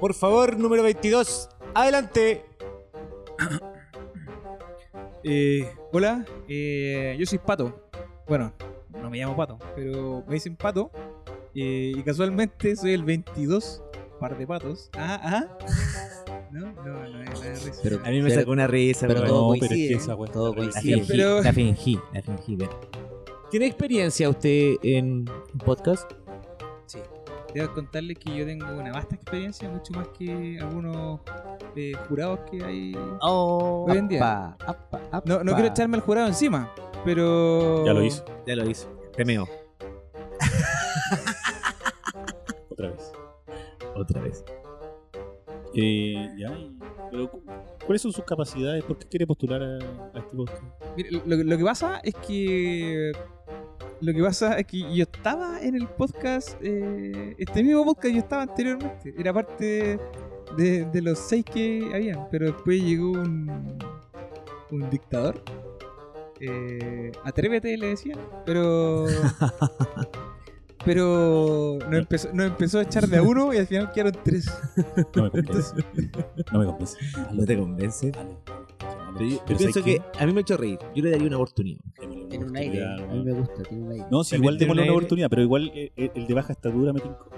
Por favor, número 22. Adelante. Eh, hola, eh, yo soy Pato. Bueno, no me llamo Pato, pero me dicen Pato. Eh, y casualmente soy el 22 par de patos. Ah, ah. No, no, no es la risa. Pero- A mí me Pero- sacó una risa, pero pero, todo No, pero es que esa la fingí, pero- la fingí, la fingí. ¿Tiene experiencia usted en un podcast? Sí. Debo contarles que yo tengo una vasta experiencia, mucho más que algunos eh, jurados que hay. Oh, Hoy en día. Apa, apa, apa. No, no quiero echarme al jurado encima, pero. Ya lo hizo, ya lo hizo. Temeo. otra vez. Otra vez. Eh, ya, pero ¿cuáles son sus capacidades? ¿Por qué quiere postular a, a este podcast? Mire, lo, lo que pasa es que. Lo que pasa es que yo estaba en el podcast. eh, este mismo podcast yo estaba anteriormente. Era parte de, de los seis que habían. Pero después llegó un. Un dictador. Eh, atrévete, le decían. Pero. Pero nos empezó, nos empezó a echar de a uno y al final quedaron tres. No me convence. no me convence. ¿No te convence? Dale, Pero yo, pienso ¿sabes que a mí me ha hecho reír. Yo le daría una oportunidad. Tiene un aire. A mí me gusta, tiene un aire. No, sí, igual démosle un una oportunidad, pero igual eh, eh, el de baja estatura me tincó.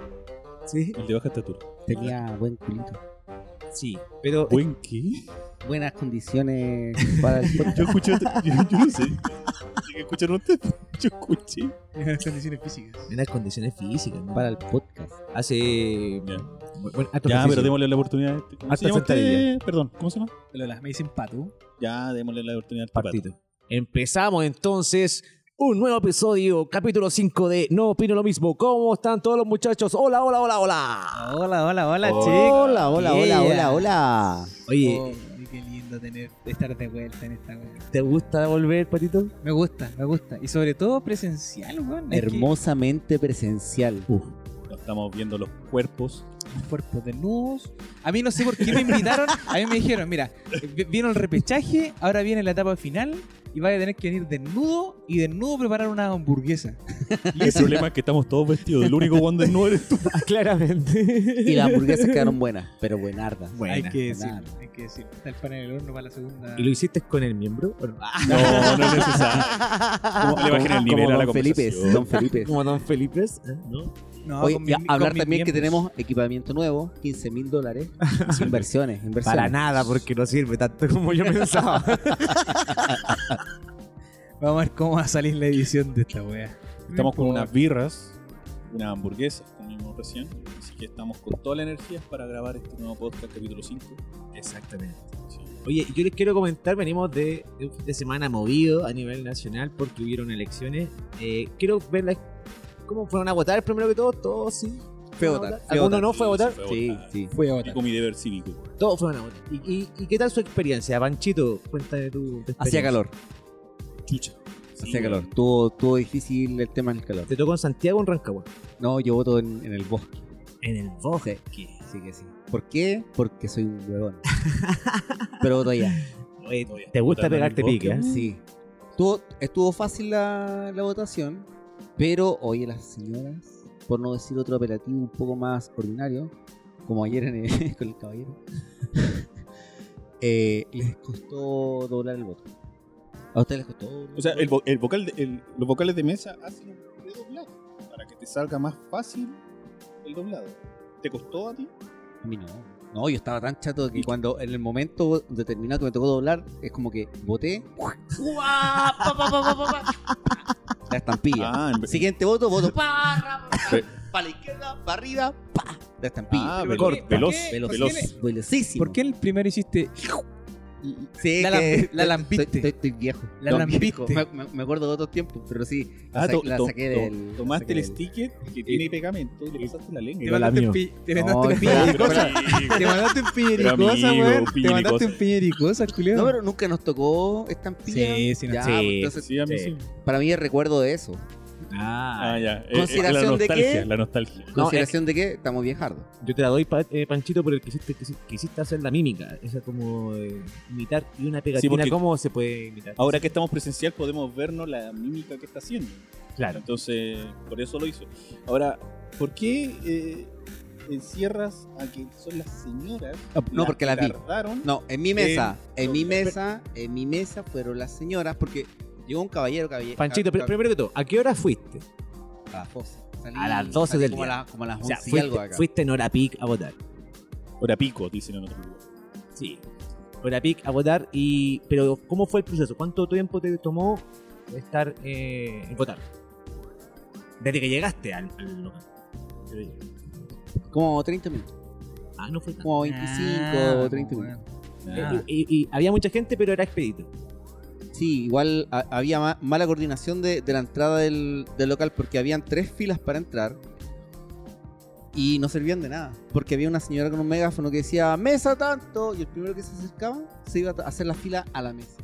Sí. El de baja estatura. Tenía buen culito. Sí. Pero ¿Buen qué? Buenas condiciones para el podcast. Yo escuché, yo, yo no sé. ¿Qué escucharon ustedes? Yo escuché. En las condiciones físicas. en las condiciones físicas, ¿no? Para el podcast. Hace. Ya. Bueno, Ya, ejercicio. pero démosle la oportunidad. a este. ¿Cómo se llama usted? sentadilla. Perdón, ¿cómo se llama? Lola, me dicen pato. Ya, démosle la oportunidad al Partito. Empezamos entonces un nuevo episodio, capítulo 5 de No Opino Lo Mismo. ¿Cómo están todos los muchachos? Hola, hola, hola, hola. Hola, hola, hola, Hola. chicos. Hola, hola, hola, Yeah. hola, hola. Oye, Oh, lindo tener, estar de vuelta en esta wea. ¿te gusta volver, Patito? Me gusta, me gusta. Y sobre todo presencial, weón. Que Hermosamente presencial. Uf, estamos viendo los cuerpos. los cuerpos desnudos. A mí no sé por qué me invitaron. A mí me dijeron, mira, vi- vino el repechaje, ahora viene la etapa final y vas a tener que venir desnudo y desnudo preparar una hamburguesa. Y el problema es que estamos todos vestidos. El único cuando no eres tú. Claramente. Y las hamburguesas quedaron buenas, pero buenardas. Buena, hay que decir, hay que decir. Está el pan en el horno para la segunda. ¿Y lo hiciste con el miembro? ¿O no? No, no es necesario. Como- Le bajen el nivel como a la Don Felipe. Don Felipe. Como Don Felipe, ¿eh? ¿no? No, Oye, con y a- mi- hablar también que tenemos equipamiento nuevo, 15 mil dólares. inversiones, inversiones. Para nada, porque no sirve tanto como yo pensaba. Vamos a ver cómo va a salir la edición de esta wea. Estamos con unas birras, unas hamburguesas, comimos recién. Así que estamos con toda la energía para grabar este nuevo podcast, capítulo 5. Exactamente. Sí. Oye, yo les quiero comentar, venimos de, de un fin de semana movido a nivel nacional porque hubieron elecciones. Eh, quiero ver la- cómo fueron a votar primero que todo, todos sí. Fue a ¿Fueron votar, fue ¿Alguno no fue a votar? fue a Sí, votar. sí. Fui a Y votar. con mi deber cívico. Todos fueron a votar. ¿Y, y, y qué tal su experiencia? Panchito, cuéntame tu, tu experiencia. Hacía calor, Chucha. Sí, hacía calor. Tuvo, tuvo difícil el tema del calor. ¿Te tocó en Santiago o en Rancagua? No, yo voto en, en el bosque. En el bosque. Sí que sí. ¿Por qué? Porque soy un huevón. Pero voto allá. Oye, ¿Te gusta pegarte pique? eh? Sí. Estuvo, estuvo fácil la, la votación, pero oye, las señoras, por no decir otro apelativo un poco más ordinario, como ayer en el- con el caballero, eh, les costó doblar el voto. ¿A ustedes les costó? doblar O sea, el el, voto? vo- el vocal de- el- los vocales de mesa hacen un redoblado para que te salga más fácil el doblado. ¿Te costó a ti? A mí no. No, yo estaba tan chato que cuando en el momento determinado que me tocó doblar, es como que voté. La estampilla. Ah, en Siguiente voto, voto para la izquierda, para arriba, pa. La estampilla. Ah, veloz, ¿Por qué? veloz. ¿Por veloz. Velocísimo. ¿Por qué el primero hiciste Sí, La que- la estoy- lampiste. Estoy, estoy- estoy viejo. La lampiste. viejo. Me, me- me acuerdo de otros tiempos, pero sí. La, Ah, sa- to- la saqué to- del. tomaste saqué el del- sticker que tiene pegamento y le pasaste la lengua. Te la mandaste un pi- te mandaste un piñericosa. Te mandaste un piñericosa, weón. Te mandaste un piñericosa, culiao. No, pero nunca nos tocó estampilla. Sí, sí, Ya, sí, pues, entonces, Sí, a mí Sí. sí. para mí es recuerdo de eso. Ah, Ah, ya. Eh, eh, ¿Consideración de qué? La nostalgia. ¿Consideración de qué? Estamos bien. Yo te la doy, pa- eh, Panchito, por el que hiciste, que hici- que hiciste hacer la mímica. Esa como eh, imitar y una pegatina. porque- ¿Cómo se puede imitar? Ahora que estamos presencial podemos vernos la mímica que está haciendo. Claro. Entonces, por eso lo hizo. Ahora, ¿por qué eh, encierras a que son las señoras? Ah, No, porque las vi. No, en mi mesa, Eh, en mi mesa, en mi mesa fueron las señoras, porque llegó un caballero, caballero. Panchito, cab- pr- primero que todo, ¿a qué hora fuiste? a las 12. Salí- A las 12 salí del como día. A la- como a las O 11 sea, y fuiste, algo acá. fuiste en hora pic a votar. Hora pico, dicen en otro lugar. Sí. Hora pic a votar. y Pero, ¿cómo fue el proceso? ¿Cuánto tiempo te tomó estar eh, en votar? Desde que llegaste al, al local. Como 30 minutos. Ah, no fue tanto. Como 25 Ah, o 30 bueno. minutos. Eh, y, y- y había mucha gente, pero era expedito. Sí, igual ha- había ma- mala coordinación de, de la entrada del, del local porque habían tres filas para entrar y no servían de nada. Porque había una señora con un megáfono que decía mesa tanto y el primero que se acercaba se iba a hacer la fila a la mesa.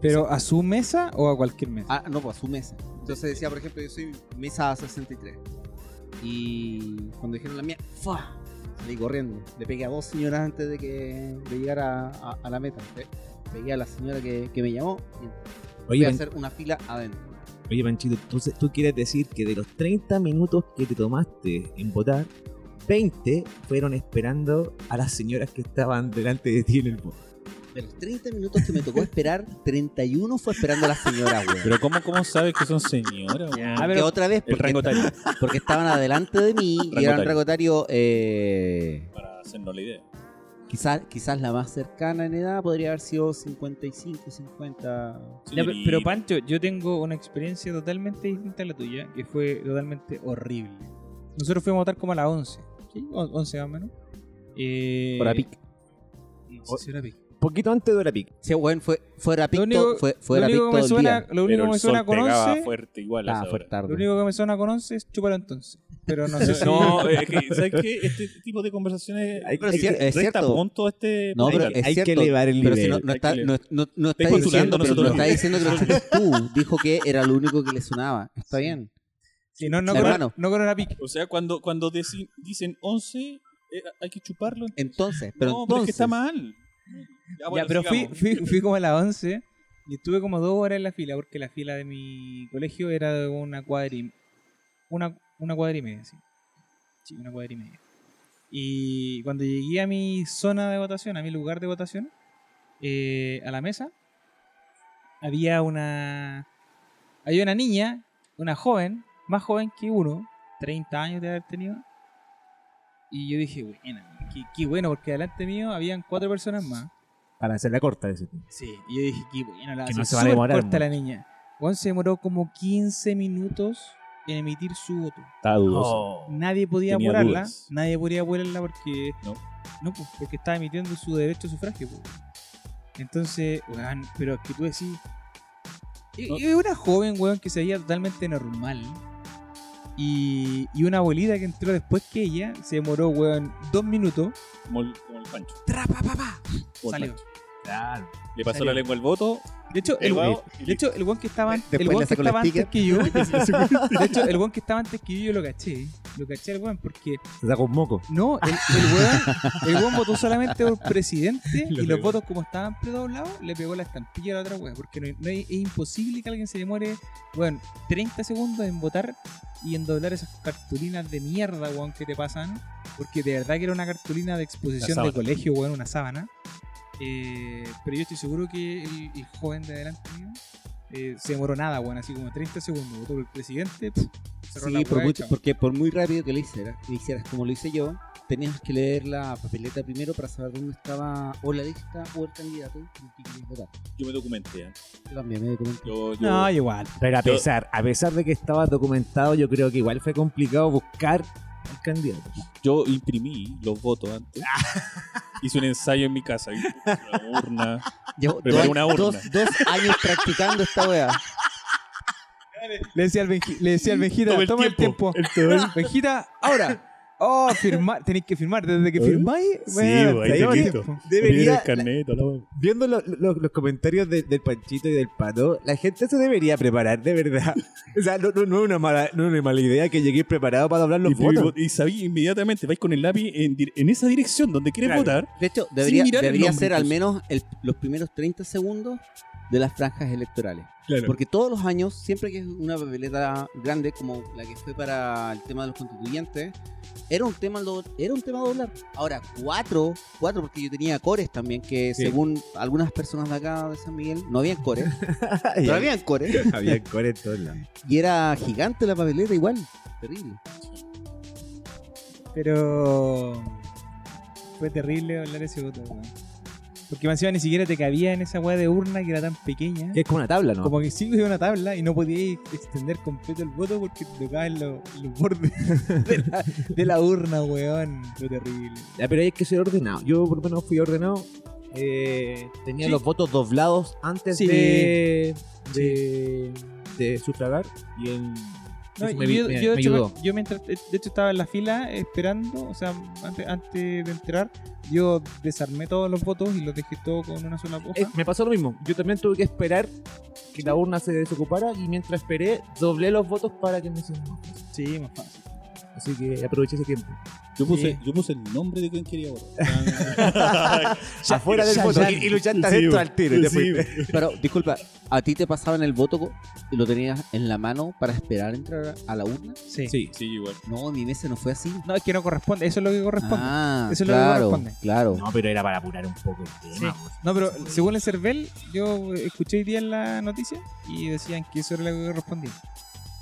¿Pero a su mesa o a cualquier mesa? Ah, no, pues a su mesa. Entonces decía, por ejemplo, yo soy mesa 63. Y cuando dijeron la mía, ¡fua! Salí corriendo. Le pegué a dos señoras antes de que de llegar a, a- a la meta. Pegué a la señora que, que me llamó y Oye, a hacer una fila adentro. oye, Panchito, entonces tú quieres decir que de los 30 minutos que te tomaste en votar, 20 fueron esperando a las señoras que estaban delante de ti en el voto. De los 30 minutos que me tocó esperar, 31 fue esperando a la señora, güey. Pero ¿cómo, cómo sabes que son señoras? weón? Ah, pero- otra vez, El porque, porque estaban adelante de mí y eran rangotario, eh, para hacernos la idea. Quizás, quizás la más cercana en edad podría haber sido 55, 50. Ya, pe- pero. Pancho, yo tengo una experiencia totalmente distinta a la tuya, que fue totalmente horrible. Nosotros fuimos a votar como a las 11, ¿sí? O- 11 más o menos. Eh, Hora pic. No sé si pic. Poquito antes de hora pic. Sí, bueno, fue, fue rapid, Lo único- fue, fue lo rapid único que todo me el suena, día. lo único que me suena con pegaba 11, fuerte igual Ah, fue tarde. lo único que me suena con 11 es chupar entonces. Pero no sé si... No, es que, ¿sabes qué? Este tipo de conversaciones Hay- Pero es, que- es resta cierto. punto este No, pero es hay que cierto, elevar el pero si nivel. no, no está, que no, no, no está diciendo, pero no nosotros está diciendo que lo tú. Dijo que era lo único que le sonaba. Está bien. Sí, no, no, Hermano. con, no con. O sea, cuando, cuando deci- dicen 11, eh, hay que chuparlo. Entonces, pero no, pero es que entonces. está mal. Ya, bueno, ya, pero fui, fui como a las 11 y estuve como dos horas en la fila, porque la fila de mi colegio era de una cuadra y, una, una cuadra y media, sí. Sí, una cuadra y media. Y cuando llegué a mi zona de votación, a mi lugar de votación, eh, a la mesa, había una había una niña, una joven, más joven que uno, 30 años de haber tenido. Y yo dije, bueno, qué, qué bueno, porque delante mío habían cuatro personas más. Para hacerla corta, ese Sí, y yo dije, qué bueno, la Que no se va a demorar corta mucho. la niña. Juan se demoró como 15 minutos en emitir su voto. Está dudoso. Oh. Nadie podía apurarla, nadie podía apurarla porque No. no, pues, porque estaba emitiendo su derecho a sufragio. pues. Entonces, weón, pero es que tú decís. y- No. y una joven, weón, que se veía totalmente normal. Y, y una abuelita que entró después que ella se demoró, weón, dos minutos. Como el, como el Pancho. Tra, pa, pa, pa, salió. Pancho. Claro. Le pasó Salió. la lengua al voto. De hecho, el, pegado, y de hecho, el weón que estaba, el Después le que el estaba antes que yo, de hecho, el weón que estaba antes que yo, yo lo caché. Lo caché al weón porque Se sacó un moco. No, el, el weón, el weón votó solamente por presidente Lo y los votos como estaban predoblados le pegó la estampilla a la otra weón. Porque no, no es imposible que alguien se demore, weón, 30 segundos en votar y en doblar esas cartulinas de mierda, weón, que te pasan. Porque de verdad que era una cartulina de exposición de colegio, weón, una sábana. Eh, pero yo estoy seguro que el, el joven de adelante mío eh, se demoró nada, weón, así como 30 segundos. Votó por el presidente, pff, cerró la Sí, por mucho- porque por muy rápido que lo hicieras, que hicieras como lo hice yo, tenías que leer la papeleta primero para saber dónde estaba o la lista o el candidato con el que querías votar. Yo me documenté. ¿eh? Yo también me documenté. Yo, yo, No, igual. Pero a Yo- pesar, a pesar de que estaba documentado, yo creo que igual fue complicado buscar al candidato. yo imprimí los votos antes. Hice un ensayo en mi casa. Una urna. Llevo Preparé dos, una urna. dos, dos años practicando esta wea. Le decía al, Benji- le decía al Benjita, Toma toma el el tiempo. Benjita, ahora. Oh, firmar, tenéis que firmar. Desde que ¿Eh? firmáis, Sí, bueno, güey, ahí te quito. Debería, el carnet, la viendo lo- lo- los comentarios de- del Panchito y del Pato, la gente se debería preparar, de verdad. O sea, no, no, no es una mala, no es una mala idea que lleguéis preparado para doblar los Y, votos. y, y sabí inmediatamente, vais con el lápiz en, en esa dirección donde quieres Claro. votar. De hecho, debería, debería ser al menos el- los primeros 30 segundos de las franjas electorales. Claro. Porque todos los años, siempre que es una papeleta grande como la que fue para el tema de los constituyentes, era un tema do- era un tema a doblar. Ahora, cuatro, cuatro porque yo tenía cores también, que Sí. según algunas personas de acá de San Miguel, no habían cores, pero habían cores. había core en todos lados. Y era gigante la papeleta igual. Terrible. Pero fue terrible hablar ese voto, weón. Porque más encima ni siquiera te cabía en esa weá de urna que era tan pequeña. Que es como una tabla, ¿no? Como que sí había una tabla y no podías extender completo el voto porque te tocaban los, los bordes de la, de la urna, weón. Fue terrible. Ya, pero hay que ser ordenado. Yo por lo menos fui ordenado. Eh, tenía Sí. los votos doblados antes Sí. de, de, de sufragar y en, No, me, yo, me- yo, me hecho, ayudó. yo mientras, de hecho estaba en la fila esperando, o sea, antes, antes de entrar, yo desarmé todos los votos y los dejé todos con una sola hoja. Eh, me pasó lo mismo. Yo también tuve que esperar que la urna se desocupara y mientras esperé, doblé los votos para que me hicieran. Sí, más fácil. Así que aproveché ese tiempo. Yo puse, Sí. yo puse el nombre de quien quería votar. Afuera del ya, voto ya. y, y luchaste Sí, adentro al tiro. y te. Pero, disculpa, ¿a ti te pasaban el voto y lo tenías en la mano para esperar entrar a la urna? Sí. Sí. Sí, igual. No, en mi mesa no fue así. No, es que no corresponde, eso es lo que corresponde. Ah, Eso es lo que claro, corresponde. claro. No, pero era para apurar un poco el tema. No, pero según el CERVEL, yo escuché hoy día en la noticia y decían que eso era lo que correspondía.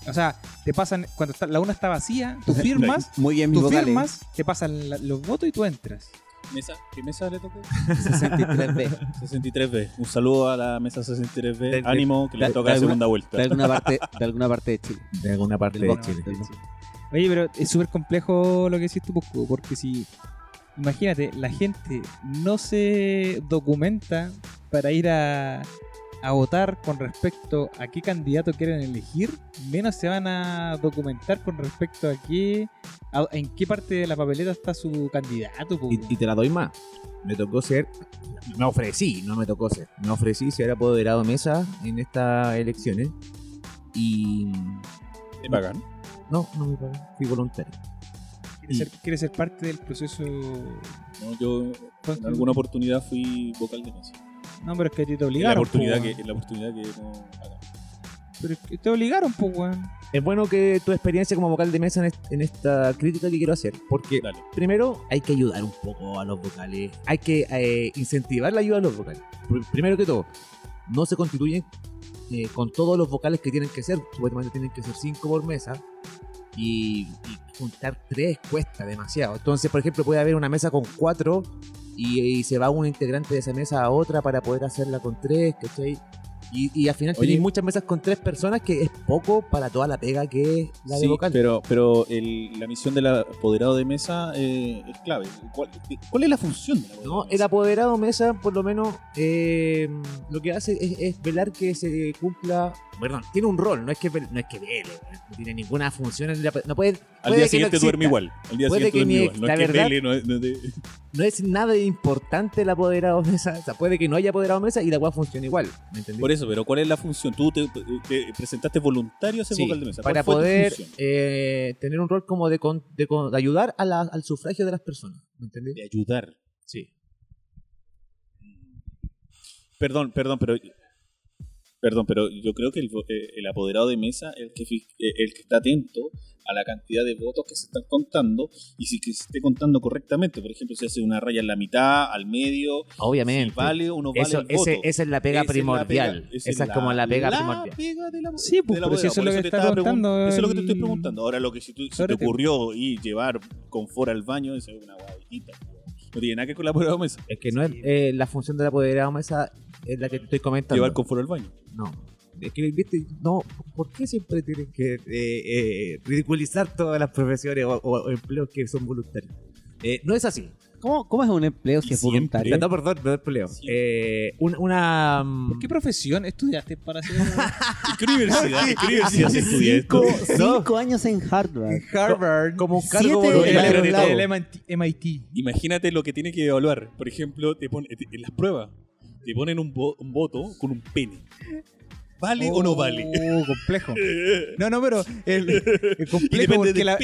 O sea, te pasan, cuando está, la urna está vacía, tú firmas, Muy bien, mis tú vocales. firmas, te pasan la- los votos y tú entras. ¿Mesa? ¿Qué mesa le tocó? 63B. 63B. Un saludo a la mesa 63B. De- de- Ánimo, que de- le toca de la segunda De vuelta. alguna parte, de alguna parte de Chile. De alguna parte Del de Chile. del. Oye, pero es súper complejo lo que decís tú, porque si, imagínate, la gente no se documenta para ir a, a votar con respecto a qué candidato quieren elegir, menos se van a documentar con respecto a qué, a- en qué parte de la papeleta está su candidato. Y, y te la doy más. Me tocó ser. Me ofrecí, no me tocó ser. Me ofrecí ser apoderado de mesa en estas elecciones. Y. ¿Te pagan? No, no me pagué. Fui voluntario. ¿Quiere ser, quiere ser parte del proceso? No, yo en alguna oportunidad fui vocal de mesa. No, pero es que a ti te la obligaron. oportunidad po, que, la oportunidad que no. Pero es que te obligaron, pues, weón. Es bueno que tu experiencia como vocal de mesa en, est- en esta crítica que quiero hacer. Porque Dale. primero hay que ayudar un poco a los vocales. Hay que eh, incentivar la ayuda a los vocales. Pr- Primero que todo, no se constituyen eh, con todos los vocales que tienen que ser. Supuestamente tienen que ser cinco por mesa. Y, y juntar tres cuesta demasiado. Entonces, por ejemplo, puede haber una mesa con cuatro y, se va un integrante de esa mesa a otra para poder hacerla con tres, ¿cachai? Y, y al final tenéis muchas mesas con tres personas que es poco para toda la pega que es la de Sí, vocal. pero, pero el- la misión del apoderado de mesa eh, es clave. ¿Cuál, cuál es la función del apoderado No, de el mesa? apoderado mesa, por lo menos, eh, lo que hace es, es velar que se cumpla. Perdón, tiene un rol, no es que no es que vele, no tiene ninguna función. En la- no puede, Al puede día que siguiente no duerme igual. Al día Puede siguiente duerme igual. No la es que verdad- vele, no es- no es de- No es nada importante el apoderado mesa. O sea, puede que no haya apoderado mesa y la cual funcione igual. ¿Me entendés? Por eso, pero ¿cuál es la función? Tú te, te presentaste voluntario a ser Sí, vocal de mesa. ¿Cuál para poder eh, tener un rol como de, con- de ayudar a la- al sufragio de las personas. ¿Me entendés? De ayudar. Sí. Perdón, perdón, pero. Perdón, pero yo creo que el, vo- eh, el apoderado de mesa es el que, eh, el que está atento a la cantidad de votos que se están contando y si que se esté contando correctamente. Por ejemplo, si hace una raya en la mitad, al medio, si Obviamente. vale o no vale Eso, el voto. ese- esa es la pega Esa es la primordial. pega- esa es como la pega primordial. pega de la- Sí, pues, del pero si eso es lo que te está preguntando Eso es lo que te estoy preguntando. Ahora, lo que si, tú, si te ocurrió y llevar confort al baño, eso es una guayita. No tiene nada que ver con el apoderado de mesa. Es que no es eh, la función del apoderado mesa es la que te estoy comentando. Llevar confort al baño. No. Es que, viste, no, ¿por qué siempre tienen que eh, eh, ridiculizar todas las profesiones o, o- o empleos que son voluntarios? Eh, no es así. ¿Cómo, ¿Cómo es un empleo si es voluntario? No, perdón, perdón, peleo. Sí. Eh, una, una, mm, ¿Por qué profesión estudiaste para ser ¿En qué universidad, ¿en qué universidad se estudia esto? Cinco, cinco años en Harvard. Harvard? como un cargo en voluntario. el MIT. MIT. Imagínate lo que tiene que evaluar. Por ejemplo, te pone, te- en las pruebas te ponen un, vo- un voto con un pene. ¿Vale o no vale? Oh, complejo. No, no, pero el, complejo porque la,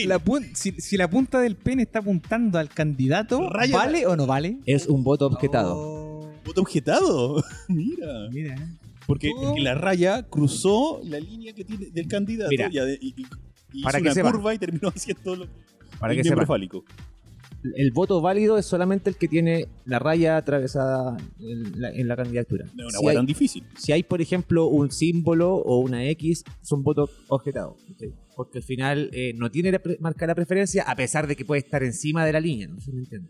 si, si la punta del pene está apuntando al candidato, Raya- ¿vale o no vale? Es un voto objetado. Oh, ¿Voto objetado? Mira. mira. Porque Oh. la raya cruzó la línea que tiene del candidato Mira, y, y- y- y para hizo que una curva y terminó haciendo lo, Para el que miembro sepan. fálico. El voto válido es solamente el que tiene la raya atravesada en la, en la candidatura. No es una Si hueá tan difícil. si hay, por ejemplo, un símbolo o una X, son votos objetados. Porque al final eh, no tiene marca la preferencia, a pesar de que puede estar encima de la línea. No sé si me entiende.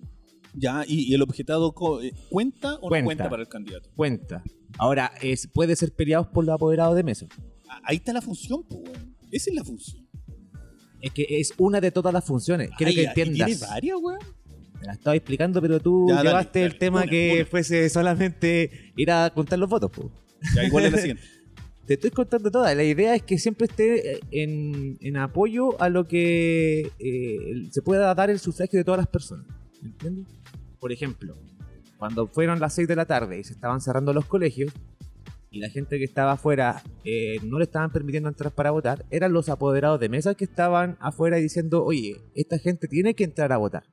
Ya, y, y el objetado eh, cuenta o Cuenta. no cuenta para el candidato. Cuenta. Ahora, es, puede ser peleados por los apoderados de mesa. Ah, Ahí está la función, pues. Esa es la función. Es que es una de todas las funciones. Quiero Ay, que ¿y entiendas. Tiene varias, weón. Te la estaba explicando, pero tú Ya, llevaste dale. el tema Una, que una. fuese solamente ir a contar los votos. po. Ya, igual es la siguiente. Te estoy contando toda. La idea es que siempre esté eh, en, en apoyo a lo que eh, se pueda dar el sufragio de todas las personas. ¿Me entiendes? Por ejemplo, cuando fueron las 6 de la tarde y se estaban cerrando los colegios y la gente que estaba afuera eh, no le estaban permitiendo entrar para votar, eran los apoderados de mesa que estaban afuera diciendo, oye, esta gente tiene que entrar a votar.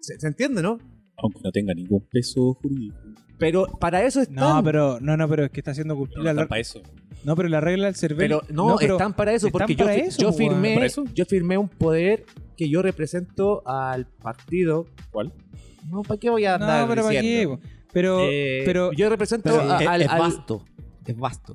¿Se, se entiende, no? Aunque no tenga ningún peso jurídico. Pero para eso están. No, pero no, no, pero es que está haciendo cumplir No, la, están para eso. No, pero la regla del cervello. Pero no, pero están para eso, están porque yo, para fi- eso, yo firmé, ¿Para eso? yo firmé un poder que yo represento al partido. ¿Cuál? No, ¿para qué voy a andar No, pero ¿para qué? Pero, Eh, pero yo represento Pero a- es, al, es al- vasto. Es vasto.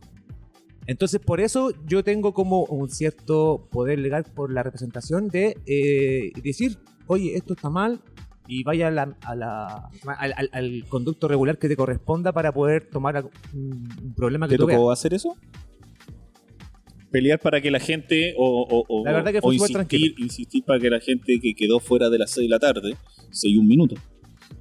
Entonces, por eso yo tengo como un cierto poder legal por la representación de eh, decir, oye, esto está mal, y vaya a la- a la- al, al- al conducto regular que te corresponda para poder tomar un, un problema que ¿Te tú veas. tocó hacer eso? Pelear para que la gente, o, o, o- La verdad que o fue súper insistir, insistir para que la gente que quedó fuera de las 6 de la tarde, 6 y un minuto.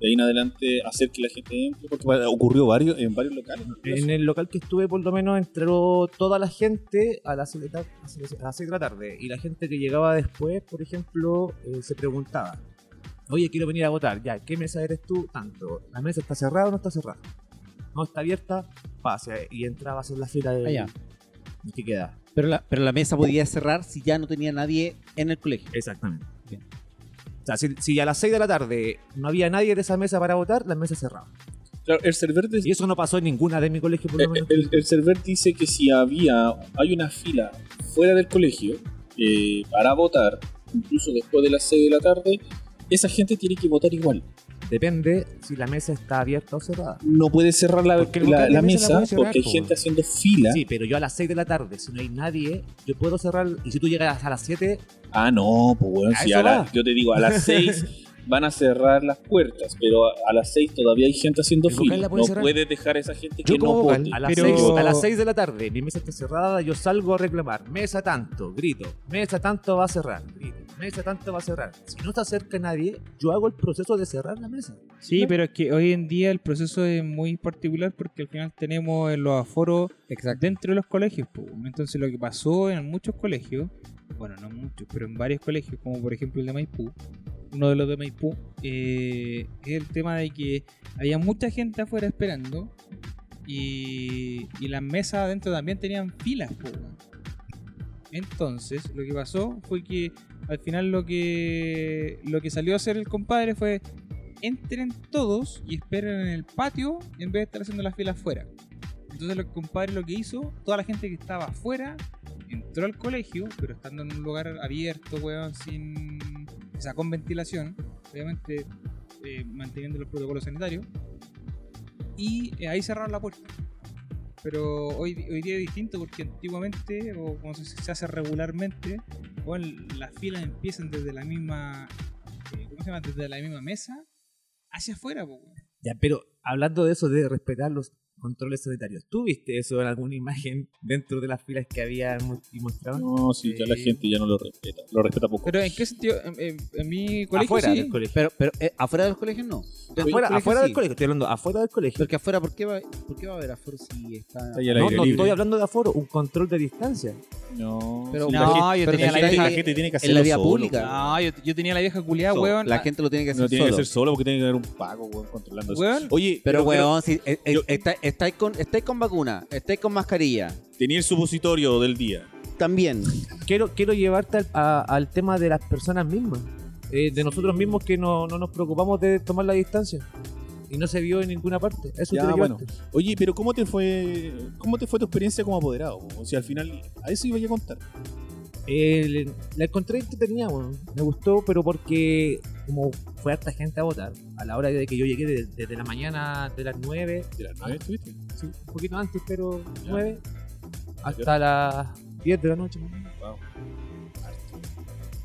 De ahí en adelante hacer que la gente entre, porque ocurrió varios, en varios locales. En el local que estuve, por lo menos, entró toda la gente a las 6 de, la tarde. Y la gente que llegaba después, por ejemplo, eh, se preguntaba: Oye, quiero venir a votar. Ya, ¿qué mesa eres tú? Tanto. ¿La mesa está cerrada o no está cerrada? No está abierta, pase. Y entrabas en la fila de. Ah, ya. que queda. Pero la, pero la mesa podía cerrar si ya no tenía nadie en el colegio. Exactamente. Bien. O sea, si, si a las 6 de la tarde no había nadie de esa mesa para votar, la mesa cerraba. Claro, el server, de- Y eso no pasó en ninguna de mi colegio, por lo menos. el, el server dice que si había, hay una fila fuera del colegio eh, para votar, incluso después de las 6 de la tarde, esa gente tiene que votar igual. Depende si la mesa está abierta o cerrada. No puede cerrar la, Porque mesa cerrar, porque hay gente haciendo fila. Sí, pero yo a las 6 de la tarde, si no hay nadie, yo puedo cerrar. Y si tú llegas a las 7, Ah, no, pues bueno, si a la- yo te digo, a las 6 van a cerrar las puertas, pero a, a las 6 todavía hay gente haciendo fila. la No puede cerrar. puedes dejar a esa gente yo que no vocal, vote. a, las Pero- 6, a las 6 de la tarde, mi mesa está cerrada, yo salgo a reclamar. Mesa tanto, grito. Mesa tanto va a cerrar, grito. Mesa tanto va a cerrar. Si no se acerca nadie, yo hago el proceso de cerrar la mesa. Sí, pero es que hoy en día el proceso es muy particular porque al final tenemos los aforos dentro de los colegios. Entonces lo que pasó en muchos colegios, bueno, no muchos, pero en varios colegios, como por ejemplo el de Maipú, uno de los de Maipú, eh, es el tema de que había mucha gente afuera esperando y, las mesas adentro también tenían filas. Entonces, lo que pasó fue que al final lo que lo que salió a hacer el compadre fue entren todos y esperen en el patio en vez de estar haciendo las filas afuera. Entonces el compadre lo que hizo, toda la gente que estaba afuera entró al colegio, pero estando en un lugar abierto, weón, sin. O sea, con ventilación, obviamente eh, manteniendo los protocolos sanitarios. Y eh, ahí cerraron la puerta. Pero hoy, hoy día es distinto porque antiguamente, o como se, hace regularmente, bueno, las filas empiezan desde la misma. eh, ¿Cómo se llama? Desde la misma mesa hacia afuera, weón. Ya, pero hablando de eso, de respetar los, controles sanitarios. ¿Tú viste eso en alguna imagen dentro de las filas que había y mostraban? No, sí, ya la Eh, gente ya no lo respeta. Lo respeta poco. Pero ¿en qué sentido? En, en- en mi colegio afuera sí. del colegio. Pero, pero eh, afuera del colegio no. afuera, colegio afuera del colegio, estoy hablando afuera del colegio. Porque afuera, ¿por qué va, por qué va a haber aforo si está...? No, no libre. estoy hablando de aforo, un control de distancia. No, Pero- sí, No, la gente, yo tenía la está vieja. la gente tiene que en hacerlo la vía solo, pública. weón. No, yo, yo tenía la vieja culiada, So, weón. la gente lo tiene que hacer No tiene solo. que ser solo porque tiene que haber un pago, weón, controlando eso. Weón. Oye, Pero, pero, weón, si eh, eh, yo- está- estáis con, estáis con vacuna, estáis con mascarilla, tenía el supositorio del día. también. Quiero, quiero llevarte al, a- al tema de las personas mismas. eh, de nosotros mismos que no, no nos preocupamos de tomar la distancia. Y no se vio en ninguna parte. Eso Ya, bueno. Oye, pero ¿cómo te fue cómo te fue tu experiencia como apoderado? O sea, al final, a eso iba a contar. Eh, la encontré entretenida, weón. me gustó, pero porque como fue harta gente a votar, a la hora de que yo llegué de- desde la mañana de las 9, ¿De las nueve estuviste? sí, un poquito antes, pero Ya. 9, hasta las 10 de la noche. Wow.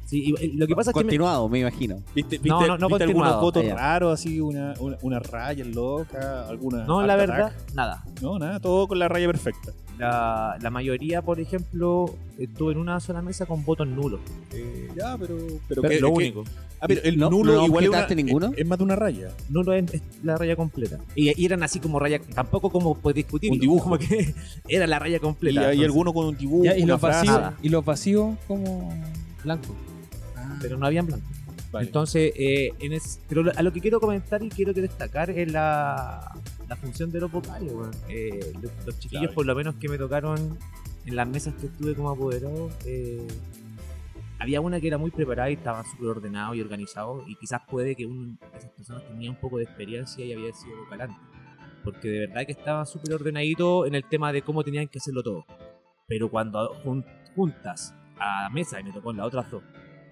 Sí, y, lo que pasa es que me- Continuado, me imagino. ¿Viste, viste, No, no, no viste votos Ah, ya. raros, así, una, una, una raya loca, alguna. no, la verdad, attack? nada. No, nada, todo con la raya perfecta. La, la mayoría, por ejemplo, estuvo en una sola mesa con votos nulos. Eh, Ya, pero. Pero, pero que- lo que- único. Ah, pero el No- nulo no igual es, una- ninguno. es- es más de una raya. Nulo es, es la raya completa. Y, y eran así como raya, tampoco como puedes discutir. Un dibujo. Como que era la raya Y completa. hay entonces, alguno con un dibujo, Ya, y, una los frase. y los vacíos, como. blanco. Pero no habían blanco. Vale. Entonces, eh, en es- pero a lo que quiero comentar y quiero que destacar es la, la función de los vocales. weón. Eh, los, los chiquillos, Clave. por lo menos que me tocaron en las mesas que estuve como apoderado, eh, había una que era muy preparada y estaban súper ordenados y organizados. Y quizás puede que un- esas personas tenían un poco de experiencia y había sido vocal antes. Porque de verdad que estaban súper ordenaditos en el tema de cómo tenían que hacerlo todo. Pero cuando jun- juntas a la mesa, y me tocó en las otras dos,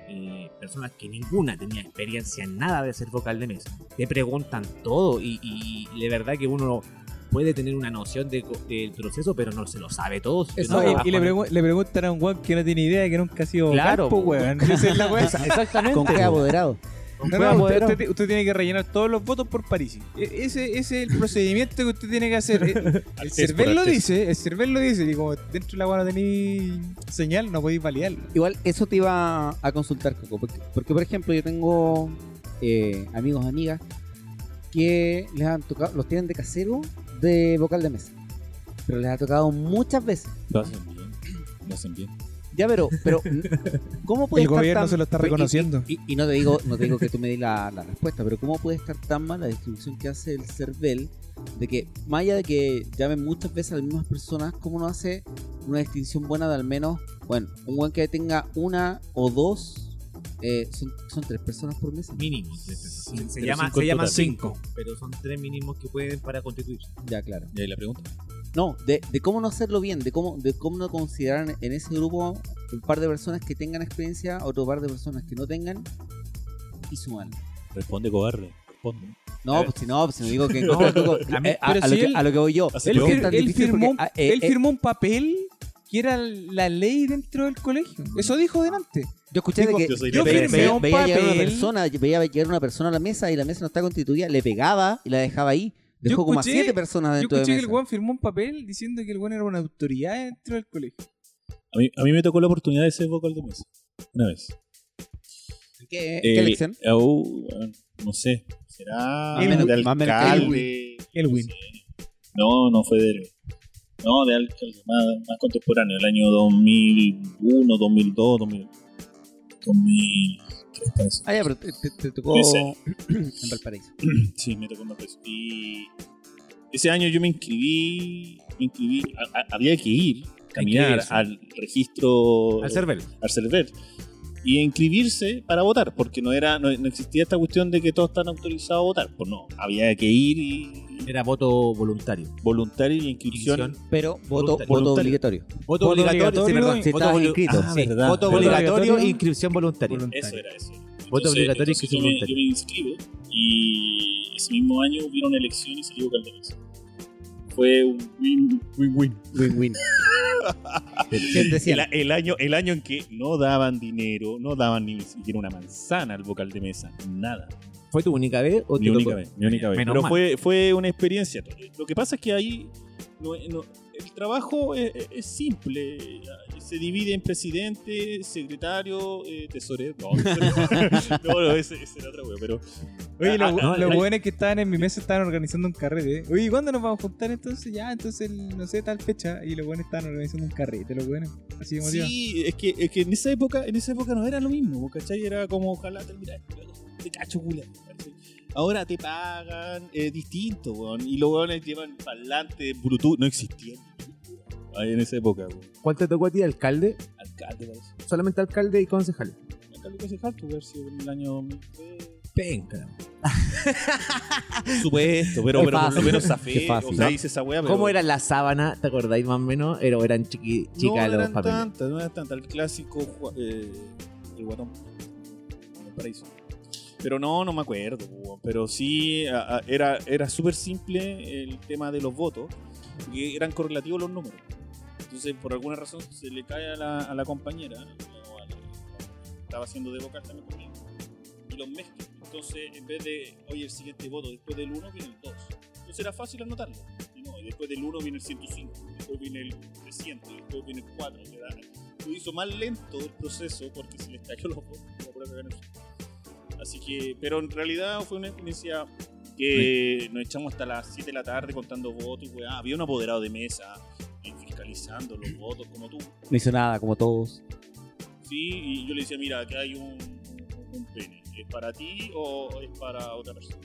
eh, personas que ninguna tenía experiencia en nada de ser vocal de mesa, te preguntan todo y, y de verdad que uno puede tener una noción de del proceso, pero no se lo sabe todo. si Eso, no y- le, con- pregu- le preguntan a un weón que no tiene idea, que nunca ha sido Claro, vocal, po, po. weón. Esa es la weá. Esa- Exactamente. ¿Con qué po. apoderado? No, no, usted, apoderado. usted- usted tiene que rellenar todos los votos por París. E- Ese, ese es el procedimiento que usted tiene que hacer. El, el Altez CERVEL lo dice, el CERVEL lo dice. Y como dentro de la weá no tenéis señal, no podéis validarlo. Igual, eso te iba a consultar, Coco. Porque, porque, por ejemplo, yo tengo eh, amigos, amigas que les han tocado, los tienen de casero de vocal de mesa. Pero les ha tocado muchas veces. Lo hacen bien. Lo hacen bien. Ya, pero, pero ¿cómo puede El estar gobierno tan- se lo está y- reconociendo. Y, y no te digo, no te digo que tú me di la, la respuesta, pero ¿cómo puede estar tan mal la distribución que hace el CERVEL de que, más allá de que llamen muchas veces a las mismas personas, ¿cómo no hace una distinción buena de al menos, bueno, un buen que tenga una o dos, eh, son, son tres personas por mesa? Mínimo. tres personas. Sí, se llama, se llaman cinco, pero son tres mínimos que pueden para constituirse. Ya, claro. Y ahí la pregunta. No, de, de cómo no hacerlo bien, de cómo, de cómo no considerar en ese grupo un par de personas que tengan experiencia, otro par de personas que no tengan, y suman. Responde, cobarde. Responde. No, A pues si no, pues si no digo que no, digo- a mí- a, pero a lo si que, él- a lo que voy yo. Él, firmó, porque, ah, eh, él eh, firmó un papel que era la ley dentro del colegio. Eso dijo delante. Yo escuché Digo, de que yo ve- veía, un veía llegar una papel. persona, veía llegar una persona a la mesa y la mesa no está constituida, le pegaba y la dejaba ahí. Dejó Yo como a escuché- siete personas Yo dentro de escuché que el weón firmó un papel diciendo que el weón era una autoridad dentro del colegio. A mí, a mí me tocó la oportunidad de ser vocal de mesa. Una vez. ¿Qué, Eh, qué elección? eh, uh, bueno, no sé. ¿Será menos- de alcalde? Elwin. No, sé. no, no fue de Elwin. No, de alcalde, más, más contemporáneo, el año 2001, 2002, 2000. 2000 Ah, ya, pero te, te- te tocó Ese. en Valparaíso. Sí, me tocó una vez. Y ese año yo me inscribí, me inscribí, a- a- había que ir, caminar Inscribirse. al registro, Al CERVEL. al CERVEL, y inscribirse para votar, porque no era, no, no existía esta cuestión de que todos están autorizados a votar. Pues no, había que ir y Era voto voluntario. voluntario y inscripción. Inscripción. Pero voto, Voluntario. voto obligatorio. Voto, obligatorio, sí, perdón. si voto inscrito. Ah, Sí, verdad. verdad. Voto obligatorio e inscripción voluntaria. Eso era eso. Voto obligatorio y entonces inscripción yo me, voluntaria. yo me inscribo y ese mismo año hubieron elecciones y salió mesa. Fue un win, win, win. Win-win. ¿Quién decía? El, el año, el año en que no daban dinero, no daban ni siquiera una manzana al vocal de mesa, nada. ¿Fue tu única vez o Mi te única tocó? vez, mi única vez. Menos Pero mal. fue, fue una experiencia. Lo que pasa es que ahí no- no- el trabajo es, es simple. Se divide en presidente, secretario, eh, tesorero. No, no, no, ese, ese era otro wea, pero Oye, Ah, los ah, los ah, buenos que estaban en mi mesa estaban organizando un carrete. Oye, ¿cuándo nos vamos a juntar entonces? Ya, entonces, no sé, tal fecha. Y los buenos estaban organizando un carrete, los buenos. Así como Sí, es que, es que en esa época, en esa época no era lo mismo, ¿cachai? Era como ojalá terminar, te cacho cula. ¿cachai? Ahora te pagan eh, distinto, weón. Y los weones llevan parlante, Bluetooth, no existía. Ahí en esa época, weón. ¿Cuál te tocó a ti? ¿Alcalde? Alcalde, parece. Solamente alcalde y concejal. Alcalde concejal, tuve haber sido en el año 2003. Penca. Supuesto, pero, pero por lo menos zafé. O sea, esa weá, pero... ¿Cómo era la sábana? ¿Te acordáis más o menos? Era- eran chiqui, chicas no los eran papeles. tantas, no eran tantas. El clásico, eh, el guatón. El paraíso. Pero no, no me acuerdo. Pero sí, era, era súper simple el tema de los votos. Eran correlativos los números. Entonces, por alguna razón, se le cae a la, a la compañera. o a la- estaba haciendo de vocal también conmigo. Y los mezclan. Entonces, en vez de, oye, el siguiente voto, después del 1 viene el 2. Entonces era fácil anotarlo. Y no, después del 1 viene el 105, después viene el 300, después viene el 4. que da- Lo hizo más lento el proceso porque se les cayó los votos. Así que, pero en realidad fue una experiencia que nos echamos hasta las 7 de la tarde contando votos y weá. Había un apoderado de mesa los votos como tú. No hizo nada, como todos. Sí, y yo le decía, mira, aquí hay un, un- un pene. ¿Es para ti o es para otra persona?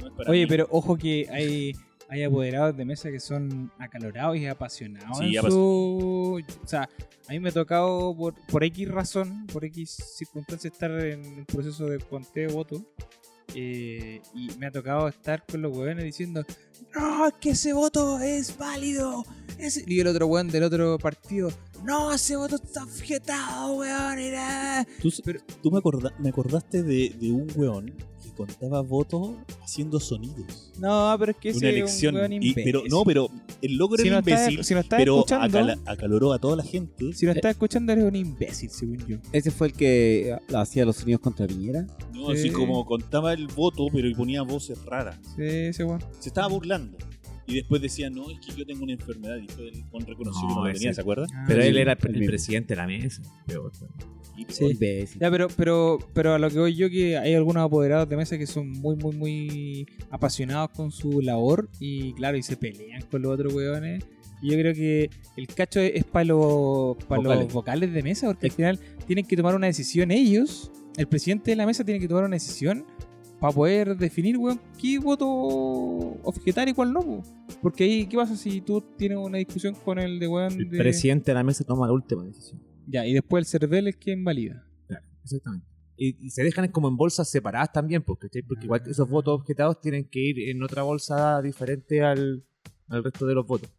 No es para Oye, mí. pero ojo que hay, hay apoderados de mesa que son acalorados y apasionados Sí, en su... O sea, a mí me ha tocado por, por X razón, por X circunstancia estar en un proceso de conteo de votos. Eh, y me ha tocado estar con los hueones diciendo No, es que ese voto es válido. ese-". Y el otro hueón del otro partido No, ese voto está objetado, weón. era-". Tú, Pero- tú me, acorda- me acordaste de, de un weón contaba votos haciendo sonidos. No, pero es que Una es un elección. hueón Y- pero, imbécil. no, pero el era si un no está, imbécil, si no está pero escuchando, acala- acaloró a toda la gente. si no está escuchando eres un imbécil, según yo. Ese fue el que eh, hacía los sonidos contra Piñera. No, Sí. así como contaba el voto, pero ponía voces raras. Sí, ese weón. Se estaba burlando. Y después decía, no, es que yo tengo una enfermedad. Y después él con reconoció No, que no la ese- tenía, ¿se acuerda? Pero Sí, él era el, el presidente de la mesa. Peor. Y- Sí. Ya, pero, pero, pero a lo que voy yo que hay algunos apoderados de mesa que son muy, muy, muy apasionados con su labor y claro, y se pelean con los otros weones. Y yo creo que el cacho es, para los, para Vocales. los vocales de mesa, porque al final tienen que tomar una decisión ellos. El presidente de la mesa tiene que tomar una decisión para poder definir, weón, qué voto objetar y cuál no. po. Porque ahí, ¿qué pasa si tú tienes una discusión con el de weón El de... presidente de la mesa toma la última decisión. Ya, y después el CERVEL es quien valida. Exactamente. Y, y se dejan como en bolsas separadas también, porque, porque igual esos votos objetados tienen que ir en otra bolsa diferente al, al resto de los votos.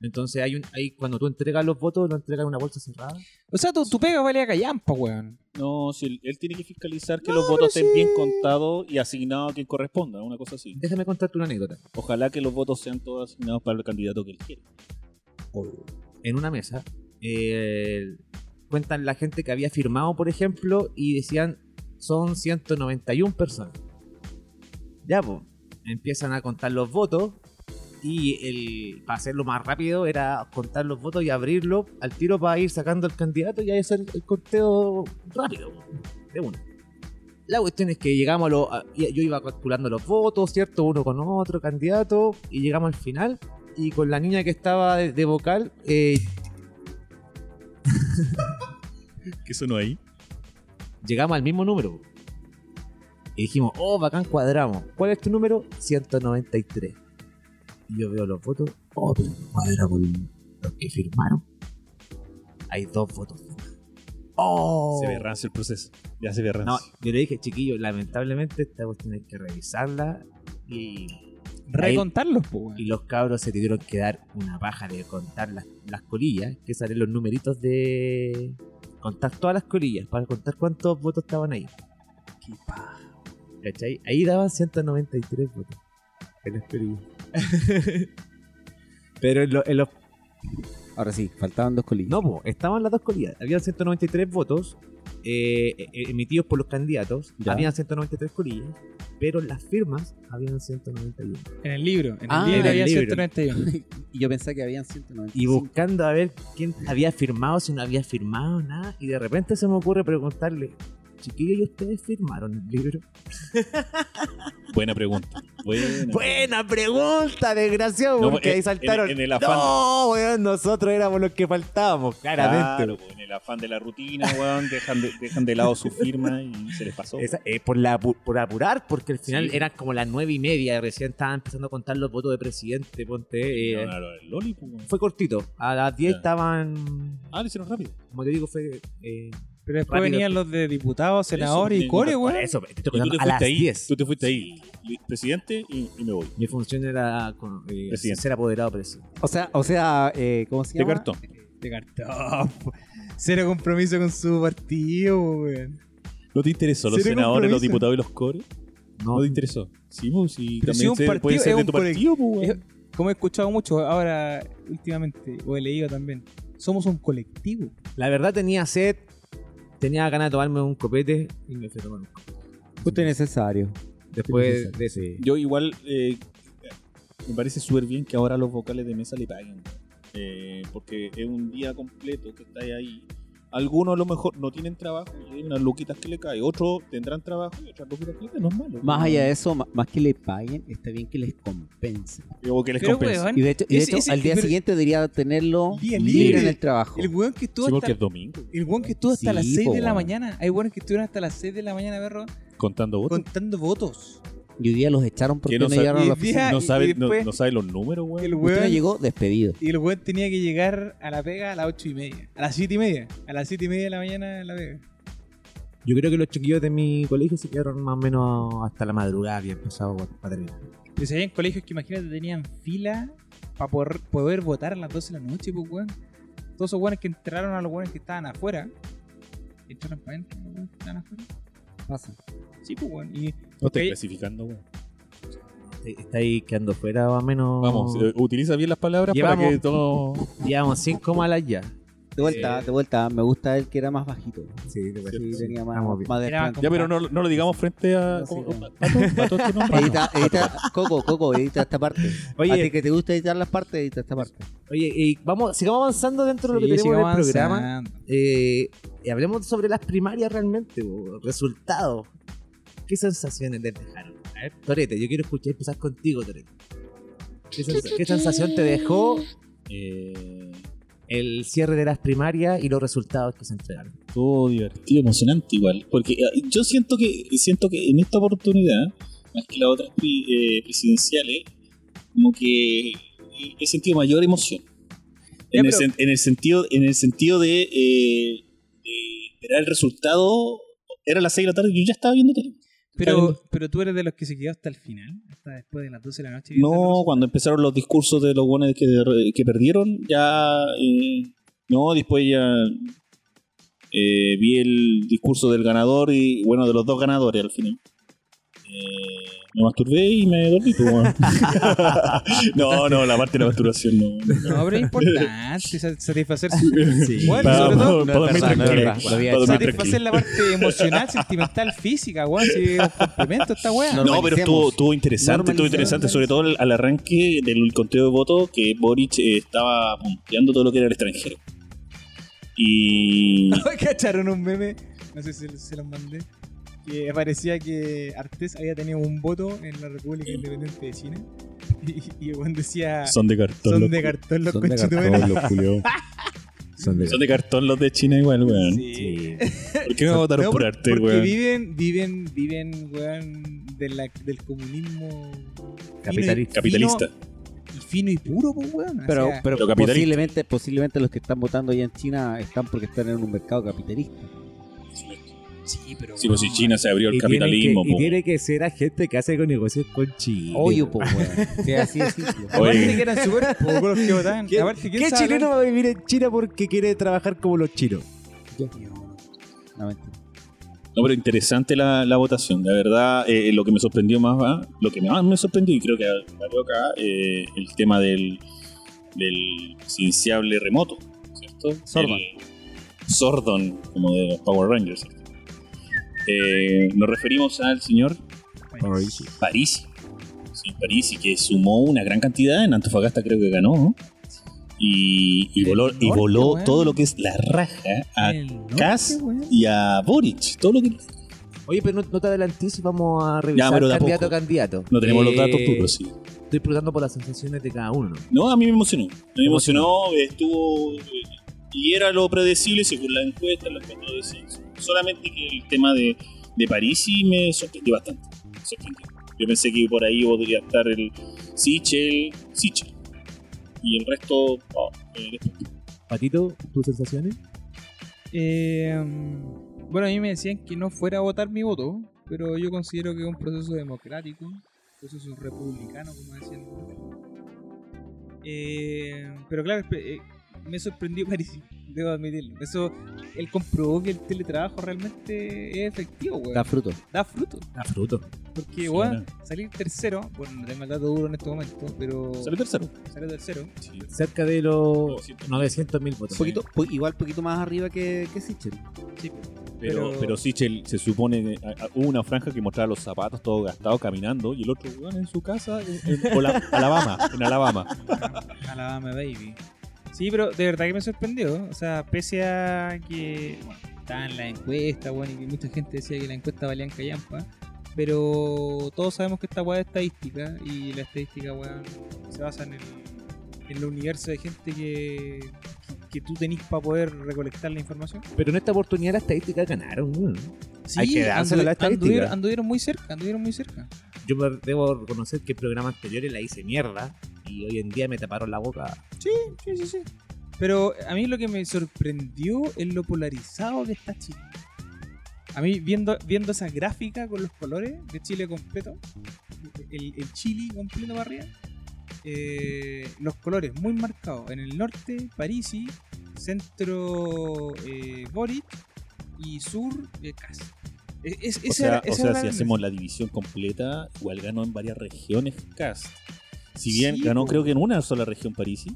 Entonces hay un, hay, cuando tú entregas los votos, lo entregas en una bolsa cerrada. O sea, tu, tu pega vale a callampa, weón. No, si él, él tiene que fiscalizar que No, los votos pero estén bien contados y asignados a quien corresponda, una cosa así. Déjame contarte una anécdota. Ojalá que los votos sean todos asignados para el candidato que él quiere. En una mesa, eh, cuentan la gente que había firmado, por ejemplo, y decían son 191 personas. Ya, pues, empiezan a contar los votos y el, para hacerlo más rápido era contar los votos y abrirlo al tiro para ir sacando al candidato y hacer el conteo rápido, de uno. La cuestión es que llegamos a y- Yo iba calculando los votos, ¿cierto? Uno con otro candidato y llegamos al final y con la niña que estaba de, de vocal, eh, ¿Qué sonó ahí? llegamos al mismo número. Y dijimos, oh, bacán, cuadramos. ¿Cuál es tu número? 193. Y yo veo los votos, oh, pero no cuadra con los que firmaron. Hay dos votos. Oh. Se ve rancio el proceso. Ya se ve rancio. No, yo le dije, chiquillo, lamentablemente esta cuestión hay que revisarla. Y, Recontarlos, weón. y los cabros se tuvieron que dar una paja de contar las, las colillas, que salen los numeritos de... Contar todas las colillas, para contar cuántos votos estaban ahí. Qué paja. ¿Cachai? Ahí daban 193 votos. En las colillas. Pero en, lo- en los... Ahora sí, faltaban dos colillas. No, po, estaban las dos colillas. Habían 193 votos. eh, eh, emitidos por los candidatos Ya. habían 193 colillas, pero las firmas habían 191. En el libro. En el Ah, libro en el había libro. 191. Y yo pensé que habían 195. Y buscando a ver quién había firmado, si no había firmado, nada. Y de repente se me ocurre preguntarle, chiquillos, ¿y ustedes firmaron el libro? Buena pregunta. Buena. Buena pregunta, desgraciado, No, porque en- ahí saltaron. en- en el afán. No, weón, nosotros éramos los que faltábamos, claramente. Claro, pues, en el afán de la rutina, weón, dejan de, dejan de lado su firma y se les pasó. Esa- eh, por, la, por apurar, porque al final Sí. eran como las nueve y media, recién estaban empezando a contar los votos de presidente, ponte. eh, No, no, no, el Loli, pues. Fue cortito, a las 10 Ya. estaban, Ah, lo hicieron rápido. como te digo, fue... eh, Pero después Rápido. venían los de diputados, senadores y core, por eso, te estoy Y tú contando te a las fuiste ahí, 10. tú te fuiste ahí, presidente, y, y me voy. Mi función era con, eh, Presidente. ser apoderado presidente. O sea, o sea eh, ¿cómo se De llama? cartón. De cartón. Cero compromiso con su partido, weón. ¿No te interesó los Cero senadores, los diputados y los cores? No, ¿No te interesó? Sí, pues sí. Pero si también un se- partido puede ser de tu partido, pues. Como he escuchado mucho ahora últimamente, o he leído también, somos un colectivo. La verdad tenía sed, tenía ganas de tomarme un copete y me fui a tomar un copete. Justo necesario. Después de ese... Yo igual eh, me parece súper bien que ahora los vocales de mesa le paguen. Eh, porque es un día completo que está ahí. Algunos a lo mejor no tienen trabajo y hay unas luquitas que le caen. Otros tendrán trabajo y otras luquitas que le caen. No es malo. Más allá de eso, ma- más que le paguen, está bien que les compensen. O que les Pero, compense. weón, Y de hecho, y de Ese- hecho ese- al día pero- siguiente debería tenerlo Día libre, libre. en el trabajo. el weón que estuvo Sí, hasta, es domingo. el weón que estuvo hasta Sí, las 6 po, de la weón. mañana. Hay weones que estuvieron hasta las 6 de la mañana, perro, Contando votos. contando votos. Y hoy día los echaron porque Que no no, llegaron a la oficina. No y sabe, después- no sabe los números, weón. El weón, llegó despedido. y el weón tenía que llegar a la pega a las 8 y media. A las 7 y media. A las 7 y media de la mañana en la pega. Yo creo que los chiquillos de mi colegio se quedaron más o menos hasta la madrugada, había empezado para terminar. Pues había en colegios que imagínate tenían fila para poder, poder votar a las 12 de la noche, pues weón. Todos esos weones que entraron a los weones que estaban afuera. Entraron para adentro, que estaban afuera. Pasa. Sí, pues weón. Y No estás Ok. clasificando, weón. Está ahí quedando fuera más o menos. Vamos, eh, utiliza bien las palabras para que todo. Llevamos cinco malas ya. De vuelta, de vuelta. Me gusta el que era más bajito. Sí, de. Sí, Sí, tenía más, más Era más desplante. Ya, pero no, no lo digamos frente a. No, sí, ¿cómo- no. Pato, Pato, este nombre. Edita, edita, Coco, Coco, edita esta parte. Oye. A ti que te gusta editar las partes, edita esta parte. Oye, y vamos, sigamos avanzando dentro de lo que tenemos en el programa. Eh, y hablemos sobre las primarias realmente, bo, resultados. ¿Qué sensaciones les dejaron? A ver, Torete, yo quiero escuchar empezar contigo, Torete. ¿Qué, sens- qué sensación te dejó Eh, el cierre de las primarias y los resultados que se entregaron? Estuvo divertido, emocionante igual. Porque eh, yo siento que siento que en esta oportunidad, más que las otras eh, presidenciales, como que eh, he sentido mayor emoción. Ya, En, el, pero- sen- en el sentido, en el sentido de, eh, de esperar el resultado. Era las 6 de la tarde y yo ya estaba viendo tele. Pero, pero tú eres de los que se quedó hasta el final, hasta después de las 12 de la noche. No, cuando empezaron los discursos de los buenos que, que perdieron, ya. eh, no, después ya. eh, vi el discurso del ganador y, bueno, de los dos ganadores al final. Eh, me masturbé y me dormí, pues, bueno. no, no, la parte de la masturbación no. No, pero es importante sa- satisfacer su... Sí. Bueno, Para- sobre todo, para dormir tranquilo. satisfacer tranquilo. la parte emocional, sentimental, física, weón. Si es un complemento esta weá. No, No, pero estuvo, estuvo interesante, estuvo interesante, sobre todo al, al arranque del conteo de votos que Boric eh, estaba punteando todo lo que era el extranjero. Y ¿Cacharon un meme? No sé si se los mandé. Que parecía que Artés había tenido un voto en la República Independiente de China. Y, y decía: son de cartón. Son los de cartón los Son de conchetumeros. cartón. los. Son de- Son de cartón los de China igual, weón. Sí. ¿Por qué me votaron No, por por- arte, porque weón? viven, viven, viven, weón, de la- del comunismo Capitalista. Capitalista. Fino y, fino y puro, pues, weón. O Pero, sea, pero capitalista. posiblemente, posiblemente los que están votando allá en China están porque están en un mercado capitalista. Sí, pero. Sí, pues si China se abrió el Y tiene capitalismo, que, y tiene que ser a gente que hace con negocios con Chile. Obvio, pues, weón. Sí, así de simple. Oye. Aparte que eran súper pocos los que votaban. ¿Qué, Aparte, ¿quién qué sabe chileno va a vivir en China porque quiere trabajar como los chinos? No, mentira. No, pero interesante la, la votación. La verdad, eh, lo que me sorprendió más, ¿va? lo que más me sorprendió, y creo que varió acá, eh, el tema del, del presidenciable remoto, ¿cierto? Sordon. El Sordon, como de los Power Rangers. Eh, nos referimos al señor Parisi. Parisi. Sí, Parisi, que sumó una gran cantidad. En Antofagasta creo que ganó. ¿no? Y, voló, y voló todo lo que es la raja a weón. y a Boric. Todo lo que. Oye, pero no, no te adelantís, vamos a revisar pero candidato a candidato. No tenemos los Eh, datos duros, sí. Estoy preguntando por las sensaciones de cada uno. ¿no? A mí me emocionó. Me emocionó. emocionó, estuvo. eh, Y era lo predecible según la encuesta, la encuesta de censo. Solamente que el tema de, de París sí me sorprendió bastante. me sorprendió. Yo pensé que por ahí podría estar el Sichel, Sichel. Y el resto, oh, eh. Patito, tus sensaciones. Eh, bueno, a mí me decían que no fuera a votar mi voto, pero yo considero que es un proceso democrático, un proceso republicano, como decían. Eh, pero claro, eh, me sorprendió París, debo admitirlo. Eso, él comprobó que el teletrabajo realmente es efectivo, weón. Da Da, fruto. fruto. A fruto. Porque, Sí, weón, ¿no? salir tercero, bueno, no tengo el dato duro en este momento, pero Salió tercero. salir tercero. Sí. Cerca de los 900. 900 mil votos. Poquito, po- igual poquito más arriba que, que Sichel. Sí, Pero, Pero- pero Sichel se supone hubo una franja que mostraba los zapatos todo gastados caminando y el otro weón en su casa en, en Alabama, en Alabama. Alabama Baby. Sí, pero de verdad que me sorprendió. O sea, pese a que bueno, estaba en la encuesta, bueno, y que mucha gente decía que la encuesta valía en callampa. Pero todos sabemos que esta weá es estadística y la estadística, weón, se basa en el, en el universo de gente que, que, tú tenés para poder recolectar la información. Pero en esta oportunidad las estadísticas ganaron. weón. Hay que dárselo a la estadística. anduvieron, anduvieron muy cerca, anduvieron muy cerca. Yo debo reconocer que el programa anteriores la hice mierda y hoy en día me taparon la boca. Sí, sí, sí, sí. Pero a mí lo que me sorprendió es lo polarizado que está Chile. A mí, viendo, viendo esa gráfica con los colores de Chile completo, el, el Chile completo para arriba, eh, los colores muy marcados. En el norte, Parisi, centro, eh, Boric y sur, eh, Kass. Es- es- O sea, era- o sea si hacemos la división completa, igual ganó en varias regiones Cast. Si bien Sí, ganó po. creo que en una sola región Parisi,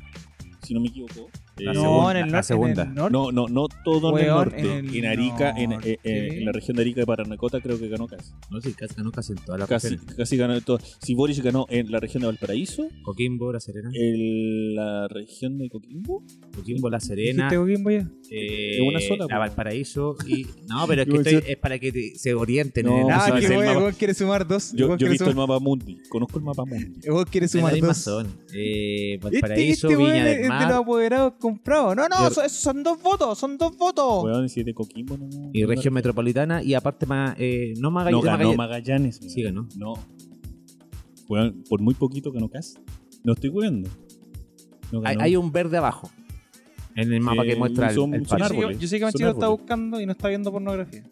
si no me equivoco. La no, segunda- en el la norte. segunda. En el norte. no, no, no todo en el Weón, norte. en En, el Arica, en, eh, eh, en la región de Arica de Paranacota creo que ganó Cast. No sé, casi ganó casi en todas las Casi, regiones. casi ganó en todo. Si Boris ganó en la región de Valparaíso, Coquimbo, La Serena. en la región de Coquimbo. Coquimbo, La Serena. ¿Dijiste Coquimbo ya? eh, Es una sola, La. Valparaíso y. No, pero es que estoy- es para que te- se orienten No, en el Ah, eso qué es el el mapa. vos quiere sumar dos. Yo, he visto el sumar- mapa mundi. Conozco el mapa mundi. Vos quieres de la sumar dos. zona. Eh, Este, Valparaíso, este weón Viña del de los Mar apoderados comprados. No, no, esos son dos votos, son dos votos. Weón, si es de Coquimbo, no. y no- región metropolitana y aparte más. Eh, no No Magallanes. ganó Magallanes-. Sí, ganó. No. Weón, por muy poquito ganó Cast. No estoy. No hay, hay un verde abajo. En el mapa Sí, que muestra el, son- el son yo, paso. sé que, árboles, yo sé que son Manchito está buscando y no está viendo pornografía.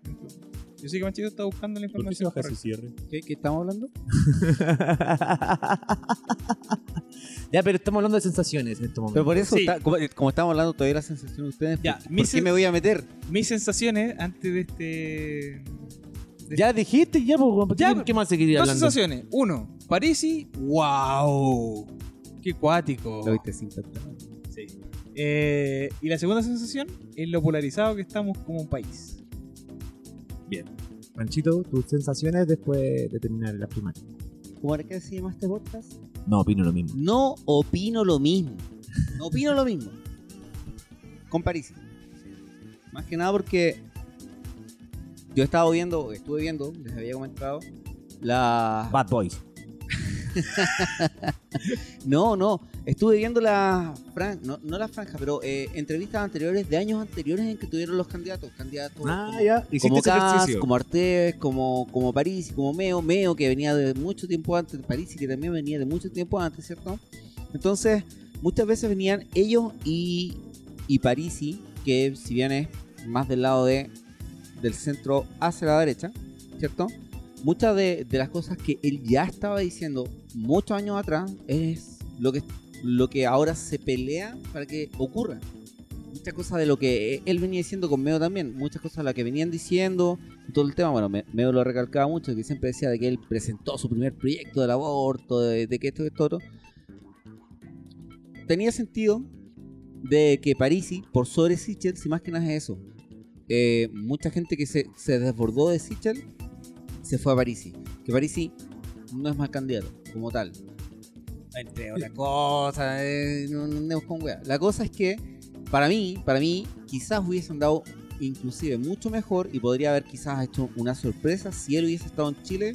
Yo sé que Manchito está buscando la ¿Por qué se información. baja cierre? ¿Qué, qué estamos hablando? ya, pero estamos hablando de sensaciones en este momento. Pero por eso, Sí. está- como, como estamos hablando todavía de la sensación de ustedes, Ya, ¿por, qué me voy a meter? Mis sensaciones antes de este. de Ya dijiste, ya, pues, Ya, ¿qué, más se quería Dos hablando? sensaciones. Uno, Parisi, wow. Qué cuático. Lo viste 50. Sí. Eh, y la segunda sensación es lo polarizado que estamos como un país. Panchito, tus sensaciones después de terminar la primaria. ¿Cómo era que se llama este podcast? No, opino lo mismo. No opino lo mismo. No opino lo mismo. Con París. Más que nada porque yo estaba viendo, estuve viendo, les había comentado, la... Bad Boys. No, no, estuve viendo la franja, no, no la franja, pero eh, entrevistas anteriores de años anteriores en que tuvieron los candidatos, candidatos Ah, como, ya. Como Kass, como Artés, como, como París, como Meo, Meo que venía de mucho tiempo antes, París que también venía de mucho tiempo antes, ¿cierto? Entonces, muchas veces venían ellos y, y Parisi, que si bien es más del lado de, del centro hacia la derecha, ¿cierto? Muchas de, de las cosas que él ya estaba diciendo muchos años atrás es lo que, lo que ahora se pelea para que ocurra. Muchas cosas de lo que él venía diciendo con Meo también, muchas cosas de las que venían diciendo, todo el tema, bueno, Me- Meo lo recalcaba mucho, que siempre decía de que él presentó su primer proyecto del aborto, de, de que esto y esto otro. Tenía sentido de que Parisi, por sobre Sichel, si más que nada es eso. eh, mucha gente que se, se desbordó de Sichel se fue a Parisi. Que Parisi no es mal candidato, como tal. Entre otras cosas, eh, no, no andemos con wea. La cosa es que, para mí, para mí, quizás hubiesen dado inclusive mucho mejor y podría haber quizás hecho una sorpresa si él hubiese estado en Chile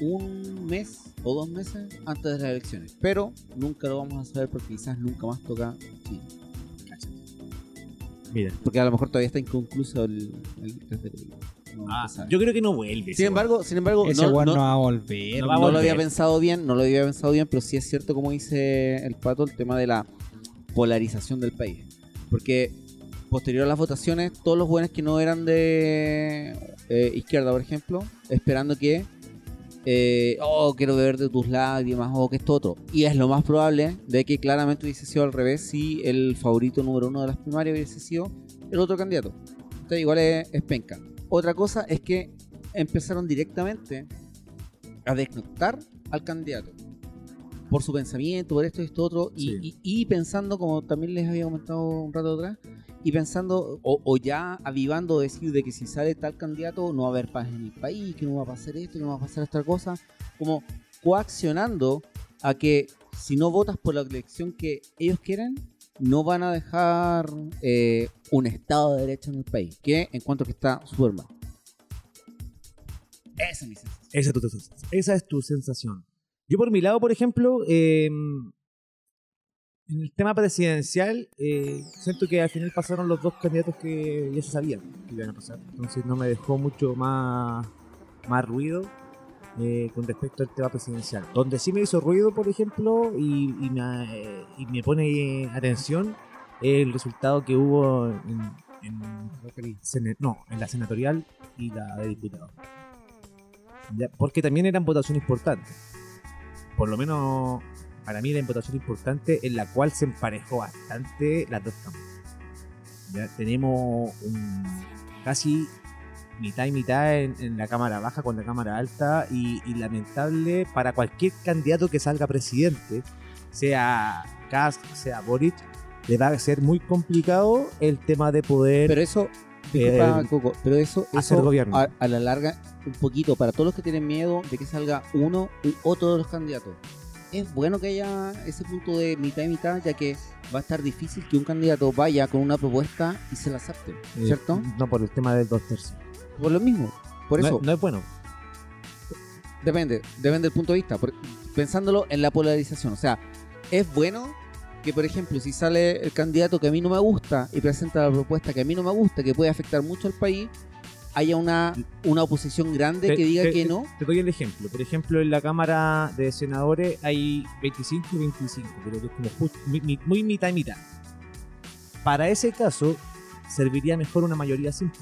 un mes o dos meses antes de las elecciones. Pero nunca lo vamos a saber porque quizás nunca más toca Chile. Mira. Porque a lo mejor todavía está inconcluso el, el referéndum. Ah, yo creo que no vuelve. sin embargo, sin embargo, Ese no, no, no- va a volver. No va a no lo había pensado bien, no lo había pensado bien, pero sí es cierto, como dice el pato, el tema de la polarización del país. Porque posterior a las votaciones, todos los buenos que no eran de eh, izquierda, por ejemplo, esperando que, eh, oh, quiero beber de tus lágrimas, o que esto otro. Y es lo más probable de que claramente hubiese sido al revés si el favorito número uno de las primarias hubiese sido el otro candidato. Entonces igual es, es penca. Otra cosa es que empezaron directamente a desnoctar al candidato por su pensamiento, por esto y esto otro, y, Sí. y- y pensando, como también les había comentado un rato atrás, y pensando, o, o ya avivando decir de que si sale tal candidato no va a haber paz en el país, que no va a pasar esto, que no va a pasar esta cosa, como coaccionando a que si no votas por la elección que ellos quieren, no van a dejar eh, un Estado de Derecho en el país, que encuentro que está súper mal. Esa es mi sensación. Esa es tu, sensación. esa es tu sensación. Yo por mi lado, por ejemplo, eh, en el tema presidencial, eh, siento que al final pasaron los dos candidatos que ya se sabían que iban a pasar. Entonces no me dejó mucho más, más ruido eh, con respecto al tema presidencial. Donde sí me hizo ruido, por ejemplo, y, eh, me pone atención el resultado que hubo en, la senatorial y la de diputados. Porque también eran votaciones importantes. Por lo menos para mí era votación importante en la cual se emparejó bastante las dos cámaras. Ya tenemos un, casi mitad y mitad en, en la cámara baja con la cámara alta y, y lamentable para cualquier candidato que salga presidente, sea Kask, sea Boric, le va a ser muy complicado el tema de poder Pero eso, disculpa, Eh, Coco, pero eso, hacer eso gobierno. A, a la larga, un poquito, para todos los que tienen miedo de que salga uno u otro de los candidatos, es bueno que haya ese punto de mitad y mitad, ya que va a estar difícil que un candidato vaya con una propuesta y se la acepte, eh, ¿cierto? no por el tema del dos tercios. Por lo mismo, por No- eso, no es bueno. depende, depende del punto de vista, por- pensándolo en la polarización, o sea, es bueno que, por ejemplo, si sale el candidato que a mí no me gusta y presenta la propuesta que a mí no me gusta, que puede afectar mucho al país, haya una, una oposición grande Te- que diga te- que no. Te doy el ejemplo. Por ejemplo, en la Cámara de Senadores hay 25 y 25. Creo que es como justo- mi- muy mitad y mitad. Para ese caso, serviría mejor una mayoría simple.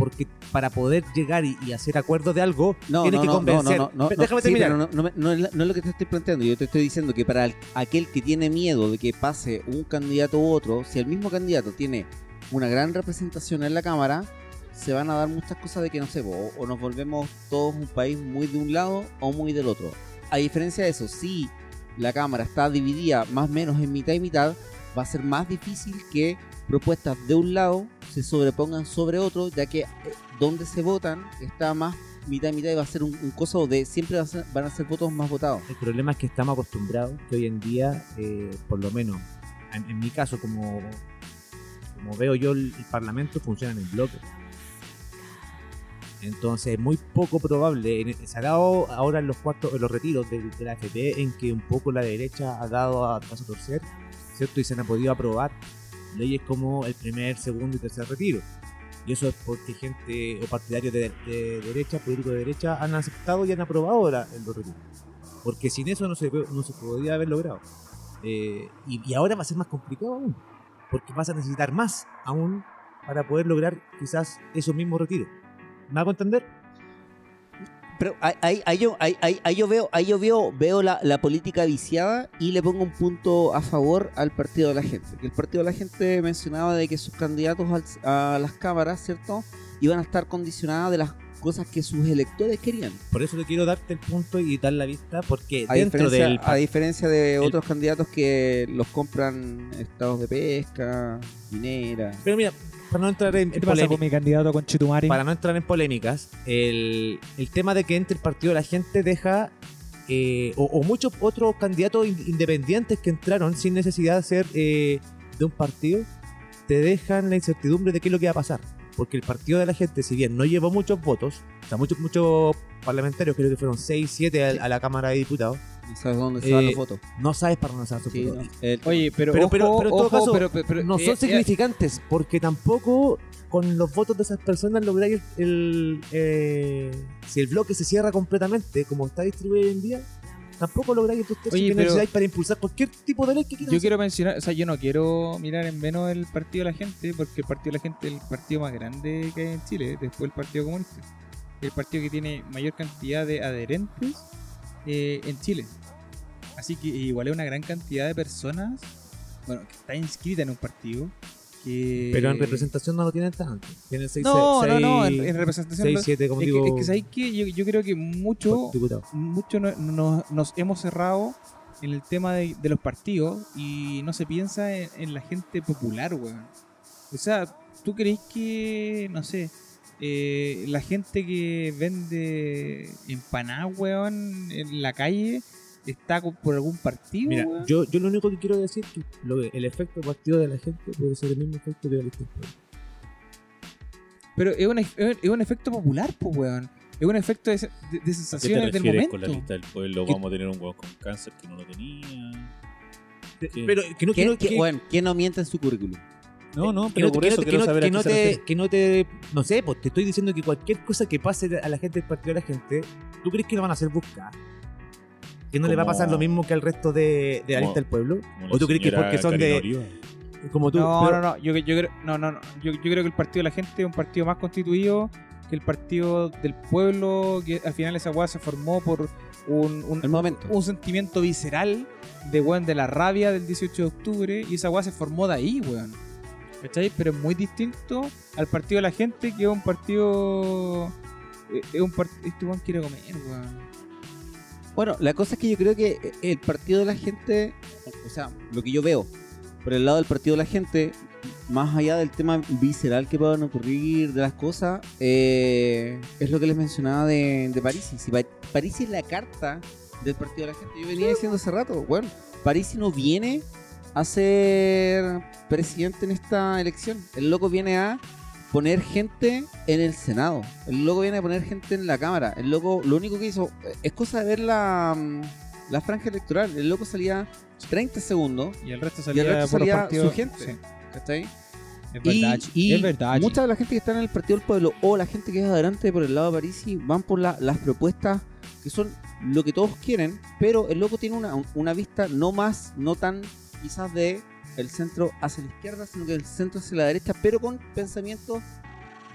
Porque para poder llegar y, y hacer acuerdos de algo, No, tienes no, que no, convencer. no, no, no, Déjame sí, terminar. pero no, no me- no es la- no es lo que te estoy planteando. Yo te estoy diciendo que para el- aquel que tiene miedo de que pase un candidato u otro, si el mismo candidato tiene una gran representación en la Cámara, se van a dar muchas cosas de que no sé, o, o nos volvemos todos un país muy de un lado o muy del otro. A diferencia de eso, si la Cámara está dividida más o menos en mitad y mitad, va a ser más difícil que propuestas de un lado se sobrepongan sobre otro, ya que eh, donde se votan está más mitad y mitad y va a ser un, un coso de siempre va a ser- van a ser votos más votados. El problema es que estamos acostumbrados que hoy en día, eh, por lo menos en, mi caso, como, como veo yo, el, Parlamento funciona en bloque. Entonces es muy poco probable, se ha dado ahora en los cuartos, en los retiros de, la AFP, en que un poco la derecha ha dado a paso a torcer, ¿cierto? Y se han podido aprobar leyes como el primer, segundo y tercer retiro. Y eso es porque gente o partidarios de, de derecha, políticos de derecha, han aceptado y han aprobado la, el los retiros. Porque sin eso no se, no se podría haber logrado. Eh, y, y ahora va a ser más complicado aún. Porque vas a necesitar más aún para poder lograr quizás esos mismos retiros. ¿Me hago entender? Pero ahí, ahí- yo, ahí, ahí- ahí yo veo, ahí yo veo, veo la, la política viciada y le pongo un punto a favor al Partido de la Gente. Que el Partido de la Gente mencionaba de que sus candidatos al- a las cámaras, ¿cierto? Iban a estar condicionadas de las cosas que sus electores querían. Por eso te quiero darte el punto y dar la vista, porque A dentro del... a diferencia de el- otros candidatos que los compran estados de pesca, minera. Pero mira, para no entrar en, ¿Qué en te pasa polémica- con mi candidato con Chitumari? para no entrar en polémicas, el, el tema de que entre el partido de la gente deja, eh, o, o muchos otros candidatos in- independientes que entraron sin necesidad de ser eh, de un partido, te dejan la incertidumbre de qué es lo que va a pasar. Porque el partido de la gente, si bien no llevó muchos votos, o sea, muchos, muchos parlamentarios, creo que fueron 6, 7 a, a la Cámara de Diputados, sabes dónde se van Eh, los votos. no sabes para dónde sus Sí, no. El- Oye, pero, Pero- ojo, pero- pero en todo ojo, caso, pero- pero- pero- no eh, son eh, significantes, porque tampoco con los votos de esas personas lográis el, el, eh, si el bloque se cierra completamente, como está distribuido hoy en día, tampoco lográis tercios Oye, que necesitáis para impulsar cualquier tipo de ley que quieras. Yo quiero mencionar, o sea, yo no quiero mirar en menos el Partido de la Gente, porque el Partido de la Gente es el partido más grande que hay en Chile, después el Partido Comunista. El partido que tiene mayor cantidad de adherentes eh, en Chile. Así que igual es una gran cantidad de personas, bueno, que está inscrita en un partido. Que... Pero en representación no lo tienen tanto. Tienen 6, No, no, no, en, en representación. 6 no- 7, como es, digo, que, es que ¿sabéis qué? Yo, yo creo que mucho mucho no- no- nos hemos cerrado en el tema de, de los partidos y no se piensa en, en la gente popular, weón. O sea, ¿tú crees que, no sé, eh, la gente que vende empanadas, weón, en la calle está por algún partido, Mira, weón? yo, yo lo único que quiero decir es que lo- el efecto partido de la gente puede ser el mismo efecto que la lista del pueblo. Pero es un, es un- es un efecto popular, pues, weón. Es un efecto de, de- de ¿A qué te sensaciones del refieres momento. con la lista del pueblo? ¿Qué- Vamos a tener un huevo con cáncer que no lo tenía. Pero que no, que ¿Quién, no- que- bueno, ¿quién no miente en su currículum? No, no, que pero no, por que eso quiero que saber que a no te, que no te, no sé, pues te estoy diciendo que cualquier cosa que pase a la gente del partido de la gente, ¿tú crees que lo van a hacer buscar? ¿Que no le va a pasar lo mismo que al resto de, de la lista del pueblo? ¿O tú crees que porque son de, como tú? No, pero- no, no. Yo, yo creo, no, no, no. Yo, yo creo que el Partido de la Gente es un partido más constituido que el Partido del Pueblo, que al final esa weá se formó por un, un, El momento. un sentimiento visceral de weón de la rabia del 18 de octubre y esa weá se formó de ahí, weón. ¿Cachai? Pero es muy distinto al Partido de la Gente, que es un partido. eh, Es un partido. Este weón quiere comer, weón. Bueno, la cosa es que yo creo que el partido de la gente, o sea, lo que yo veo por el lado del partido de la gente, más allá del tema visceral que puedan ocurrir de las cosas, eh, es lo que les mencionaba de, de París. Si Pa- París es la carta del partido de la gente, yo venía diciendo hace rato, bueno, París no viene a ser presidente en esta elección. El loco viene a poner gente en el Senado. El loco viene a poner gente en la Cámara. El loco, lo único que hizo eh, es cosa de ver la, mm, la franja electoral. El loco salía 30 segundos. Y el resto Y salía, el resto salía partidos- su gente. Sí, ¿Cachai? es Y, verdad. y es verdad. mucha de la gente que está en el Partido del Pueblo o la gente que es adelante por el lado de Parisi van por la- las propuestas que son lo que todos quieren, pero el loco tiene una, una vista no más, no tan quizás de el centro hacia la izquierda, sino que el centro hacia la derecha, pero con pensamientos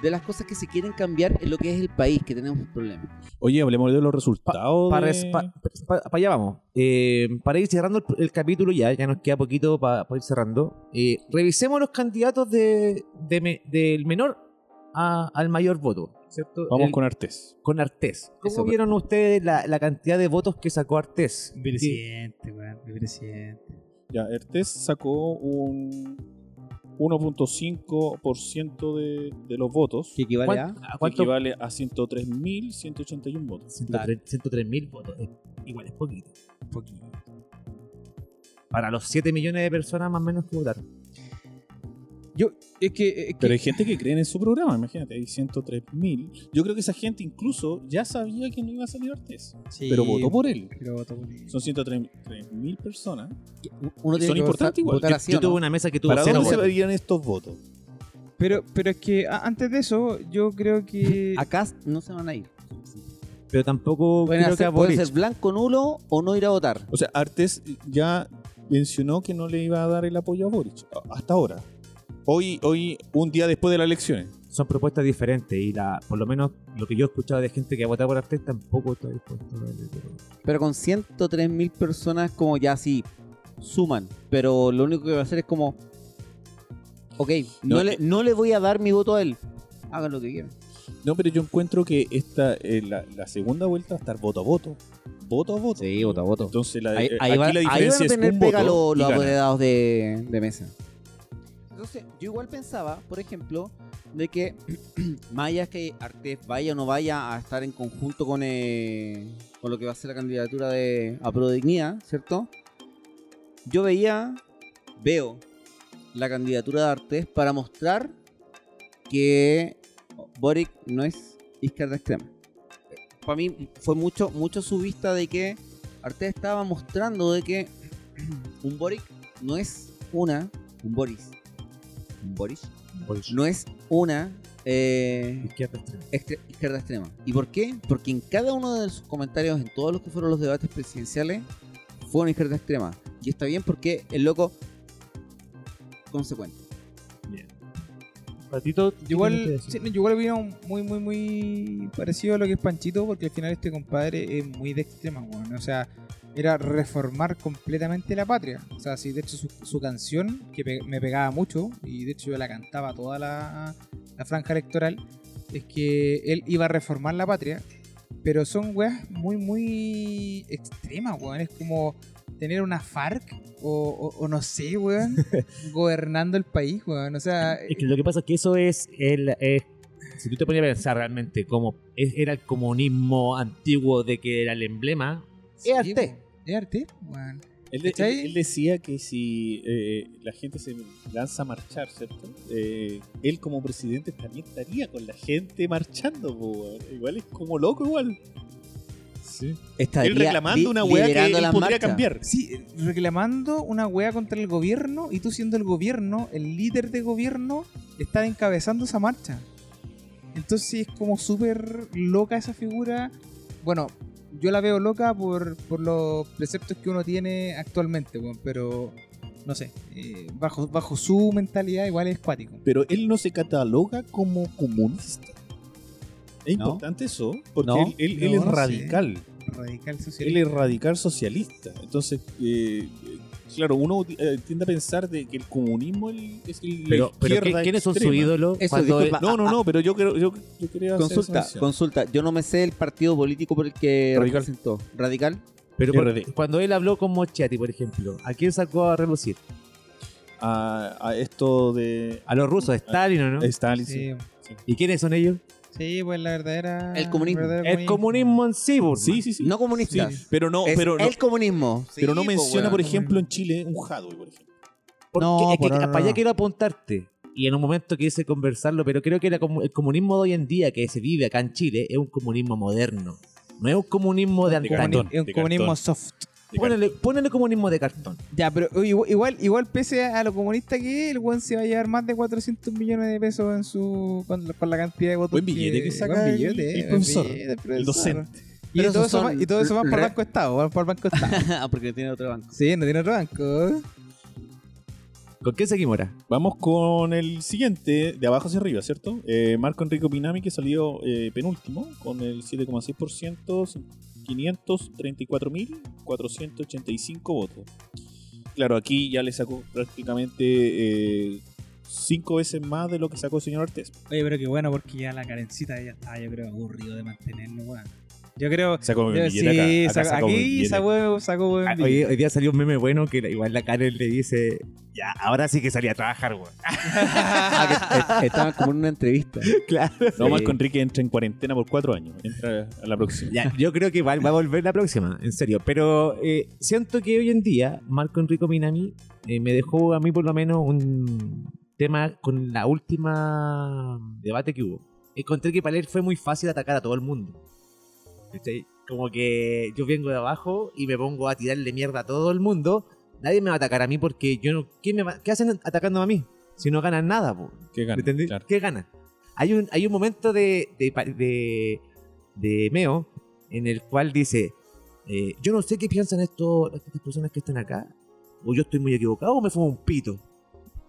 de las cosas que se quieren cambiar en lo que es el país, que tenemos un problema. Oye, hablemos de los resultados. Para, de- pa- pa- pa allá vamos. Eh, para ir cerrando el, el capítulo ya, ya nos queda poquito para ir cerrando. Eh, revisemos los candidatos de, de me- del menor a- al mayor voto, ¿cierto? Vamos El- con Artés. con Artés. ¿Cómo Eso, vieron ustedes la, la cantidad de votos que sacó Artés? Mi presidente, weón. Mi presidente. Ya, Artés sacó un 1.5% de, de los votos. Que equivale ¿Cuán- a... a que cuánto? equivale a 103.181 votos. 103 103.000 votos. Igual es poquito. Poquito. Para los 7 millones de personas más o menos que votaron. Yo, es que. es que- Pero hay gente que cree en su programa, imagínate, hay 103.000. Yo creo que esa gente incluso ya sabía que no iba a salir Artés, Sí, pero votó por él. pero votó por él. Son 103.000 personas. Uno tiene Son que importantes votar, igual. votar Yo, así, yo ¿o no? tuve una mesa que tuvo ¿Para cero dónde se verían estos votos? Pero, pero es que a- antes de eso, yo creo que. Acá no se van a ir. Pero tampoco Pueden, creo que hacer- pueden Boric. ser blanco nulo o no ir a votar. O sea, Artés ya mencionó que no le iba a dar el apoyo a Boric, hasta ahora. Hoy, hoy, un día después de las elecciones. Son propuestas diferentes y la, por lo menos lo que yo he escuchado de gente que ha votado por Artés tampoco está dispuesto a pero- Pero con 103 mil personas como ya sí, suman. Pero lo único que va a hacer es como... Ok, no, No, le, eh. no le voy a dar mi voto a él. Hagan lo que quieran. No, pero yo encuentro que esta, eh, la, la segunda vuelta va a estar voto a voto. Voto a voto. Sí, voto a voto. Entonces, la, Ahí, eh, ahí aquí va- la ahí van diferencia a es tener un pega voto los, apoderados de, de mesa. Entonces, yo igual pensaba, por ejemplo, de que más allá que Artés vaya o no vaya a estar en conjunto con, eh, con lo que va a ser la candidatura de a ¿cierto? Yo veía, veo la candidatura de Artés para mostrar que Boric no es izquierda extrema. Para mí fue mucho, mucho su vista de que Artés estaba mostrando de que un Boric no es una, un Boris, Boris, no es una eh, Izquierda extrema. extre- izquierda extrema. ¿Y por qué? Porque en cada uno de sus comentarios, en todos los que fueron los debates presidenciales, fue una izquierda extrema. Y está bien porque el loco consecuente. Patito, Yo igual, sí, no, igual opino muy, muy, muy parecido a lo que es Panchito, porque al final este compadre es muy de extrema, weón. O sea, era reformar completamente la patria. O sea, sí, de hecho su, su canción, que pe- me pegaba mucho, y de hecho yo la cantaba toda la, la franja electoral, es que él iba a reformar la patria, pero son weas muy, muy extremas, weón. Es como tener una FARC o, o- o no sé, weón, gobernando el país, weón. O sea, Es que lo que pasa es que eso es el. si tú te ponías a pensar realmente cómo era el comunismo antiguo de que era el emblema, Sí, es arte. Es arte. Él, de- ¿Cachai? él- él decía que si eh, la gente se lanza a marchar, ¿cierto? Eh, él como presidente también estaría con la gente marchando, po. Igual es como loco igual. Estaría él reclamando una weá que él podría cambiar. Sí, reclamando una wea contra el gobierno y tú siendo el gobierno, el líder de gobierno, está encabezando esa marcha. Entonces es como súper loca esa figura. Bueno, yo la veo loca por, por los preceptos que uno tiene actualmente, weón, pero no sé, eh, bajo, bajo su mentalidad igual es cuático. Pero él no se cataloga como comunista. Es No. importante eso, porque No. él, él- él es no sé. radical. Radical Él socialista. es radical socialista. Entonces, eh, claro, uno eh, tiende a pensar de que el comunismo el- es el, la Pero, pero izquierda ¿qué- ¿quiénes son? Eso, Cuando- disculpa. No, no, no, pero yo, creo, yo, yo quería hacer Consulta, mención. consulta. Yo no me sé el partido político por el que Radical. representó. ¿Radical? pero por- cuando él habló con Mochiati, por ejemplo, ¿a quién sacó a relucir? a, a esto de A los rusos, Stalin o no. Stalin. Sí, ¿Y quiénes son ellos? Sí, pues la verdadera. El comunismo. El comunismo en sí, pues, Sí, sí, sí. No comunistas. Sí, pero no, Es pero no, el comunismo. pero no Sí, menciona, weón. por ejemplo, en Chile un Hadwe, por ejemplo. Porque No, es que pero no, para allá quiero apuntarte. Y en un momento quise conversarlo, pero creo que la el comunismo de hoy en día que se vive acá en Chile es un comunismo moderno. No es un comunismo de antaño. Es un comunismo cartón. soft. Ponele, ponele comunismo de cartón. Ya, pero igual, igual, pese a lo comunista que es, el weón se va a llevar más de 400 millones de pesos en su con, por la cantidad de votos. Buen billete que saca buen el- billete, el profesor, billete, el profesor. docente. Y todo, eso va, son y todo eso va por Banco Estado, va por Banco Estado. ah, porque tiene otro banco. sí, no tiene otro banco. ¿Con qué seguimos ahora? Vamos con el siguiente, de abajo hacia arriba, ¿cierto? Eh, Marco Enrico Pinami, que salió eh, penúltimo, con el 7,6%, 534.485 votos. Claro, aquí ya le sacó prácticamente eh, cinco veces más de lo que sacó el señor Artés. Oye, pero qué bueno, porque ya la carencita ya estaba, yo creo, aburrido de mantenerlo, weón. Yo creo. Sacó buen billete sí, acá, acá sacó- sacó buen aquí billete. sacó, sacó buen Ah, billete. Hoy, hoy día salió un meme bueno que igual la Karen le dice, ya, ahora sí que salí a trabajar, güey. Ah, que est- estaban como en una entrevista. claro. No, Sí. Marco Enrique entra en cuarentena por cuatro años. Entra a la próxima. Ya, yo creo que va, va a volver la próxima, en serio. Pero eh, siento que hoy en día Marco Enrico Minami eh, me dejó a mí por lo menos un tema con la última debate que hubo. Encontré que para él fue muy fácil atacar a todo el mundo. ¿Cachai? Como que yo vengo de abajo y me pongo a tirarle mierda a todo el mundo. Nadie me va a atacar a mí porque yo no... ¿Qué, me va- qué hacen atacándome a mí? Si no ganan nada, po. ¿Qué gana? ¿Me entendí? Claro. ¿Qué gana? Hay un, hay un momento de, de, de, de Meo en el cual dice, eh, yo no sé qué piensan estos, estas personas que están acá, o yo estoy muy equivocado, o me fumo un pito.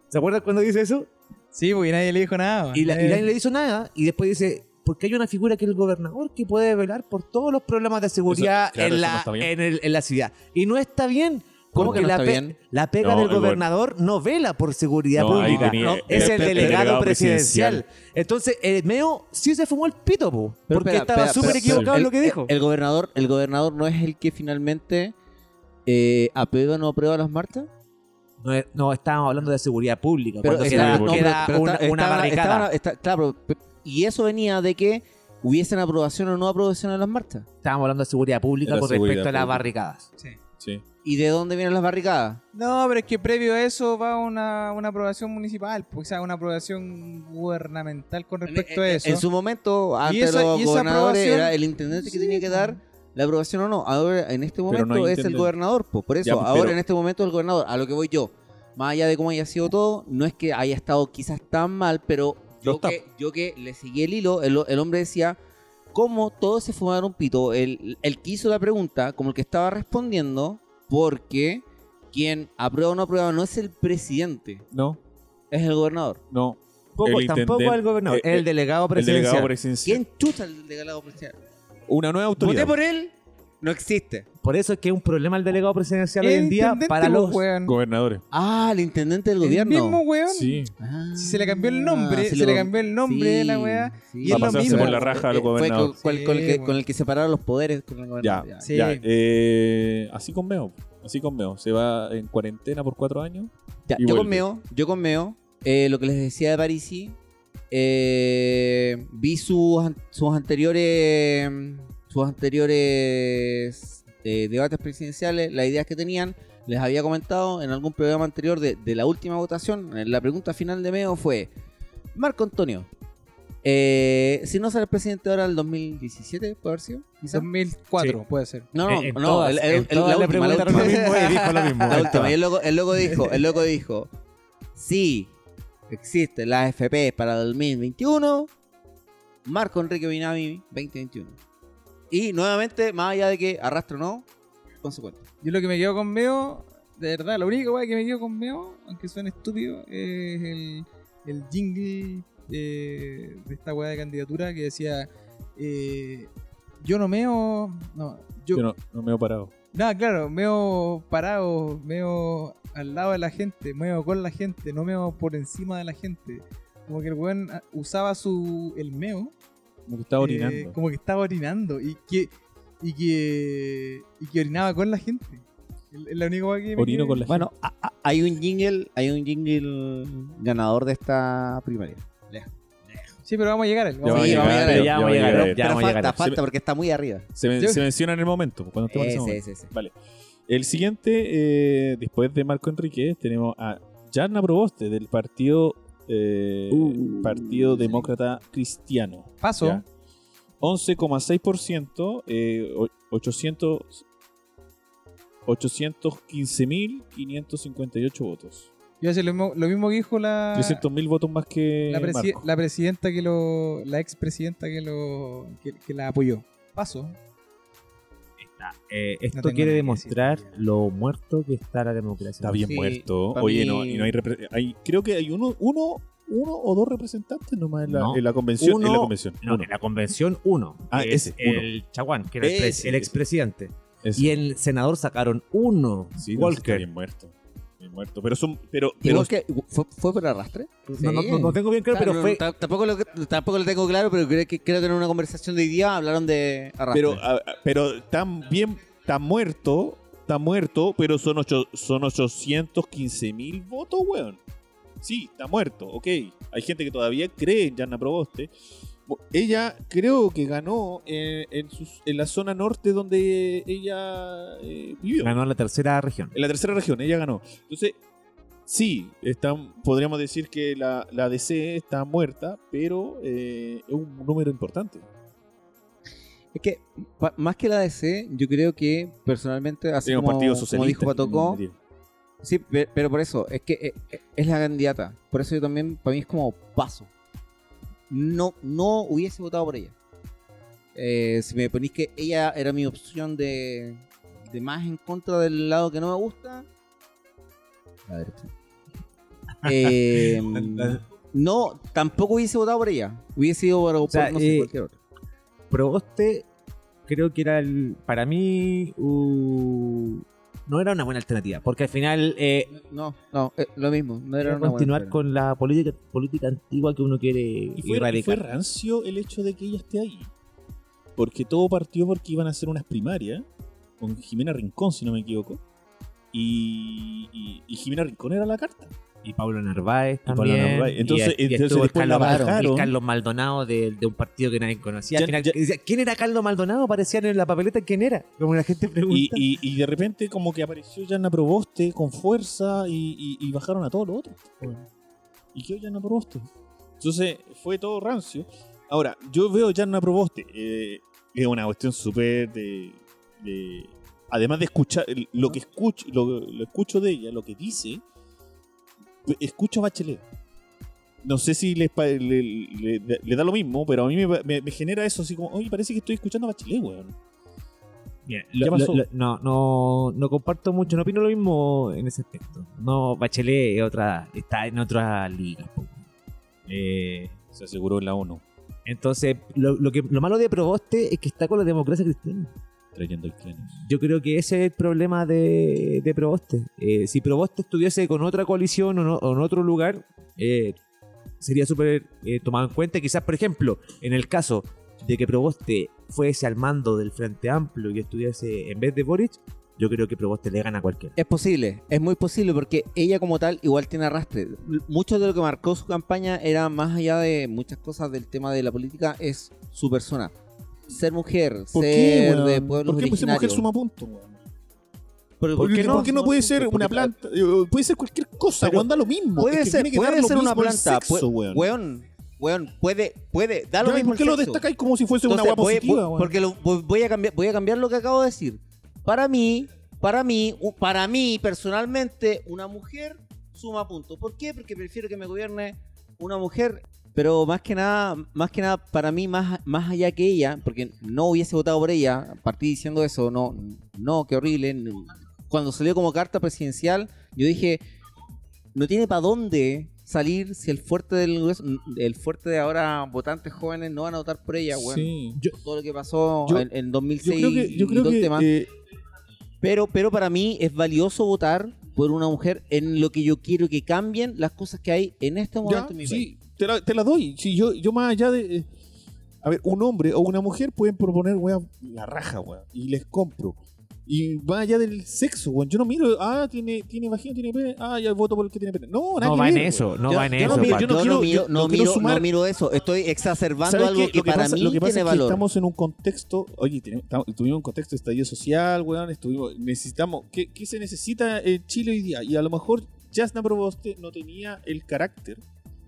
¿Se acuerdan cuando dice eso? Sí, porque nadie le dijo nada. Y, la- y Nadie- nadie le hizo nada, y después dice, porque hay una figura que es el gobernador que puede velar por todos los problemas de seguridad Eso- claro, en, no la, en, el- en la ciudad. Y no está bien. ¿Cómo porque que no la, está pe- bien? la pega No, del el go- gobernador no vela por seguridad No, pública. tenía- No, el- es el, el- el delegado, delegado presidencial. presidencial. Entonces, el Meo sí se fumó el pito, po, Pero porque espera, estaba súper equivocado en lo que dijo. El, gobernador, el gobernador no es el que finalmente eh, aprueba o no aprueba las marchas. No, es- no estábamos hablando de seguridad pública. Pero pero una, estaba- barricada. estaba- claro, y eso venía de que hubiesen aprobación o no aprobación en las marchas. Estábamos hablando de seguridad pública Era con seguridad respecto a las barricadas. Sí. ¿Y de dónde vienen las barricadas? No, pero es que previo a eso va una, una aprobación municipal, pues, o sea, una aprobación gubernamental con respecto a En- eso. En su momento, antes de los y esa gobernadores, aprobación- era el intendente que Sí, tenía que dar la aprobación o no. Ahora, en este momento, no es el gobernador. pues, por eso, Ya, pues, ahora pero- en este momento es el gobernador. A lo que voy yo. Más allá de cómo haya sido todo, no es que haya estado quizás tan mal, pero yo que, yo que le seguí el hilo, el, el hombre decía, ¿cómo todos se fumaron pito? El, el que hizo la pregunta, como el que estaba respondiendo, porque quien aprueba o no aprueba no es el presidente, No, es el gobernador. no. Poco- El tampoco el gobernador, eh, el delegado El presidencial. delegado presidencial. ¿Quién chucha el delegado presidencial? Una nueva autoridad. Voté por él, no existe. Por eso es que es un problema el delegado presidencial hoy El en día para pues, los... weón. Gobernadores. Ah, el intendente del El gobierno. mismo weón. Sí. Ah, Si se le cambió el nombre, se lo- le cambió el nombre de la weá, sí. y Va a pasarse mismo. por la raja a los fue gobernadores. con, con- con el que, con el que separaron los poderes con el Ya, gobernador. ya. Sí. ya. Eh, así con Meo. Así con Meo. Se va en cuarentena por cuatro años. Ya, yo vuelve. con Meo, yo con Meo, eh, lo que les decía de Parisi, eh, vi sus, sus anteriores sus anteriores eh, debates presidenciales, las ideas que tenían, les había comentado en algún programa anterior de, de la última votación, en la pregunta final de Meo fue, Marco Antonio, eh, si no sale el presidente ahora el 2017, ¿puede haber sido? quizá? 2004, Sí. puede ser. No, no, En- en no, todas- el- el- el- la última, la preguntaron lo última. mismo y dijo lo mismo. La última. Y el loco, el loco dijo, el loco dijo, si existe la AFP para 2021, Marco Enrique Minami 2021. Y nuevamente, más allá de que arrastre o no, consecuente. Yo lo que me quedo con Meo, de verdad, lo único weá, que me quedo con Meo, aunque suene estúpido, es el, el jingle eh, de esta weá de candidatura que decía eh, yo no meo. No, yo. Yo no, no me he parado. Nada, claro, meo parado, meo al lado de la gente, meo con la gente, no meo por encima de la gente. Como que el weón usaba su el meo Como que estaba eh, orinando. como que estaba orinando y que y que y que orinaba con la gente. Es la única que me Orino con la Bueno, a- a- hay un jingle, hay un jingle ganador de esta primaria. Sí, pero vamos a llegar a él. Ya vamos va a llegar. ya vamos va a llegar, Pero vamos a falta, llegar. falta porque está muy arriba. Se, men- Yo- se menciona en el momento, cuando estemos en ese momento. ese, ese. Vale. El siguiente, eh, después de Marco Enriquez, tenemos a Jarna Proboste del Partido eh, Uh, Partido. Demócrata Cristiano. Paso. Ya. 11,6%, eh, o- 800 815.558 votos. Yo hacer lo mismo, lo mismo que dijo la 300.000 votos más que la, presi- Marco. la presidenta que lo la expresidenta que lo que, que la apoyó. Paso. Eh, esto quiere demostrar decir. lo muerto que está la democracia. Está bien Sí, muerto. Oye, mí- no, y no hay, Creo que hay uno, uno, uno o dos representantes nomás en la, No. en la convención. Uno- en la convención. No, Uno. en la convención uno. Ah, es ese, uno. el Chaguán, que era Ese, el expresidente. Y el senador sacaron uno. Sí, no, sí, está Walker. bien muerto. Muerto. Pero son. Pero, pero que, ¿fue, ¿Fue por arrastre? No, no, Sí. no, no tengo bien claro, Claro, pero fue. ta- tampoco, lo, tampoco lo tengo claro, pero creo que quiero tener una conversación de hoy día. Hablaron de arrastre. Pero, a- pero tan bien, tan muerto, tan muerto, pero son, ocho, son 815 mil votos, weón. Sí, está muerto, ok. Hay gente que todavía cree en Yana Proboste. Ella creo que ganó en, en, sus- en la zona norte donde ella eh, vivió. Ganó la tercera región. En la tercera región, ella ganó. Entonces, sí, están, podríamos decir que la, la DC está muerta, pero eh, es un número importante. Es que, pa- más que la DC, yo creo que personalmente, así como, partido como dijo Patocó, sí, pe- pero por eso, es que eh, eh, es la candidata. Por eso yo también, para mí es como paso. No, no hubiese votado por ella. Eh, si me ponís que ella era mi opción de, de más en contra del lado que no me gusta, la derecha. Eh, no, tampoco hubiese votado por ella. Hubiese ido por, por, sea, no sé, eh, cualquier otra. Proboste, creo que era el. Para mí. uh, no era una buena alternativa. Porque al final. eh, No, no, eh, lo mismo. No era una continuar buena con la política, política antigua que uno quiere Y fue, y fue erradicar. rancio el hecho de que ella esté ahí. Porque todo partió porque iban a hacer unas primarias con Jimena Rincón, si no me equivoco. y, y, y Jimena Rincón era la carta. Y Pablo Narváez Pablo también. Narváez. Entonces- y, y entonces el Carlos, bajaron. el Carlos Maldonado de, de un partido que nadie conocía. Ya- final, ya- ¿Quién era Carlos Maldonado? Aparecían en la papeleta quién era. Como la gente pregunta. Y, y, y de repente como que apareció Yanna Proboste con fuerza y, y- y bajaron a todos los otros. ¿Y qué Yanna Proboste? Entonces fue todo rancio. Ahora, yo veo Yanna Proboste. eh, es una cuestión súper de, de- Además de escuchar lo que escucho, lo, lo escucho de ella, lo que dice, escucho a Bachelet. No sé si les le, le- le da lo mismo, pero a mí me, me- me genera eso así como, oye, parece que estoy escuchando a Bachelet, weón. Bien, ¿Qué lo- pasó? lo- lo- no, no, no comparto mucho, no opino lo mismo en ese aspecto. No, Bachelet es otra, está en otra liga. Eh, Se aseguró en la ONU, entonces, lo, lo que, lo malo de Proboste es que está con la democracia cristiana. Trayendo el tren. Yo creo que ese es el problema de, de Proboste. Eh, si Proboste estuviese con otra coalición o, no- o en otro lugar, eh, sería súper eh, tomado en cuenta. Quizás, por ejemplo, en el caso de que Proboste fuese al mando del Frente Amplio y estuviese en vez de Boric, yo creo que Proboste le gana a cualquiera. Es posible, es muy posible porque ella como tal igual tiene arrastre. Mucho de lo que marcó su campaña era más allá de muchas cosas del tema de la política, es su persona. Ser mujer, ¿Por ser qué, de pueblos ¿Por qué pues, ser mujer suma punto, weón? ¿Por qué no, no? puede ser Porque- una planta? Eh, Puede ser cualquier cosa, weón, da lo mismo. Puede Es que ser, que puede ser una planta. sexo, puede- weón. weón, weón, puede, puede, da lo Ya, mismo ¿Por qué el lo sexo. destacáis como si fuese una Entonces, agua positiva, voy- weón? porque lo- voy, a cambiar, voy a cambiar lo que acabo de decir. Para mí, para mí, para mí personalmente, una mujer suma puntos. ¿Por qué? Porque prefiero que me gobierne una mujer. Pero más que nada, más que nada, para mí, más, más allá que ella, porque no hubiese votado por ella, partí diciendo eso, no, no, qué horrible. Cuando salió como carta presidencial, yo dije, no tiene para dónde salir si el fuerte del el fuerte de ahora votantes jóvenes no van a votar por ella, weón. Sí. Todo lo que pasó Yo- en, en Yo 2006 creo que, yo y creo todo el que tema. eh, Pero, pero para mí es valioso votar por una mujer en lo que yo quiero que cambien las cosas que hay en este momento ya, en mi sí, te la, te la doy. Sí, yo, yo más allá de... eh, a ver, un hombre o una mujer pueden proponer, weón, la raja, weón, y les compro. Y más allá del sexo, weón. Yo no miro, ah, tiene, tiene vagina, tiene pene, ah, ya voto por el que tiene pene. No, nada No que va en eso, weón. no va en eso, miro- Paco. yo no quiero, miro, yo- no miro, sumar- no miro eso. Estoy exacerbando ¿Sabes algo que, que para pasa, mí lo que pasa tiene es que valor. estamos en un contexto, oye, tuvimos un contexto de estallido social, weón, estuvimos, necesitamos, ¿qué, qué se necesita en Chile hoy día? Y a lo mejor Jasna Proboste no tenía el carácter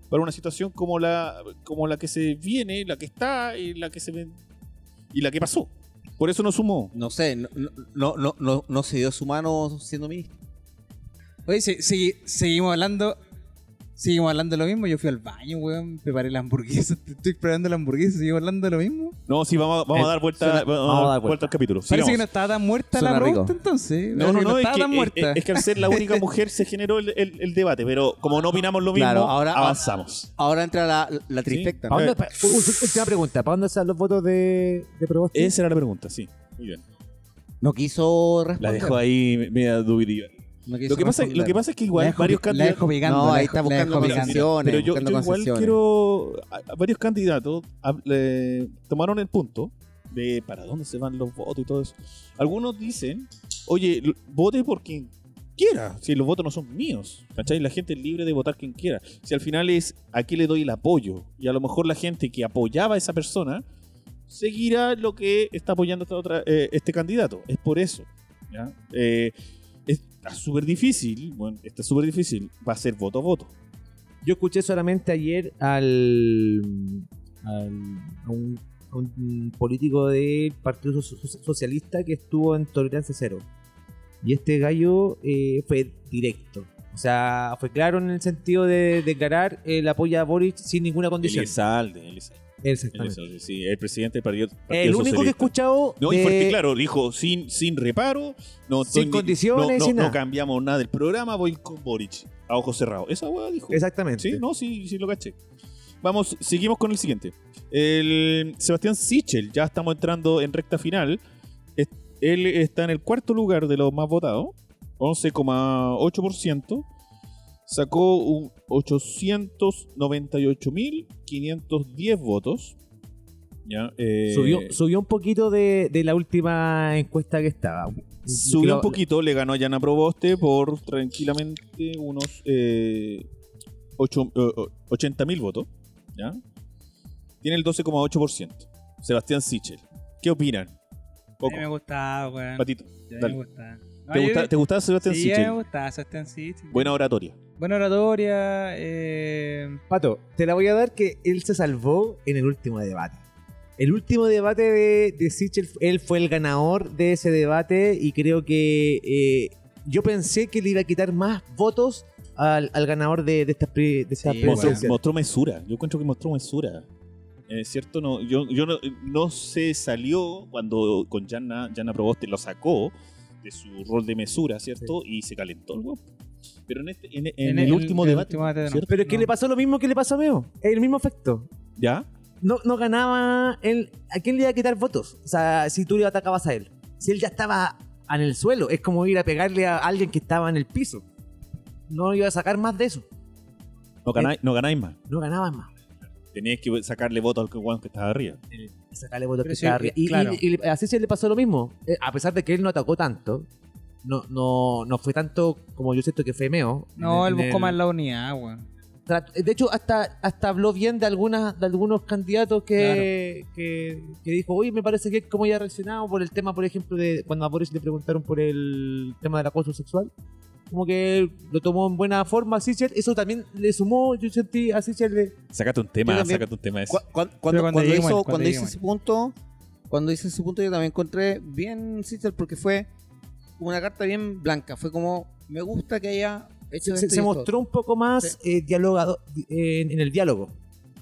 para una situación como la, como la que se viene, la que está y la que se ven- y la que pasó. Por eso no sumó. No sé, no, no, no, no, no se dio su mano siendo ministro. Oye, se- segui- seguimos hablando. Seguimos hablando de lo mismo. Yo fui al baño, weón. Preparé la hamburguesa. Estoy preparando la hamburguesa. Seguimos hablando de lo mismo. No, sí, vamos, a- vamos a Eh, dar vuelta, suena- vamos a dar vuelta vuelta. al capítulo. Parece que no estaba tan muerta Suena la rico. pregunta entonces. No, no, no, es estaba que, tan muerta. es que al ser la única mujer se generó el, el- el debate, pero como no opinamos lo mismo, Claro, ahora- avanzamos. Ahora entra la, la trifecta. ¿Para ¿no? dónde- pa- u- u- última pregunta, ¿para dónde están los votos de, de Proboste? Esa era la pregunta, sí. Muy bien. No quiso La responder. dejo ahí media dubitiva. Lo que, pasa, lo que pasa es que igual dejo varios candidatos. picando. No, ahí está buscando canciones. pero yo, buscando yo igual concesiones. quiero. a- varios candidatos le- tomaron el punto de para dónde se van los votos y todo eso. Algunos dicen, oye, vote por quien quiera, si los votos no son míos. ¿Cachai? La gente es libre de votar quien quiera. Si al final es a quién le doy el apoyo. Y a lo mejor la gente que apoyaba a esa persona seguirá lo que está apoyando esta otra, eh, este candidato. Es por eso. ¿ya? Eh, está súper difícil. Bueno, está súper difícil. Va a ser voto a voto. Yo escuché solamente ayer al, al- a, un, a un político del Partido So- So- Socialista que estuvo en Tolerancia Cero. Y este gallo eh, fue directo. O sea, fue claro en el sentido de declarar el apoyo a Boric sin ninguna condición. Elizalde, Elizalde. Exactamente. Sí, el presidente del Partido, Partido El único que he escuchado No, y de- fuerte, claro, dijo sin, sin reparo, no, Sin estoy- condiciones, no, no, sin no nada. cambiamos nada del programa, voy con Boric, a ojos cerrados. Esa weá dijo. Exactamente. Sí, no, sí, sí lo caché. Vamos, seguimos con el siguiente. El Sebastián Sichel, ya estamos entrando en recta final. Él está en el cuarto lugar de los más votados, 11,8%. Sacó un 898.510 votos. ¿ya? Eh, Subió, subió un poquito de, de la última encuesta que estaba. Subió Creo- un poquito, le ganó a Yana Proboste por tranquilamente unos eh, ocho- eh, 80 mil votos. ¿ya? Tiene el 12,8%. Sebastián Sichel. ¿Qué opinan? A Poco. mí me gustaba, weón. Patito. A mí dale. me gustaba. No, ¿Te, yo- gusta- ¿Te gustaba Sebastián Sí, Sichel? me gustaba Sebastián Sichel. Buena oratoria. Buena oratoria. Eh... Pato, te la voy a dar que él se salvó en el último debate. El último debate de, de Sichel, él fue el ganador de ese debate y creo que eh, yo pensé que le iba a quitar más votos al, al ganador de, de estas pre- de estas Sí, Mostró, mesura. Yo encuentro que mostró mesura. Es cierto, no, yo, yo no, no se salió cuando con Yana, Yana Proboste lo sacó de su rol de mesura, ¿cierto? Y se calentó el weón. Pero en, este, en, en el, último el debate, último debate no. Pero es que No. le pasó lo mismo que le pasó a Meo. El mismo efecto. ¿Ya? No, no ganaba él. ¿A quién le iba a quitar votos? O sea, si tú le atacabas a él. Si él ya estaba en el suelo, es como ir a pegarle a alguien que estaba en el piso. No iba a sacar más de eso. No ganáis, no ganáis más. No ganaba más. Teníais que sacarle votos al que que estaba arriba. sacarle votos Pero que sí, estaba arriba. Y, claro. y- y así se le pasó lo mismo. Eh, a pesar de que él no atacó tanto, no, no, no fue tanto como yo siento que fue Meo. No, él buscó el- más la unidad, weón. De hecho, hasta, hasta habló bien de algunas de algunos candidatos que, que, que dijo, oye, me parece que como ya ha reaccionado por el tema, por ejemplo, de cuando a Boris le preguntaron por el tema del acoso sexual. Como que lo tomó en buena forma a Sichel. Eso también le sumó, yo sentí a Sichel de- Sácate un tema, también- sácate un tema de eso. Cu- cuan- cuando, cuando hizo, cuando cuando hizo ese punto, cuando hice ese punto yo también encontré bien Sister porque fue una carta bien blanca. Fue como, me gusta que haya hecho se, esto se y esto mostró un poco más eh, dialogado eh, en, en el diálogo.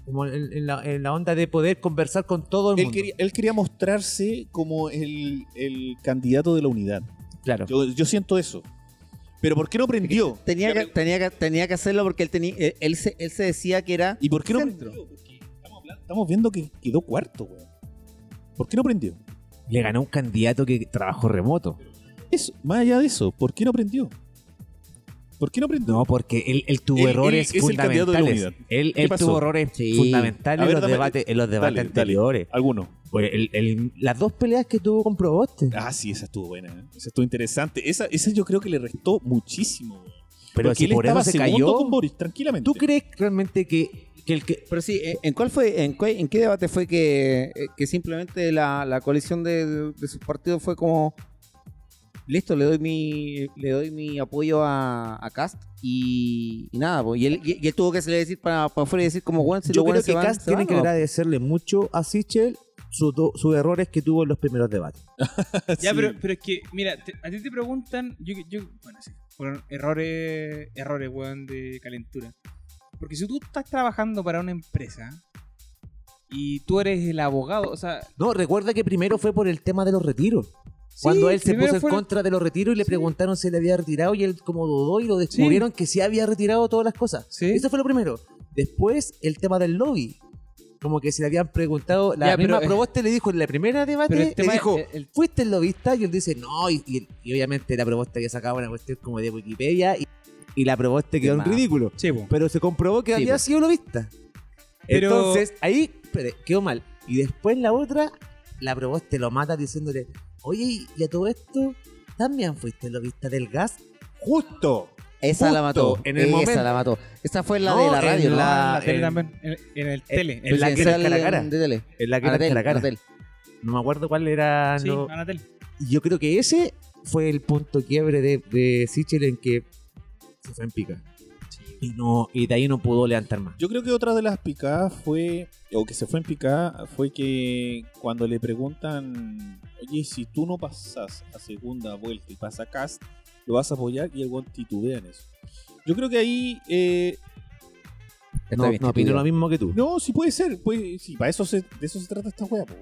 Como en, en la, en la onda de poder conversar con todo el Él mundo. quería, él quería mostrarse como el, el candidato de la unidad. Claro. Yo, yo siento eso. Pero ¿por qué no prendió? Tenía que, tenía, que, tenía que hacerlo porque él, tenía, él, él se, él se decía que era ¿Y por qué no centro. prendió? Porque estamos, hablando- estamos viendo que quedó cuarto, weón. ¿Por qué no prendió? Le ganó un candidato que trabajó remoto. Eso, más allá de eso, ¿por qué no prendió? ¿Por qué no prendió? No, porque él, él tuvo Él- él errores es el candidato de la fundamentales. Él, tuvo errores Sí. fundamentales ver, en, los dame- debates, en los debates Dale, dale. anteriores. ¿Alguno? Pues el- el- las dos peleas que tuvo con Proboste. Ah, sí, esa estuvo buena. ¿eh? Esa estuvo interesante. Esa, esa yo creo que le restó muchísimo. pero Porque si él por estaba eso se cayó. con Boris, tranquilamente. ¿Tú crees realmente que, que el que. Pero sí, ¿en- ¿en cuál fue, en, cuál- en qué debate fue que, eh, que simplemente la, la coalición de, de sus partidos fue como listo, le doy mi, le doy mi apoyo a, a Cast y, y nada, pues, y, él, y, y él tuvo que salir a decir para, para afuera y decir como bueno, si Yo los creo que van, Cast tiene van, que ¿no? agradecerle mucho a Sichel sus errores que tuvo en los primeros debates. Ya, pero, pero es que, mira, te- a ti te preguntan, yo, yo, bueno, sí, fueron errores, errores, weón, de calentura. Porque si tú estás trabajando para una empresa y tú eres el abogado, o sea, No, recuerda que primero fue por el tema de los retiros. Cuando sí, él se puso en contra de los retiros y le Sí. preguntaron si le había retirado y él como dudó y lo descubrieron que sí había retirado todas las cosas. Sí. Eso fue lo primero. Después el tema del lobby. Como que se le habían preguntado, la Ya, misma pero, eh, le dijo en la primera debate, el le dijo, el- ¿fuiste el lobista? Y él dice, no, y, y- y obviamente la Proboste había sacado una cuestión como de Wikipedia y, y la Proboste quedó en ridículo. Sí, po. Pero se comprobó que había sido lobista. Pero- Entonces, ahí espere, quedó mal. Y después la otra, la Proboste lo mata diciéndole, oye, y a todo esto, ¿también fuiste lobista del gas? Justo. Esa Justo la mató. en el esa momento. la mató. Esa fue la No, de la radio, en la tele en- también, en, en el tele. en la que era cara a cara. de tele. En la que era cara a cara. Anatel. No me acuerdo cuál era. sí, no- Anatel. Y Yo creo que ese fue el punto quiebre de, de Sichel en que se fue en pica. Y, no, y de ahí no pudo levantar más. Yo creo que otra de las picadas fue, o que se fue en picada, fue que cuando le preguntan, oye, si tú no pasas a segunda vuelta y pasa Cast, lo vas a apoyar y el buen titubea en eso. Yo creo que ahí, eh, Está No, bien no opino lo mismo que tú. no, sí puede ser, puede, sí, para eso se, de eso se trata esta wea, po.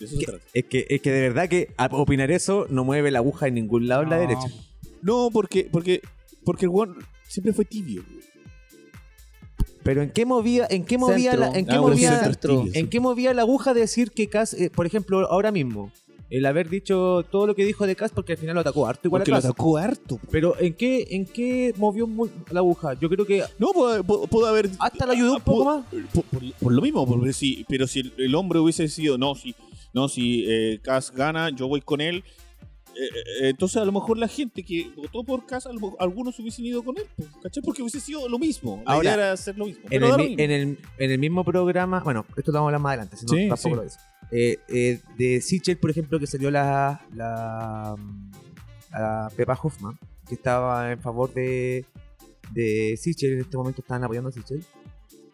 De eso se Que- trata. es, que, es que de verdad que a- opinar eso no mueve la aguja en ningún lado en la derecha. No, porque, porque, porque el weón siempre fue tibio. Pero ¿en qué movía, en qué movía, Centro. la, en qué Ah, bueno, movía, centro. en qué movía la aguja de decir que Cas, eh, por ejemplo, ahora mismo, el haber dicho todo lo que dijo de Cas porque al final lo atacó harto igual Porque a lo Cas. atacó harto. Pero ¿en qué, ¿en qué movió la aguja? Yo creo que No, pudo, haber. hasta lo ayudó un poco más. Por, por- por lo mismo, porque si, pero si el, el hombre hubiese sido, no, si, no, si eh, Cas gana, yo voy con él. Eh, eh, entonces a lo mejor la gente que votó por Cas, a lo mejor algunos hubiesen ido con él, pues, ¿cachai? Porque hubiese sido lo mismo. La Ahora, idea era hacer lo mismo. En Pero el, lo mismo. en, el, en el mismo programa, bueno, esto lo vamos a hablar más adelante, si no Sí, tampoco sí. lo es. Eh, eh, de Sichel, por ejemplo, que salió la, la, la Pepa Hoffman, que estaba en favor de, de Sichel, en este momento estaban apoyando a Sichel.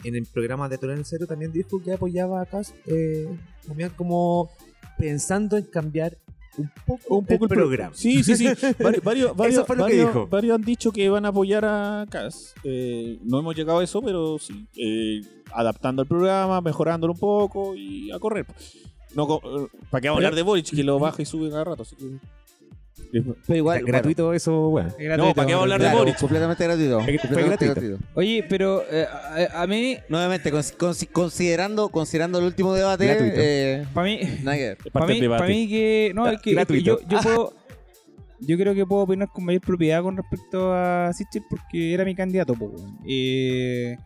En el programa de Torre en Cero también dijo que apoyaba a Cas, eh, también como pensando en cambiar un poco, un poco el programa. Sí, sí, sí. Vari- varios, varios, varios- han dicho que van a apoyar a Cas. Eh, no hemos llegado a eso, pero sí. Eh, adaptando el programa, mejorándolo un poco y a correr. No, eh, ¿Para qué vamos a hablar de Boric? Que lo baja y sube cada rato. así que- Pero igual, gratuito eso, bueno. Es gratuito, No, ¿para qué vamos a hablar de Boric? completamente gratuito. Completamente gratuito. gratuito. Oye, pero eh, a, a mí, Nuevamente, cons- cons- considerando, considerando el último debate, Gratuito. eh, para mí, para mí, pa' mí que no, es que, es que Gratuito. yo, yo puedo, yo creo que puedo opinar con mayor propiedad con respecto a Sichel porque era mi candidato. po, weón. Eh,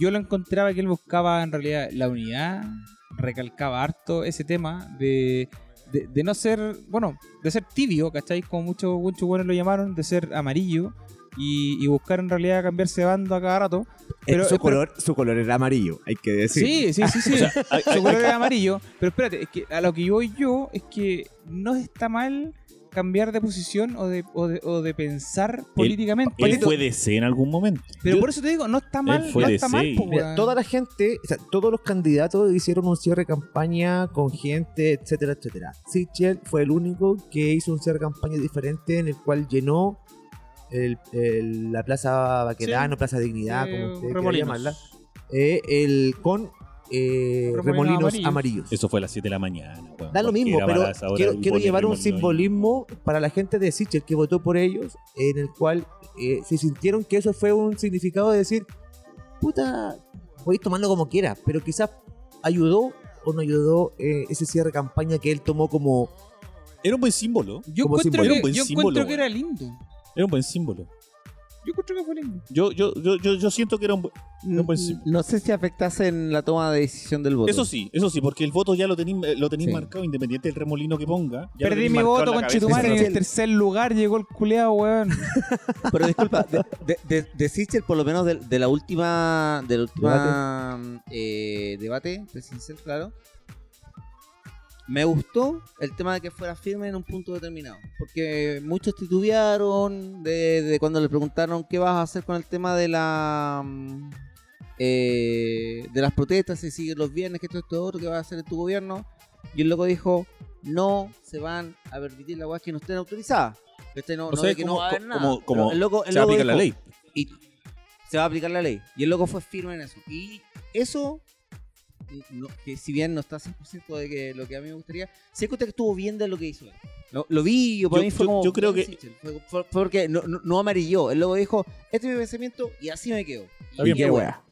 yo lo encontraba que él buscaba en realidad la unidad, recalcaba harto ese tema de, de, de no ser, bueno, de ser tibio, ¿cachai? Como muchos muchos buenos lo llamaron, de ser amarillo y, y buscar en realidad cambiarse de bando a cada rato. Pero- Eh, su, pero- color, su color era amarillo, hay que decir. Sí, sí, sí, sí. Su color es amarillo. Pero espérate, es que a lo que yo voy yo es que no está mal cambiar de posición o de, o de, o de pensar políticamente. Él fue DC en algún momento. Pero yo- por eso te digo, no está mal, fue no está mal, po, Mira, toda la gente, o sea, todos los candidatos hicieron un cierre de campaña con gente, etcétera, etcétera. Sichel fue el único que hizo un cierre de campaña diferente en el cual llenó el- el- la Plaza Baquedano, Sí. Plaza Dignidad, Eh, como usted llamarla, eh, el, con eh, Remolinos amarillos. amarillos. Eso fue a las 7 de la mañana. Da lo mismo, pero quiero, llevar un simbolismo para la gente de Sichel que votó por ellos, en el cual eh, se sintieron que eso fue un significado de decir, puta, podéis tomarlo como quieras, pero quizás ayudó o no ayudó eh, ese cierre de campaña que él tomó como... Era un buen símbolo. Yo encuentro, símbolo. que, Era un buen yo símbolo, encuentro que era lindo. Era un buen símbolo. Yo encuentro que fue lindo. Yo, yo, yo, yo, yo siento que era un buen... No, sí. No sé si afectase en la toma de decisión del voto. Eso sí, eso sí, porque el voto ya lo tenéis lo tenéis Sí. marcado, independiente del remolino que ponga. ya lo Perdí tenéis mi marcado voto la con cabeza. Chetumare en el tercer lugar llegó el culeado, weón. Pero disculpa, de, de, de- de Sichel, por lo menos de, de la última, de la última eh, debate presidencial, claro, me gustó el tema de que fuera firme en un punto determinado. Porque muchos titubearon de, de cuando le preguntaron qué vas a hacer con el tema de la mm, eh, de las protestas, si siguen los viernes, que esto, esto, otro, qué vas a hacer en tu gobierno. Y el loco dijo, no se van a permitir las weas que no estén autorizadas. Este no, O no sea, que no va a haber nada. como- como el loco, el Se va a aplicar la ley. y se va a aplicar la ley. Y el loco fue firme en eso. Y eso, no- que si bien no está 100% de que lo que a mí me gustaría, encontré que estuvo bien de lo que hizo él. Lo, lo vi, yo para Yo- mí fue yo- como. yo creo que- Sichel. Fue, fue- fue porque no, no, no amarilló. El loco dijo: Este es mi pensamiento y así me quedo. Está Y bien, qué wea.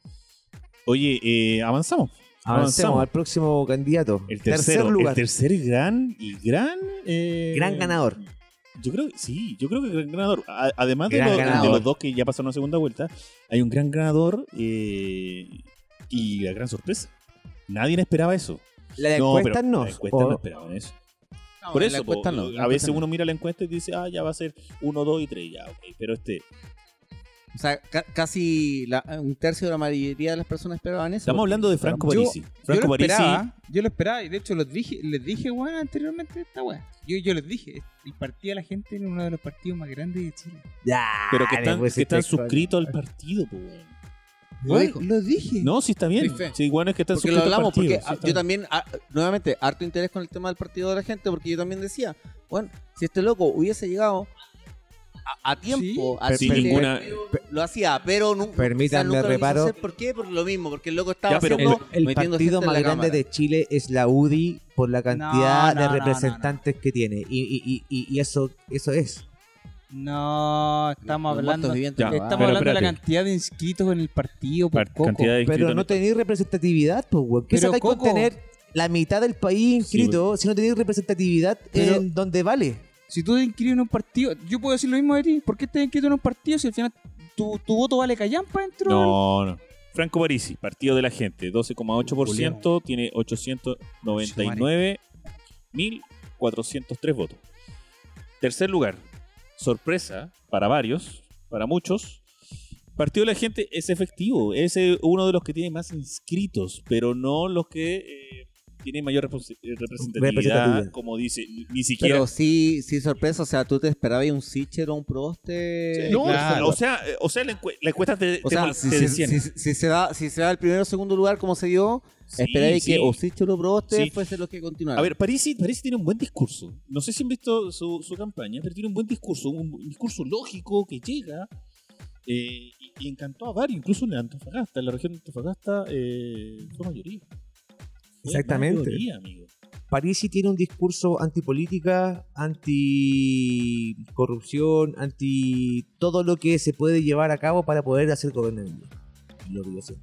Oye, eh, avanzamos. Avancemos al próximo candidato. El tercer tercero, lugar. el tercer gran y gran... eh, Gran ganador. Yo creo que sí, yo creo que gran ganador. A- además de, los- ganador. de los dos que ya pasaron a segunda vuelta, hay un gran ganador eh, y la gran sorpresa. Nadie esperaba eso. La de No, encuestas no. Las encuestas O- no esperaban eso. No, Por eso, la encuesta po, no, la a veces encuesta no. uno mira la encuesta y dice, ah, ya va a ser 1, 2 y 3, ya, ok. Pero este, O sea, ca- casi la- un tercio de la mayoría de las personas esperaban eso. estamos hablando de Franco Parisi. Yo Franco lo Parisi, esperaba, yo lo esperaba, y de hecho los dije, les dije, weón, anteriormente esta weá. Yo, yo les dije, el partido de la gente en uno de los partidos más grandes de Chile. Ya, pero que están, que están suscritos al partido, weón. Lo dijo. Lo dije. No, sí está bien. Fe. Sí, bueno, es que están Porque lo hablamos, partido. porque sí ah, está yo bien. también, ah, nuevamente, harto interés con el tema del partido de la gente, porque yo también decía, bueno, si este loco hubiese llegado a, a tiempo, a Sin ninguna- lo hacía, pero nu- Permítanme o sea, nunca lo reparo. hacer. ¿Por qué? Por lo mismo, porque el loco estaba Ya, pero haciendo, El partido más grande cámara. de Chile es la UDI por la cantidad No, de no, no, representantes que tiene. Y, y- y- y- y eso, eso es. No, estamos Los hablando, muertos vivientes Ya, no estamos pero hablando de la cantidad de inscritos en el partido por coco. de Pero no en- tenéis representatividad, pues, weón. ¿Qué Pero, sacáis con tener la mitad del país inscrito si no tenéis representatividad Pero- en donde vale? Si tú te inscribes en un partido, yo puedo decir lo mismo de ti. ¿Por qué te inscrito en un partido si al final tu, tu voto vale callampa dentro? del- No, no. Franco Parisi, Partido de la Gente, 12,8%, tiene 899.403 votos. Tercer lugar, sorpresa para varios, para muchos. Partido de la Gente es efectivo, es eh, uno de los que tiene más inscritos, pero no los que eh, tienen mayor eh, representatividad, Representatividad. como dice, ni siquiera. Pero sí, sí, sorpresa. O sea, tú te esperabas un Sitcher o un Proste. no, claro. o sea, eh, o sea la, encue- la encuesta te, O sea, te si, si- decían. si- si se da, si se da el primero o segundo lugar como se dio, Sí, esperáis sí. que o Sitcher o Proste Sí. fuese los que continuaran. A ver, Parisi, Parisi tiene un buen discurso. No sé si han visto su, su campaña, pero tiene un buen discurso, un, un discurso lógico que llega eh, y, y encantó a varios, incluso en Antofagasta, en la región de Antofagasta eh, fue mayoría. Fue Exactamente. mayoría, amigo. Parisi tiene un discurso antipolítica, anticorrupción, anti todo lo que se puede llevar a cabo para poder hacer gobernabilidad. Lo que yo sé.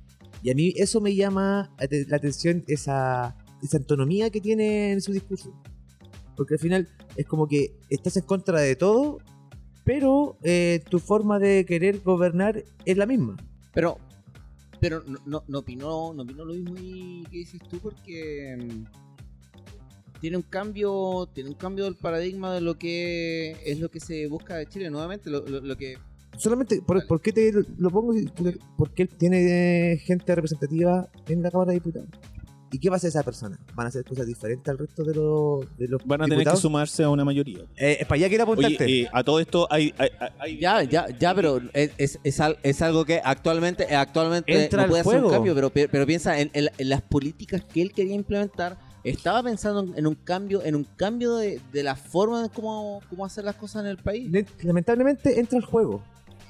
Y a mí eso me llama la atención, esa, esa autonomía que tiene en su discurso. Porque al final es como que estás en contra de todo, pero eh, tu forma de querer gobernar es la misma. Pero, pero no, no, no opinó, no opinó lo mismo y- que dices tú porque mm, tiene un cambio, tiene un cambio del paradigma de lo que es lo que se busca de Chile nuevamente, lo, lo- lo que Solamente, ¿por, por qué te lo pongo? Porque él tiene gente representativa en la Cámara de Diputados. ¿Y qué va a hacer esa persona? ¿Van a hacer cosas diferentes al resto de los, de los Van a tener que diputados? sumarse a una mayoría. Eh, es para allá quiero apuntarte. Oye, eh, a todo esto hay... hay- hay- hay- Ya, ya, ya, pero es, es, es, al- es algo que actualmente, actualmente Entra no al puede hacer juego. un cambio, pero, pi- pero piensa en, en la- en las políticas que él quería implementar. Estaba pensando en, en un cambio, en un cambio de, de la forma de cómo, cómo hacer las cosas en el país. Le- Lamentablemente entra al juego.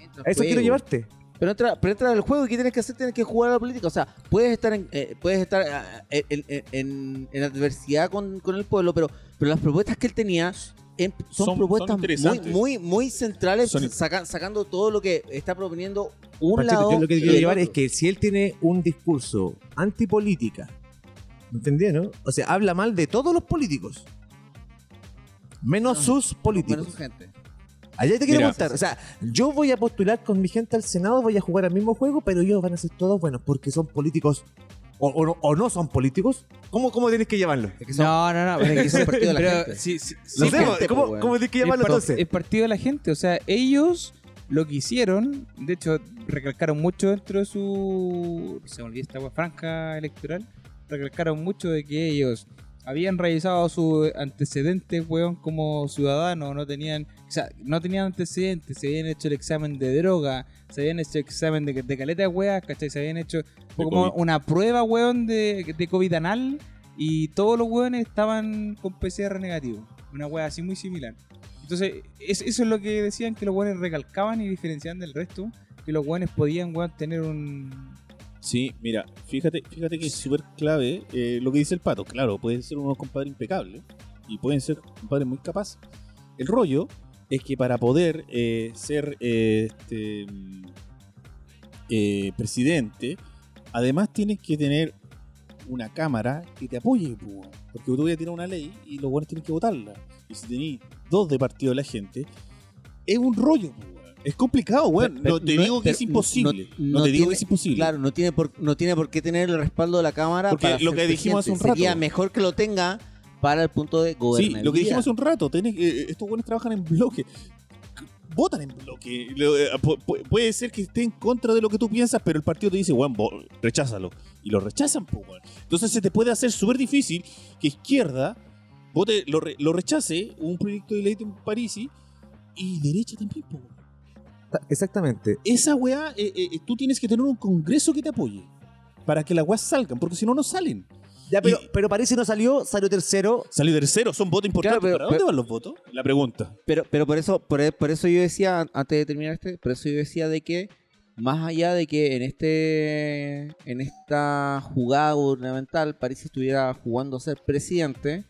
Entra A eso juego. quiero llevarte. Pero entra, pero entra al juego y ¿qué tienes que hacer? Tienes que jugar a la política. O sea, puedes estar en, eh, puedes estar ah, en, en- en- en adversidad con, con el pueblo, pero, pero las propuestas que él tenía em- son, Son- propuestas son muy, muy, muy centrales, saca- sacando todo lo que está proponiendo un lado. yo lo que quiero el llevar otro. es que si él tiene un discurso antipolítica, ¿me entendí, no? O sea, habla mal de todos los políticos. Menos sus políticos. Menos su gente. Allá te quiero Mira. contar. O sea, yo voy a postular con mi gente al Senado, voy a jugar al mismo juego, pero ellos van a ser todos buenos porque son políticos o, o no, o no son políticos. ¿Cómo, cómo tienes que llamarlo? Es que son- No, no, no. pero es que son partido de la pero gente. sí, sí, gente, ¿cómo, tienes que es, llamarlo entonces? es partido de la gente. O sea, ellos lo que hicieron, de hecho, recalcaron mucho dentro de su. Se me olvidó esta wea, franja electoral. Recalcaron mucho de que ellos habían revisado sus antecedentes, weón, como ciudadanos. No tenían. O sea, no tenían antecedentes. Se habían hecho el examen de droga. Se habían hecho el examen de, de caleta de weas, ¿cachai? Se habían hecho como una prueba, weón, de, de COVID anal. Y todos los weones estaban con PCR negativo. Una wea así muy similar. Entonces, es- eso es lo que decían que los weones recalcaban y diferenciaban del resto. Que los weones podían, weón, tener un. Sí, mira, fíjate, fíjate que es súper clave eh, lo que dice el pato. Claro, pueden ser unos compadres impecables y pueden ser compadres muy capaces. El rollo es que para poder eh, ser eh, este, eh, presidente, además tienes que tener una cámara que te apoye, porque tú voy a tirar una ley y los buenos tienen que votarla. Y si tenéis dos de partido de la gente, es un rollo. Es complicado, weón. No te digo que es imposible. No, te digo que es imposible. Claro, no tiene, por, no tiene por qué tener el respaldo de la Cámara. Porque para lo que dijimos hace un presidente. Sería rato. mejor que lo tenga para el punto de Sí, gobernabilidad. lo que dijimos hace un rato, tenés- eh, estos buenos trabajan en bloque. Votan en bloque. Lo- eh, pu- pu- puede ser que esté en contra de lo que tú piensas, pero el partido te dice, bueno, recházalo. Y lo rechazan, pues, weón. Entonces se te puede hacer súper difícil que izquierda vote, lo, re- lo rechace, un proyecto de ley en París, y derecha también, pues, Exactamente. Esa weá, eh, eh, tú tienes que tener un congreso que te apoye para que las weas salgan, porque si no, no salen. Ya, pero, Y- pero parece no salió, salió tercero. Salió tercero, son votos importantes. Claro, pero- ¿Para dónde van los votos? La pregunta. Pero, pero por eso, por, por eso yo decía, antes de terminar este, por eso yo decía de que, más allá de que en este en esta jugada gubernamental París estuviera jugando a ser presidente,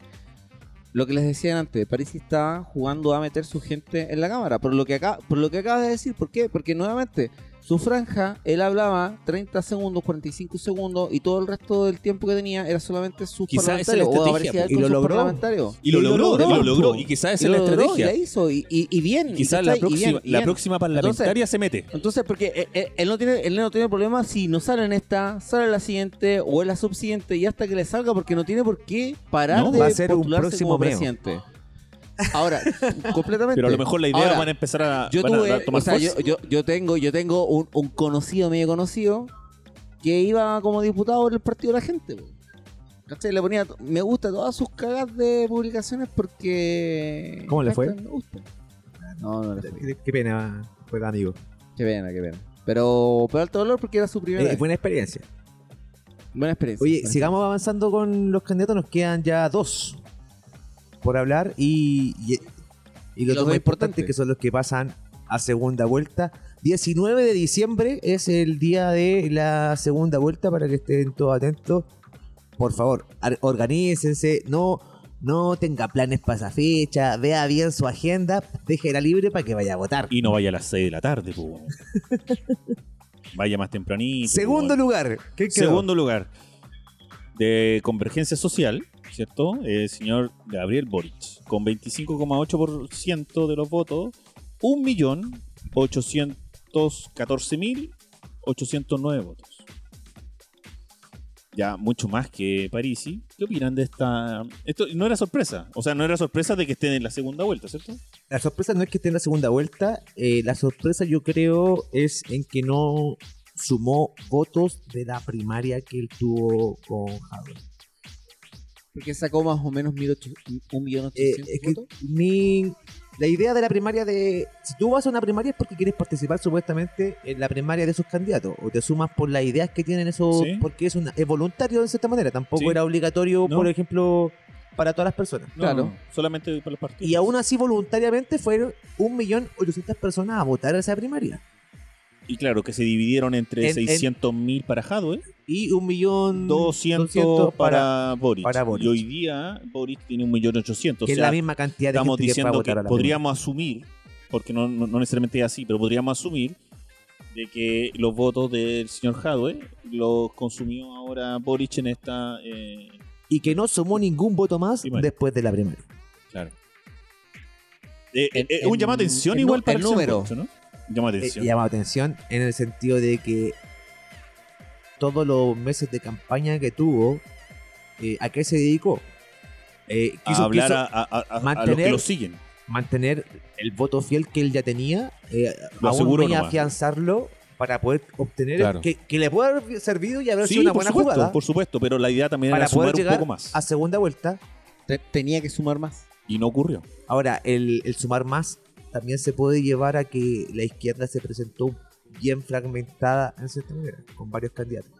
lo que les decía antes, París está jugando a meter su gente en la cámara, por lo que acá, por lo que acabas de decir, ¿por qué? Porque nuevamente Su franja, él hablaba 30 segundos, 45 segundos y todo el resto del tiempo que tenía era solamente sus Quizá esa es la parlamentarios. o estrategia, y lo logró. parlamentarios. Y lo logró, y lo logró. po. Y quizás esa es la estrategia. y la hizo, y, bien. Quizás la próxima, la bien. próxima parlamentaria se mete. Entonces, porque eh, eh, él no tiene él no tiene problema si no sale en esta, sale en la siguiente o en la subsiguiente y hasta que le salga porque no tiene por qué parar No, de va a ser un próximo como meo. Ahora, completamente. Pero a lo mejor la idea Ahora, van a empezar a, yo van a- tuve, a tomar o sea, yo, fuerza. yo, yo tengo, yo tengo un, un conocido, medio conocido, que iba como diputado por el partido de la gente. po. ¿Cachai? Le ponía, me gusta todas sus cagas de publicaciones porque... ¿Cómo le fue? hashtag Me gusta. No, no le fue. Qué, qué pena, fue amigo. Qué pena, qué pena. Pero, pero alto dolor porque era su primera Eh, vez. buena experiencia. Buena experiencia. Oye, Buena sigamos avanzando con los candidatos. Nos quedan ya dos por hablar y, y, y los más importantes importantes. que son los que pasan a segunda vuelta. 19 de diciembre es el día de la segunda vuelta para que estén todos atentos. Por favor, organícense, no, no tenga planes para esa fecha, vea bien su agenda, déjela libre para que vaya a votar. Y no vaya a las 6 de la tarde, pues. Vaya más tempranito. Segundo lugar, ¿qué quedó? Segundo lugar. De Convergencia Social, ¿cierto? El señor Gabriel Boric. Con 25,8% de los votos. 1.814.809 votos. Ya mucho más que Parisi. ¿Qué opinan de esta...? Esto no era sorpresa. O sea, no era sorpresa de que estén en la segunda vuelta, ¿cierto? La sorpresa no es que esté en la segunda vuelta, eh, la sorpresa yo creo es en que no sumó votos de la primaria que él tuvo con Howard. Porque sacó más o menos 1.800.000 Eh, es que mi, la idea de la primaria de... Si tú vas a una primaria es porque quieres participar supuestamente en la primaria de esos candidatos, o te sumas por las ideas que tienen esos... Sí. Porque es, una, es voluntario de cierta manera, tampoco Sí. era obligatorio, No. por ejemplo, para todas las personas. No, Claro. no, solamente para los partidos. Y aún así voluntariamente fueron 1.800.000 personas a votar a esa primaria. Y claro, que se dividieron entre En- en- 600.000 para Jadwe, Y 1.200.000 200 para, Boric. para Boric. Y hoy día Boric tiene 1.800.000. O que es sea, la misma cantidad de estamos gente diciendo que podríamos asumir, porque no, no, no necesariamente es así, pero podríamos asumir de que los votos del señor Jadwe los consumió ahora Boric en esta... eh, y que no sumó ningún voto más Primaria. después de la primaria. claro. Eh, En- eh, un llamado de atención en igual para el número. ¿no? Llama Eh, atención. llama la atención en el sentido de que todos los meses de campaña que tuvo, eh, ¿a qué se dedicó? Eh, a quiso- hablar quiso a, a- a- a los que mantener- lo siguen. mantener el voto fiel que él ya tenía, eh, aún nomás. afianzarlo para poder obtener Claro. que, que le pueda haber servido y haber Sí, sido una buena supuesto, jugada por supuesto, pero la idea también para era sumar un poco más. a segunda vuelta. Te- tenía que sumar más. Y no ocurrió. Ahora, el, el sumar más también se puede llevar a que la izquierda se presentó bien fragmentada en cierta manera, con varios candidatos.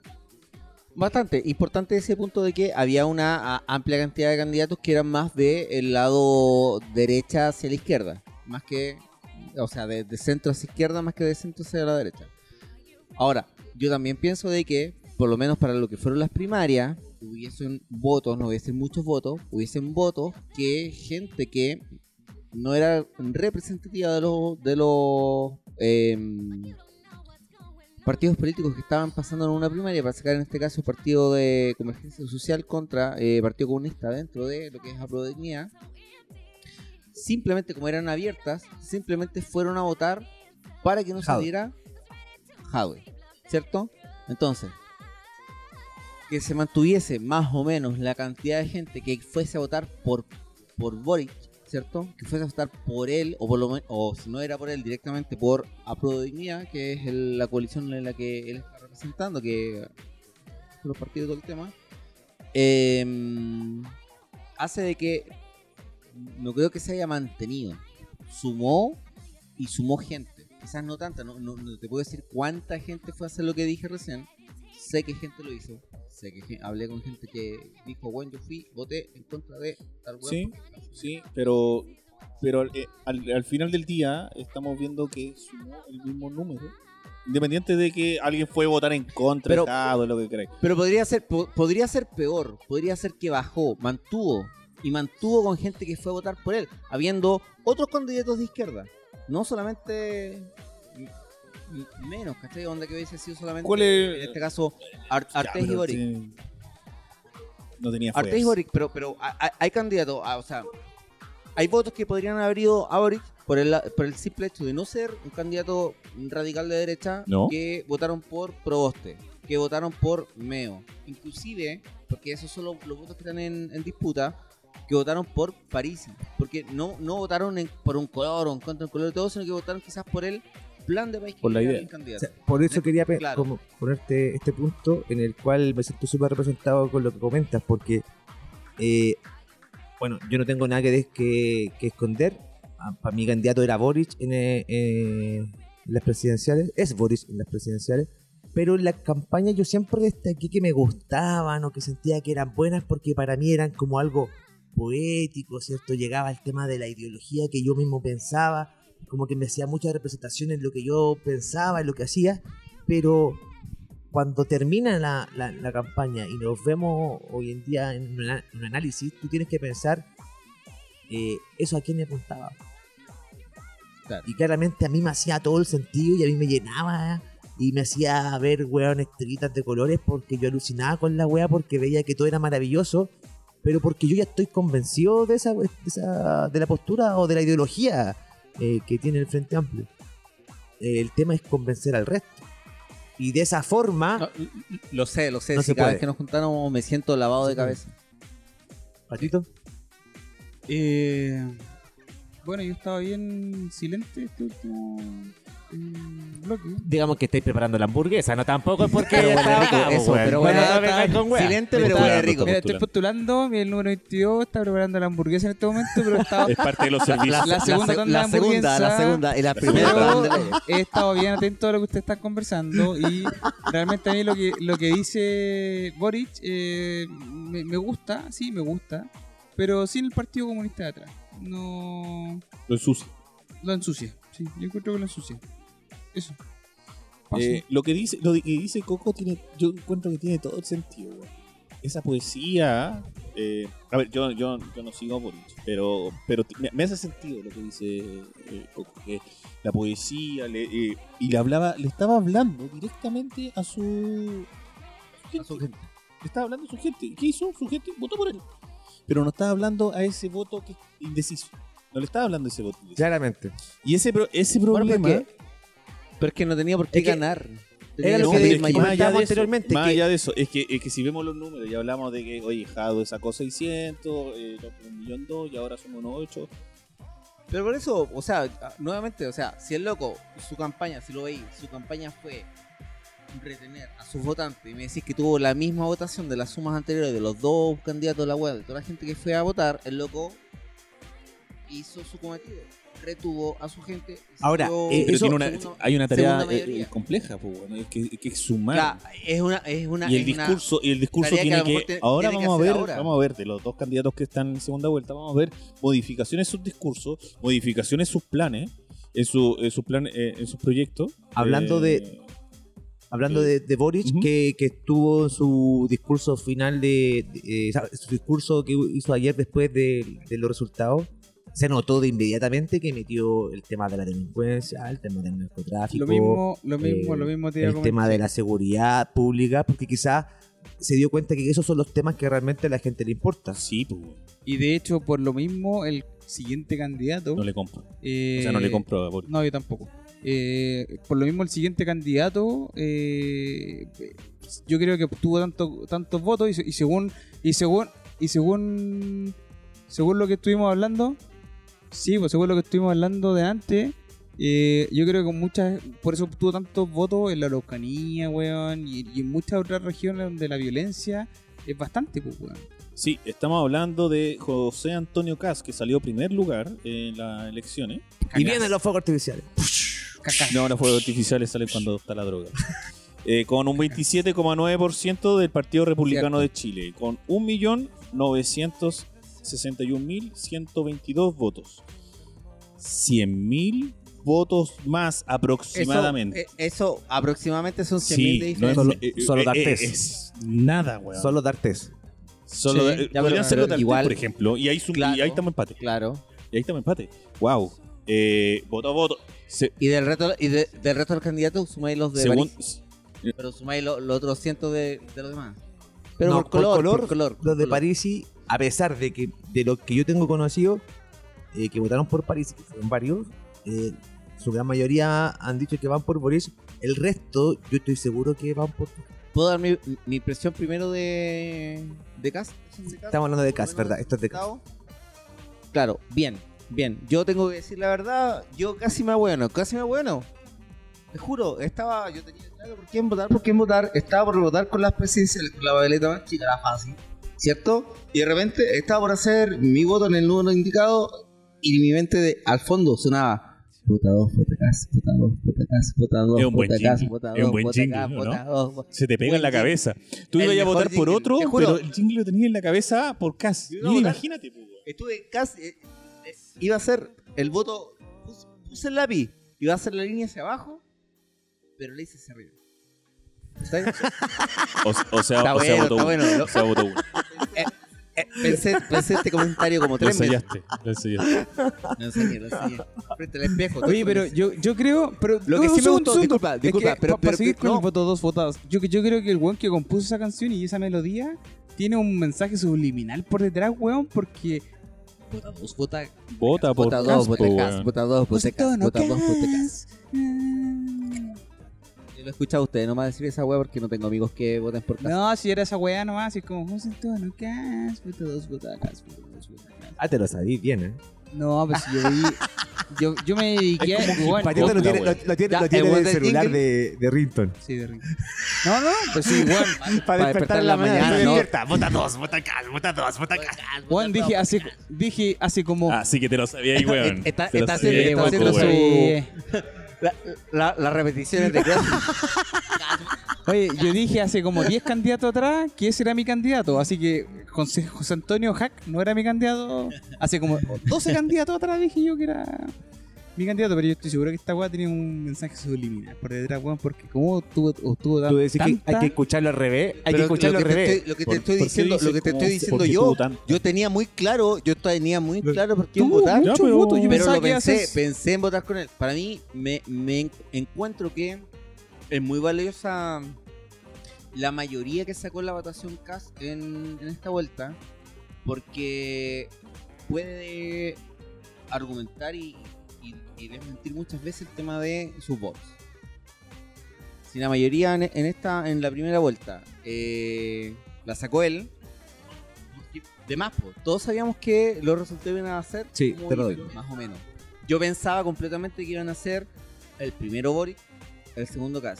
Bastante. Importante ese punto de que había una amplia cantidad de candidatos que eran más del lado derecha hacia la izquierda. Más que, o sea, de, de centro hacia izquierda más que de centro hacia la derecha. Ahora, yo también pienso de que, por lo menos para lo que fueron las primarias, hubiesen votos, no hubiesen muchos votos, hubiesen votos que gente que no era representativa de los de los em, partidos políticos que estaban pasando en una primaria para sacar en este caso el partido de convergencia social contra eh, partido comunista dentro de lo que es Aprodignidad simplemente como eran abiertas simplemente fueron a votar para que no saliera Jadwe ¿cierto? entonces que se mantuviese más o menos la cantidad de gente que fuese a votar por por Boric ¿cierto? Que fuese a votar por él, o por lo o si no era por él, directamente por Aprodignidad, que es el- la coalición en la que él está representando, que los partidos todo el tema, eh, hace de que no creo que se haya mantenido. Sumó y sumó gente. Quizás no tanta, no, no- no te puedo decir cuánta gente fue a hacer lo que dije recién. Sé que gente lo hizo. Sé que hablé con gente que dijo, bueno, yo fui, voté en contra de tal weón". Sí, sí, pero, pero al, eh, al- al final del día estamos viendo que sumó el mismo número. Independiente de que alguien fue a votar en contra Pero- Estado, lo que crees. Pero podría ser, po- podría ser peor. Podría ser que bajó, mantuvo. Y mantuvo con gente que fue a votar por él. Habiendo otros candidatos de izquierda. No solamente menos, ¿cachai? Onda que hubiese sido solamente, ¿Cuál es- en este caso, Ar- Ya, Artés y Boric. No tenía Artés y. Boric, pero, pero hay candidatos, a- o sea, hay votos que podrían haber ido a Boric por el, por el simple hecho de no ser un candidato radical de derecha No. que votaron por Proboste, que votaron por Meo, inclusive, porque esos son los, los votos que están en, en disputa, que votaron por Parisi, porque no, no votaron en- por un color o en contra del color de todo, sino que votaron quizás por el plan de país que Por la quería idea. O sea, por eso quería pe- Claro. como ponerte este punto en el cual me siento súper representado con lo que comentas, porque, eh, bueno, yo no tengo nada que, que, que esconder. Para mi candidato era Boric en, eh, eh, en las presidenciales, es Boric en las presidenciales, pero en la campaña yo siempre destaqué que me gustaban o que sentía que eran buenas porque para mí eran como algo poético, ¿cierto? Llegaba el tema de la ideología que yo mismo pensaba, como que me hacía mucha representación en lo que yo pensaba, en lo que hacía, pero cuando termina la, la- la campaña y nos vemos hoy en día en un, análisis, tú tienes que pensar eh, eso a quién me apuntaba. Claro. Y claramente a mí me hacía todo el sentido y a mí me llenaba y me hacía ver, weón, estrellitas de colores porque yo alucinaba con la wea porque veía que todo era maravilloso, pero porque yo ya estoy convencido de esa, de, esa- de la postura o de la ideología eh, que tiene el Frente Amplio. Eh, el tema es convencer al resto. Y de esa forma, No, lo sé, lo sé, No si se cada puede. vez que nos juntamos me siento lavado de cabeza. Patito, Eh, bueno, yo estaba bien silente este último. Digamos que estáis preparando la hamburguesa, no tampoco es porque Pero huele rico, acá, eso, weón. pero Bueno, huele- no vengas con weas. Silente, pero Postulando, huele rico. Mira, estoy postulando, mi el número 22 está preparando la hamburguesa en este momento, pero estaba, Es parte de los servicios. La segunda la segunda, la segunda y la primera pero tanda de- he estado bien atento a lo que ustedes están conversando y realmente a mí lo que, lo que dice Boric eh, me, me gusta, sí, me gusta, pero sin el Partido Comunista de atrás. No Lo ensucia. lo ensucia, sí, yo encuentro que lo ensucia. Eso. Paso. Eh, lo que dice lo que dice Coco tiene yo encuentro que tiene todo el sentido weón. esa poesía eh, a ver yo, yo, yo no sigo a Boric pero pero me, me hace sentido lo que dice eh, Coco que la poesía le, eh, y le hablaba le estaba hablando directamente a su a su gente le estaba hablando a su gente ¿qué hizo? su gente votó por él pero no estaba hablando a ese voto que es indeciso no le estaba hablando a ese voto indeciso. Claramente. y ese pro- ese problema pero es que no tenía por qué Es que- ganar. Era lo No, que comentábamos de eso, anteriormente, más que- allá de eso, es que, es que si vemos los números, ya hablamos de que, oye, Jado sacó 600, eh, un millón dos, y ahora somos unos 8. Pero por eso, o sea, nuevamente, o sea, si el loco, su campaña, si lo veis, su campaña fue retener a sus votantes y me decís que tuvo la misma votación de las sumas anteriores de los dos candidatos de la web, de toda la gente que fue a votar, el loco hizo su cometido, retuvo a su gente. Ahora, eh, Pero eso- tiene una, segunda- hay una tarea eh, eh, compleja, pues, bueno, es que, es que es sumar. Es una, es una, y el es una- discurso, y el discurso que tiene que, ahora tiene que vamos a ver, ahora. vamos a ver de los dos candidatos que están en segunda vuelta, vamos a ver modificaciones en sus discursos, modificaciones en sus planes, en su, en sus planes, en sus proyectos. Hablando de- Hablando de, de Boric, que, que estuvo en su discurso final de, su discurso que hizo ayer después de, de los resultados, se notó de inmediatamente que metió el tema de la delincuencia, el tema del narcotráfico, Lo mismo, lo mismo, eh, lo mismo te iba a el tema de la seguridad pública, porque quizás se dio cuenta que esos son los temas que realmente a la gente le importa. sí, pues, Y de hecho, por lo mismo, el siguiente candidato. no le compro. eh, O sea, no le compro a Boris. No, yo tampoco. Eh, por lo mismo, el siguiente candidato, eh, yo creo que obtuvo tanto, tantos votos y, se- y según y según y según según lo que estuvimos hablando, sí, pues según lo que estuvimos hablando de antes, eh, yo creo que con muchas, por eso obtuvo tantos votos en la Araucanía, weón, y, y en muchas otras regiones donde la violencia es bastante, pues, weón. Sí, estamos hablando de José Antonio Cas, que salió primer lugar en las elecciones. Y vienen los fuegos artificiales. No, los fuegos artificiales salen cuando está la droga. Eh, con un 27,9% del Partido Republicano de Chile, con 1.961.122 votos. 100.000 votos más aproximadamente. Eso, eh, eso aproximadamente son 100.000 Sí, de no es- diferencia. Solo- eh, solo eh, dar eh, test. es nada, weón. Solo dar test. Solo, Sí. eh, Ya, podrían los igual- por ejemplo, y ahí, sum- Claro. y ahí estamos empate. Claro. Y ahí estamos empate. Wow. Eh, voto a voto. Se- Y del resto, y de- del resto de los candidatos sumáis los de según, París. Pero sumáis lo- los otros cientos de, de los demás. Pero No, por, color, por color, por color. Los de por color. Parisi, a pesar de que de lo que yo tengo conocido, eh, que votaron por París, que fueron varios, eh, su gran mayoría han dicho que van por Boris. El resto, yo estoy seguro que van por. ¿Puedo dar mi, mi impresión primero de, de Cas? Estamos hablando de Cas, ¿verdad? Esto es de Cas. Claro, bien, bien. Yo tengo que decir la verdad, yo casi me bueno, casi me bueno. Te juro, estaba, yo tenía claro por quién votar, por quién votar, estaba por votar con las presidenciales, con la babeleta más chica, era fácil, ¿cierto? Y de repente estaba por hacer mi voto en el número indicado y mi mente de, al fondo sonaba vota 2, vota Cas, vota 2, vota Cas, vota 2, Es un buen vota Cas, jingle, es un 2, buen vota jingle, Cas, ¿no? vota 2. se te pega en la cabeza. Tú ibas a votar por otro, pero el jingle lo tenías en la cabeza por Cas. Imagínate, weón. Estuve casi. eh, eh, iba a hacer el voto. Puse, el lápiz. Iba a hacer la línea hacia abajo. Pero le hice hacia arriba. ¿Está bien? O, sea, o sea, votó uno. Pensé, pensé este comentario como Lo tres veces. enseñaste, lo enseñaste. Lo enseñé, lo enseñé. Frente al espejo. Oye, pero yo, yo creo. Pero, Lo que no, sí me gustó- segundo. disculpa, Es disculpa, que pero- pa- para pero- seguir con no. el voto dos votados, yo, yo creo que el weón que compuso esa canción y esa melodía tiene un mensaje subliminal por detrás, weón, porque. Vota dos, vota. Vota por Vota dos, vota cas, weón. vota dos, vota cas, vota dos, lo he escuchado a ustedes, no me va a decir esa wea porque no tengo amigos que voten por cas. No, si era esa weá nomás, así como José Antonio Cas, vota dos. Ah, te lo sabí bien, ¿eh? No, pues yo vi. Yo, yo me dediqué a. weón, Patito lo tiene, lo, lo tiene, Ya, lo tiene el del celular de, de Rington. Sí, de rico. No, no, pues sí, weón. Para despertar en la mañana, ¿no? Vota dos, vota Cas, vota dos, vota Cas. Weón, dije hace, dije hace como. Ah, sí que te lo sabía ahí, weón. Está- está sabía haciendo- está su-. La- la- Las repeticiones de clase. Oye, yo dije hace como 10 candidatos atrás que ese era mi candidato, así que José, José Antonio Hack no era mi candidato. Hace como 12 candidatos atrás dije yo que era mi candidato, pero yo estoy seguro que esta weá tenía un mensaje subliminal por detrás, weón, porque como tuvo, tuvo tan- Tú decís que hay que escucharlo al revés. Hay que escucharlo lo al revés. estoy- lo que te ¿Por- estoy diciendo, lo que te estoy diciendo yo, yo tenía muy claro, yo tenía muy claro por quién votar, muchos pero- votos, yo pero lo que pensé, pensé en votar con él. Para mí me, me en- encuentro que es muy valiosa la mayoría que sacó la votación CAS en, en esta vuelta, porque puede argumentar y, y- y desmentir muchas veces el tema de sus votos. Si la mayoría en, en esta en la primera vuelta eh, la sacó él, de más, todos sabíamos que los resultados iban a ser Sí, como te lo iban, doy. más o menos. Yo pensaba completamente que iban a ser el primero Boric, el segundo Cas.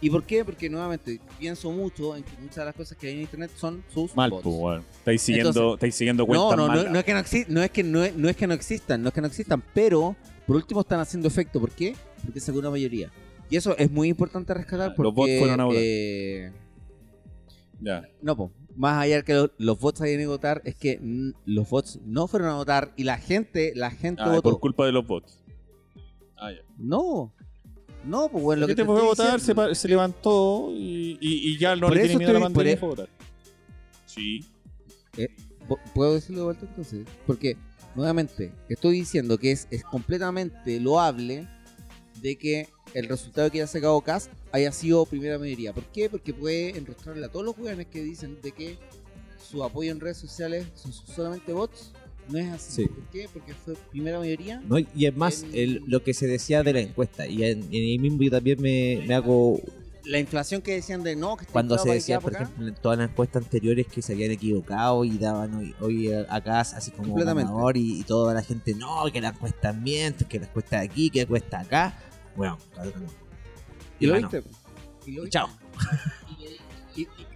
¿Y por qué? Porque nuevamente pienso mucho en que muchas de las cosas que hay en internet son sus Mal, bots. pues, weón. Estáis siguiendo, Entonces- estáis siguiendo cuentas No, no, no, malas. no es que no, exi- no es que no no es que no existan, no es que no existan, pero por último están haciendo efecto. ¿Por qué? Porque sacó una mayoría. Y eso es muy importante rescatar porque los bots fueron a votar. eh, Ya. no, po, más allá de que lo- los bots hayan ido a votar, es que los bots no fueron a votar y la gente, la gente Ah, votó. por culpa de los bots. Ah, ya. No, no, pues bueno, lo que te fue a votar, se, se levantó y, y, y ya no Por le tiene miedo a la pandemia y fue a votar. Sí. Po- ¿Puedo decirlo de vuelta entonces? Porque, nuevamente, estoy diciendo que es, es completamente loable de que el resultado que haya sacado Cast haya sido primera mayoría. ¿Por qué? Porque puede enrostrarle a todos los jóvenes que dicen de que su apoyo en redes sociales son solamente bots. No es así. Sí. ¿Por qué? Porque fue primera mayoría. ¿no? Y es más, En- el- lo que se decía de la encuesta. Y en, en ahí mismo yo también me, me hago. La inflación que decían de no, que está Cuando se decía, por acá. ejemplo, en todas las encuestas anteriores que se habían equivocado y daban hoy, hoy acá así como ganador y, y toda la gente, no, que la encuesta miente, que la encuesta de aquí, que la encuesta acá. Bueno, claro que no. ¿Y lo viste? ¿Y lo viste? Chao.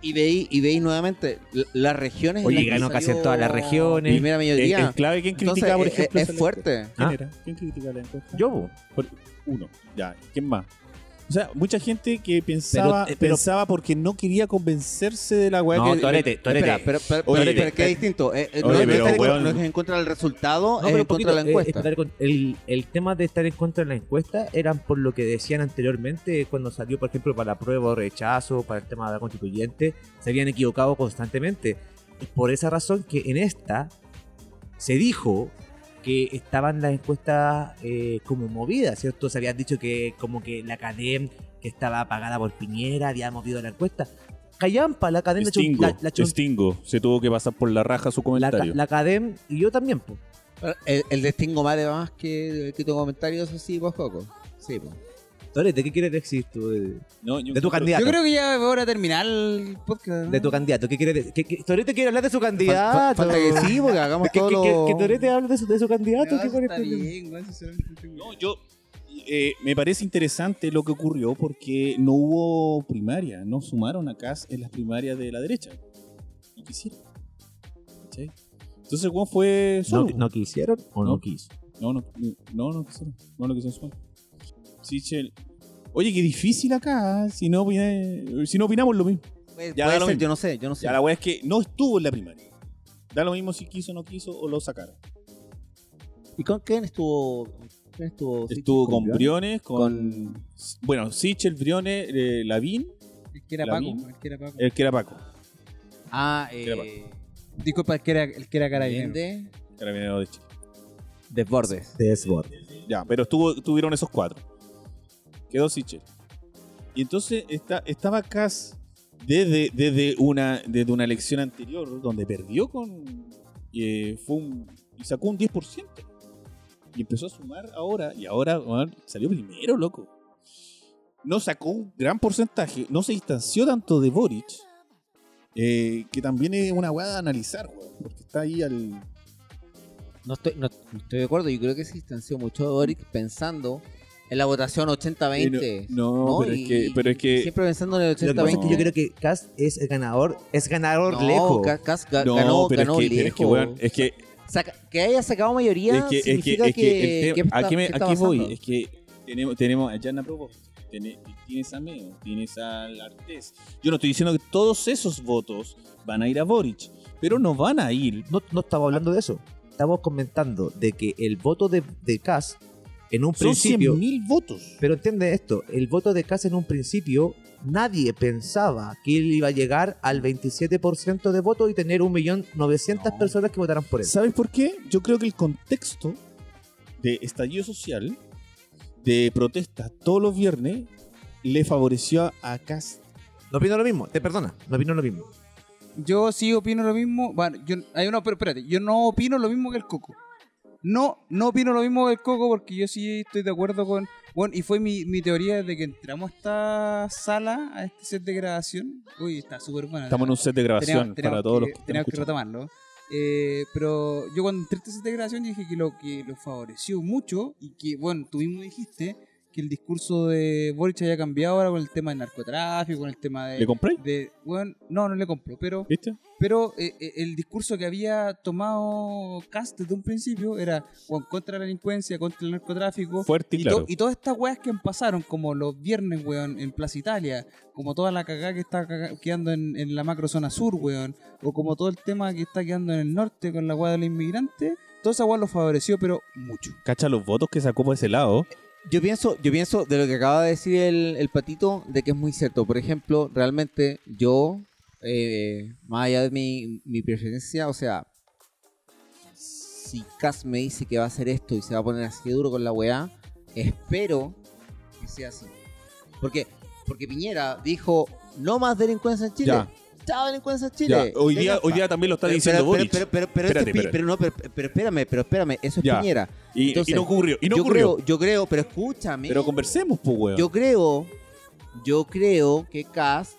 Y, veí, y veí nuevamente las regiones. en Oye, que ganó casi en todas las regiones. Primera mayoría. Es, es clave quién Entonces, critica, por es- ejemplo. es esa fuerte. encuesta. ¿Quién ¿Ah? era? ¿Quién critica la encuesta? Yo. Por- uno. Ya. ¿Quién más? O sea, mucha gente que pensaba, Pero- eh, pero- pensaba porque no quería convencerse de la weá No, que. Torete, Torete. Espera, pero, pero, Oye, pero- eh, que es distinto. Eh, eh, no, oye, no pero, es en- no es en contra del resultado, No, es pero en un poquito, contra de la eh, encuesta. con- el, el tema de estar en contra de la encuesta eran por lo que decían anteriormente cuando salió, por ejemplo, para la prueba o rechazo, para el tema de la constituyente, se habían equivocado constantemente. Por esa razón que en esta se dijo que estaban las encuestas eh, como movidas, ¿cierto? Se habían dicho que como que la cadena que estaba pagada por Piñera había movido la encuesta. Callampa, la cadena Extingo, la, la, extingo. Se tuvo que pasar por la raja su la, comentario. la cadem y yo también, pues. El, el distingo más de más que, que tu comentario, eso sí, pues, Coco. Sí, pues. Torete, ¿qué quieres decir tú de, No, yo de tu candidato? Yo creo que ya es hora de terminar el podcast. ¿no? De tu candidato, ¿qué quieres decir? ¿Qué, qué- Torete quiere hablar de su candidato. fal- Falta que sí, porque hagamos todo que, que, lo... que Torete hable de su, de su candidato. No, ¿qué está parece? bien. No, yo eh, me parece interesante lo que ocurrió porque no hubo primaria, no sumaron a Cas en las primarias de la derecha. No quisieron. ¿Cachai? Entonces, ¿cómo fue ¿No, solo? ¿No quisieron o no, No. quiso? No, no, no, no quisieron. No lo quisieron sumar. Sichel. Oye, qué difícil acá, ¿eh? si no, opina- si no opinamos lo mismo. Puede, Ya, puede da lo ser, mismo. yo no sé, yo no sé. Ya la weá es que no estuvo en la primaria. Da lo mismo si quiso o no quiso o lo sacaron. ¿Y con quién estuvo? ¿Quién estuvo? Estuvo con Briones? Briones, con. Bueno, Sichel, Briones, eh, Lavín, El que era ¿La Paco. El que era Paco. el que era Paco. Ah, ¿Qué era eh... Disculpa, el que era, el que era carabinero. Carabinero de Chile. Desbordes. Desborde. Ya, pero estuvo, tuvieron esos cuatro. Quedó Sichel. Y entonces está, estaba Cas desde, desde, una, desde una elección anterior donde perdió con. eh, fue un, y sacó un 10%. Y empezó a sumar ahora. Y ahora weón, salió primero, loco. No sacó un gran porcentaje. No se distanció tanto de Boric. eh, que también es una weá de analizar, weón. Porque está ahí al. No estoy, no, no estoy de acuerdo, yo creo que se distanció mucho de Boric pensando en la votación 80-20. Eh, no, no, pero es que- pero es que- Siempre pensando en el Lo que pasa es 80-20. que yo creo que Cas es el ganador, es ganador no, lejos. Ca- Cas ga- No, ganó, pero, ganó es que, pero es lejos. que, weón, es que Saca- que haya sacado mayoría es que, es que, significa es que el que, tema- que ¿a está- qué, me- que a está qué voy? Es que tenemos, tenemos a Jana Provost, tiene- tienes a Meo, tienes al Artés. Yo no estoy diciendo que todos esos votos van a ir a Boric, pero no van a ir. No, no estamos hablando de eso. Estamos comentando de que el voto de, de Cas en un Son principio. 100.000 votos. Pero entiende esto, el voto de Cas en un principio, nadie pensaba que él iba a llegar al 27% de votos y tener 1.900.000 No. personas que votaran por él. ¿Sabes por qué? Yo creo que el contexto de estallido social, de protestas todos los viernes, le favoreció a Cast. No opino lo mismo, te perdona, no opino lo mismo. Yo sí opino lo mismo. Bueno, yo, hay una, pero espérate, yo no opino lo mismo que el Coco. No, no opino lo mismo que el Coco porque yo sí estoy de acuerdo con. Bueno, y fue mi, mi teoría desde que entramos a esta sala, a este set de grabación. Uy, está súper buena. Estamos en un set de grabación para todos los que Tenemos que retomarlo. Eh, pero yo cuando entré a este set de grabación dije que lo que lo favoreció mucho y que, bueno, tú mismo dijiste que el discurso de Boric haya cambiado ahora con el tema del narcotráfico, con el tema de... ¿Le compré? de bueno, no, no le compro, pero ¿Viste? pero eh, eh, el discurso que había tomado Cast desde un principio era bueno, contra la delincuencia, contra el narcotráfico. Fuerte y Y, claro. to- y todas estas weas que pasaron, como los viernes, weón, en Plaza Italia, como toda la cagada que está caga- quedando en, en la macro zona sur, weón, o como todo el tema que está quedando en el norte con la wea de los inmigrantes, toda esa wea lo favoreció, pero mucho. Cacha los votos que sacó por ese lado. Yo pienso, yo pienso de lo que acaba de decir el, el patito, de que es muy cierto. Por ejemplo, realmente yo, eh, más allá de mi, mi preferencia, o sea, si Cas me dice que va a hacer esto y se va a poner así duro con la weá, espero que sea así. Porque, porque Piñera dijo, no más delincuencia en Chile. Chao delincuencia en Chile. Ya, hoy día, hoy día también lo está Pero- diciendo pero, Boric. Pero, pero, pero, Espérate, este espérate. pero no, pero, pero espérame, pero espérame, eso es Ya. Piñera. y, entonces, y no ocurrió. Y no yo ocurrió. creo, yo creo, pero escúchame. pero conversemos, pues, weón. Yo creo, yo creo que Cass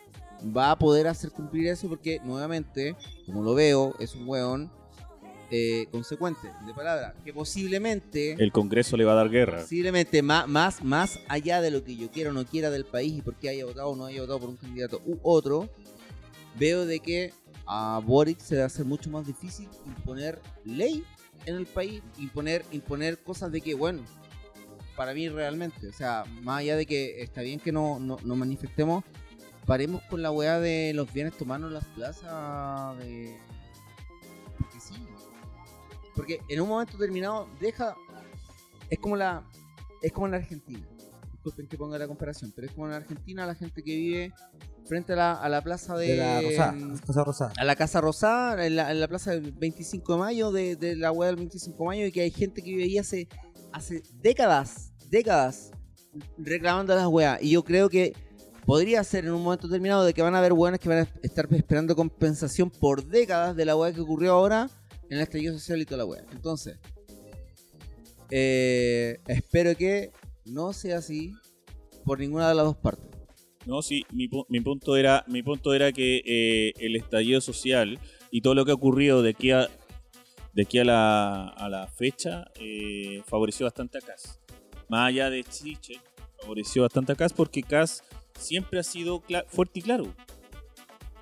va a poder hacer cumplir eso porque, nuevamente, como lo veo, es un weón eh, consecuente de palabra. Que posiblemente, El Congreso le va a dar guerra. posiblemente más, más, más allá de lo que yo quiero o no quiera del país y porque haya votado o no haya votado por un candidato u otro, veo de que a Boric se le hacer mucho más difícil imponer ley en el país, imponer, imponer cosas de que, bueno, para mí realmente, o sea, más allá de que está bien que no, no, no manifestemos, paremos con la weá de los bienes tomarnos las plazas de... Porque sí. Porque en un momento determinado deja... Es como la... Es como en la Argentina. Disculpen que ponga la comparación, pero es como en la Argentina la gente que vive frente a la, a la plaza de, De la Rosada. Casa Rosada. a la Casa Rosada, en la, en la plaza del 25 de mayo, de, de la web del 25 de mayo, y que hay gente que vive ahí hace, hace décadas, décadas, reclamando las weas. Y yo creo que podría ser en un momento determinado de que van a haber weones que van a estar esperando compensación por décadas de la wea que ocurrió ahora en el estallido social y toda la wea. Entonces, eh, espero que no sea así por ninguna de las dos partes. No, sí, mi, mi punto era mi punto era que eh, el estallido social y todo lo que ha ocurrido de aquí a de aquí a la, a la fecha eh, favoreció bastante a Cas. Más allá de Chiche, favoreció bastante a Cas porque Cas siempre ha sido fuerte y claro.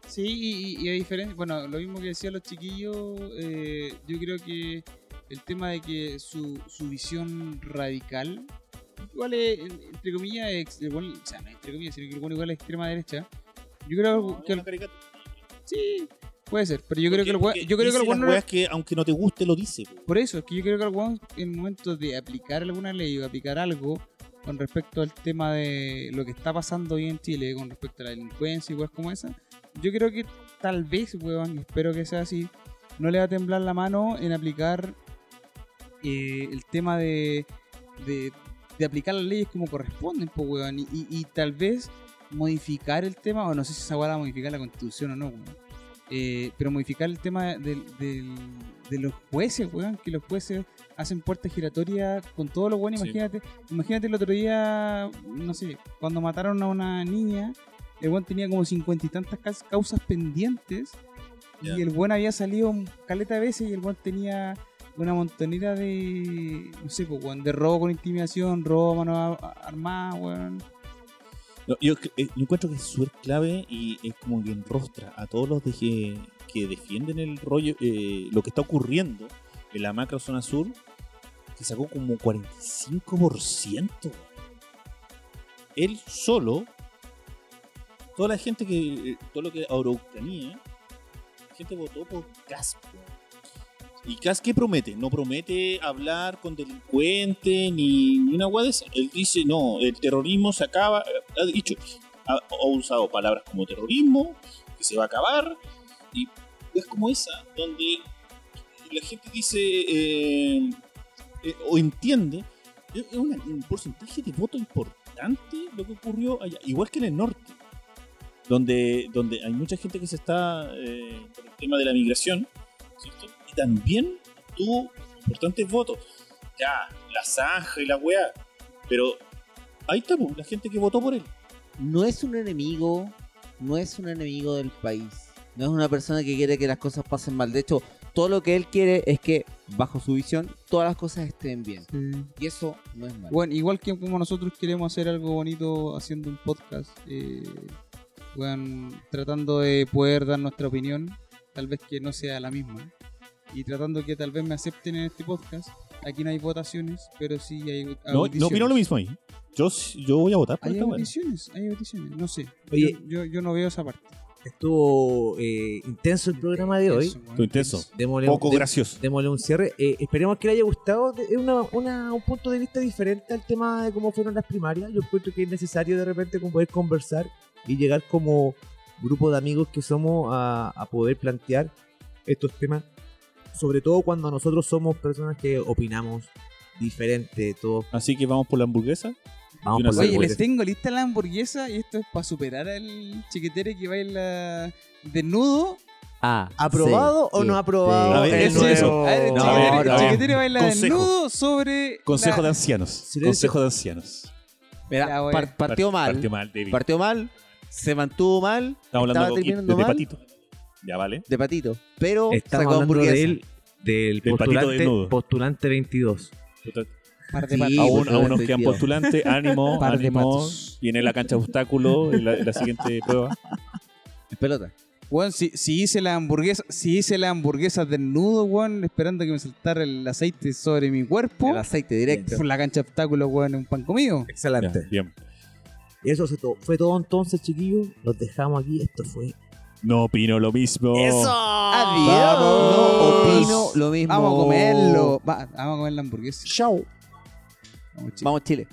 Sí, y, y a diferencia, bueno, lo mismo que decían los chiquillos, eh, yo creo que el tema de que su, su visión radical, igual es, entre comillas, ex- igual- o sea, no entre comillas, sino que igual, igual es extrema derecha, yo creo que, Una caricatura. sí, puede ser, pero yo creo que el weón- yo creo que el weón no- weas que aunque no te guste lo dice. po. Por eso, es que yo creo que el weón, en el momento de aplicar alguna ley o aplicar algo con respecto al tema de lo que está pasando hoy en Chile, con respecto a la delincuencia y cosas como esa, yo creo que tal vez, weón, espero que sea así, no le va a temblar la mano en aplicar eh, el tema de, de, de aplicar las leyes como corresponden, pues, weón, y, y- y tal vez modificar el tema, o no sé si esa weá va a modificar la constitución o no, weón. Eh, pero modificar el tema de los jueces, weón, que los jueces hacen puertas giratorias con todos los weones, Sí. imagínate, imagínate el otro día, no sé, cuando mataron a una niña, el weón tenía como cincuenta y tantas causas pendientes y el weón había salido un caleta de veces y el weón tenía una montonera de, no sé, pues, weón, de robo con intimidación, robo a mano armada, weón. Eh, yo encuentro que es súper clave y es como que enrostra a todos los de que, que defienden el rollo, eh, lo que está ocurriendo en la macro zona sur, que sacó como 45%. Él solo, toda la gente que, eh, todo lo que Araucanía, la gente votó por Caspo. ¿Y Cas qué promete? No promete hablar con delincuentes ni, ni una guada. Él dice, no, el terrorismo se acaba. Ha dicho, ha, usado palabras como terrorismo, que se va a acabar. Y es como esa, donde la gente dice eh, eh, o entiende. Es un porcentaje de voto importante lo que ocurrió allá, igual que en el norte, donde, donde hay mucha gente que se está eh, por el tema de la migración, ¿cierto? También tuvo importantes votos. Ya, la zanja y la weá, pero ahí está pues, la gente que votó por él. no es un enemigo, no es un enemigo del país. No es una persona que quiere que las cosas pasen mal. De hecho, todo lo que él quiere es que, bajo su visión, todas las cosas estén bien. Y eso no es malo. Bueno, igual que como nosotros queremos hacer algo bonito haciendo un podcast, eh, weón, tratando de poder dar nuestra opinión, tal vez que no sea la misma, y tratando que tal vez me acepten en este podcast. Aquí no hay votaciones, pero sí hay No, no opino lo mismo ahí. Yo, yo voy a votar por Hay esta audiciones, hay audiciones, no sé. Oye. yo, yo, yo no veo esa parte. Estuvo eh, intenso el programa de hoy. Eso. Estuvo intenso. Démosle, Poco dé- gracioso. démosle un cierre. Eh, esperemos que le haya gustado. Es una, una- un punto de vista diferente al tema de cómo fueron las primarias. Yo encuentro que es necesario de repente como poder conversar y llegar como grupo de amigos que somos a, a poder plantear estos temas. Sobre todo cuando nosotros somos personas que opinamos diferente. Todos Así que vamos por la hamburguesa. vamos por la Oye, les tengo lista la hamburguesa y esto es para superar al chiquetere que baila desnudo. Ah, ¿Aprobado o no aprobado? A ver, el eso, nuevo- eso. A ver, No, chiquetere, a ver, el a ver. chiquetere baila Consejo. desnudo sobre. Consejo la- de ancianos. Silencio. Consejo de ancianos. Mira, partió mal. Partió mal, David. Partió mal, se mantuvo mal, Estamos hablando de, de patito. Ya vale. de patito, pero Estamos sacó hablando hamburguesa. del, del, Del patito postulante, desnudo. postulante 22. Par de Sí, patas. Aún, aún nos estoy quedan postulantes. Ánimo, Par de ánimo. patos. Viene la cancha de obstáculo en la, en la siguiente prueba. Es pelota. Weón, si, si hice la hamburguesa, si hice la hamburguesa desnudo, weón, esperando que me saltara el aceite sobre mi cuerpo, El aceite directo. por la cancha de obstáculos, weón, un pan comido. Ya, Excelente. bien. Eso se to- fue todo entonces, chiquillos. Los dejamos aquí. Esto fue. No opino lo mismo. Adiós. Vamos. No opino lo mismo. Vamos a comerlo. Va, vamos a comer la hamburguesa. Chao. Vamos, chicos. Vamos, Chile.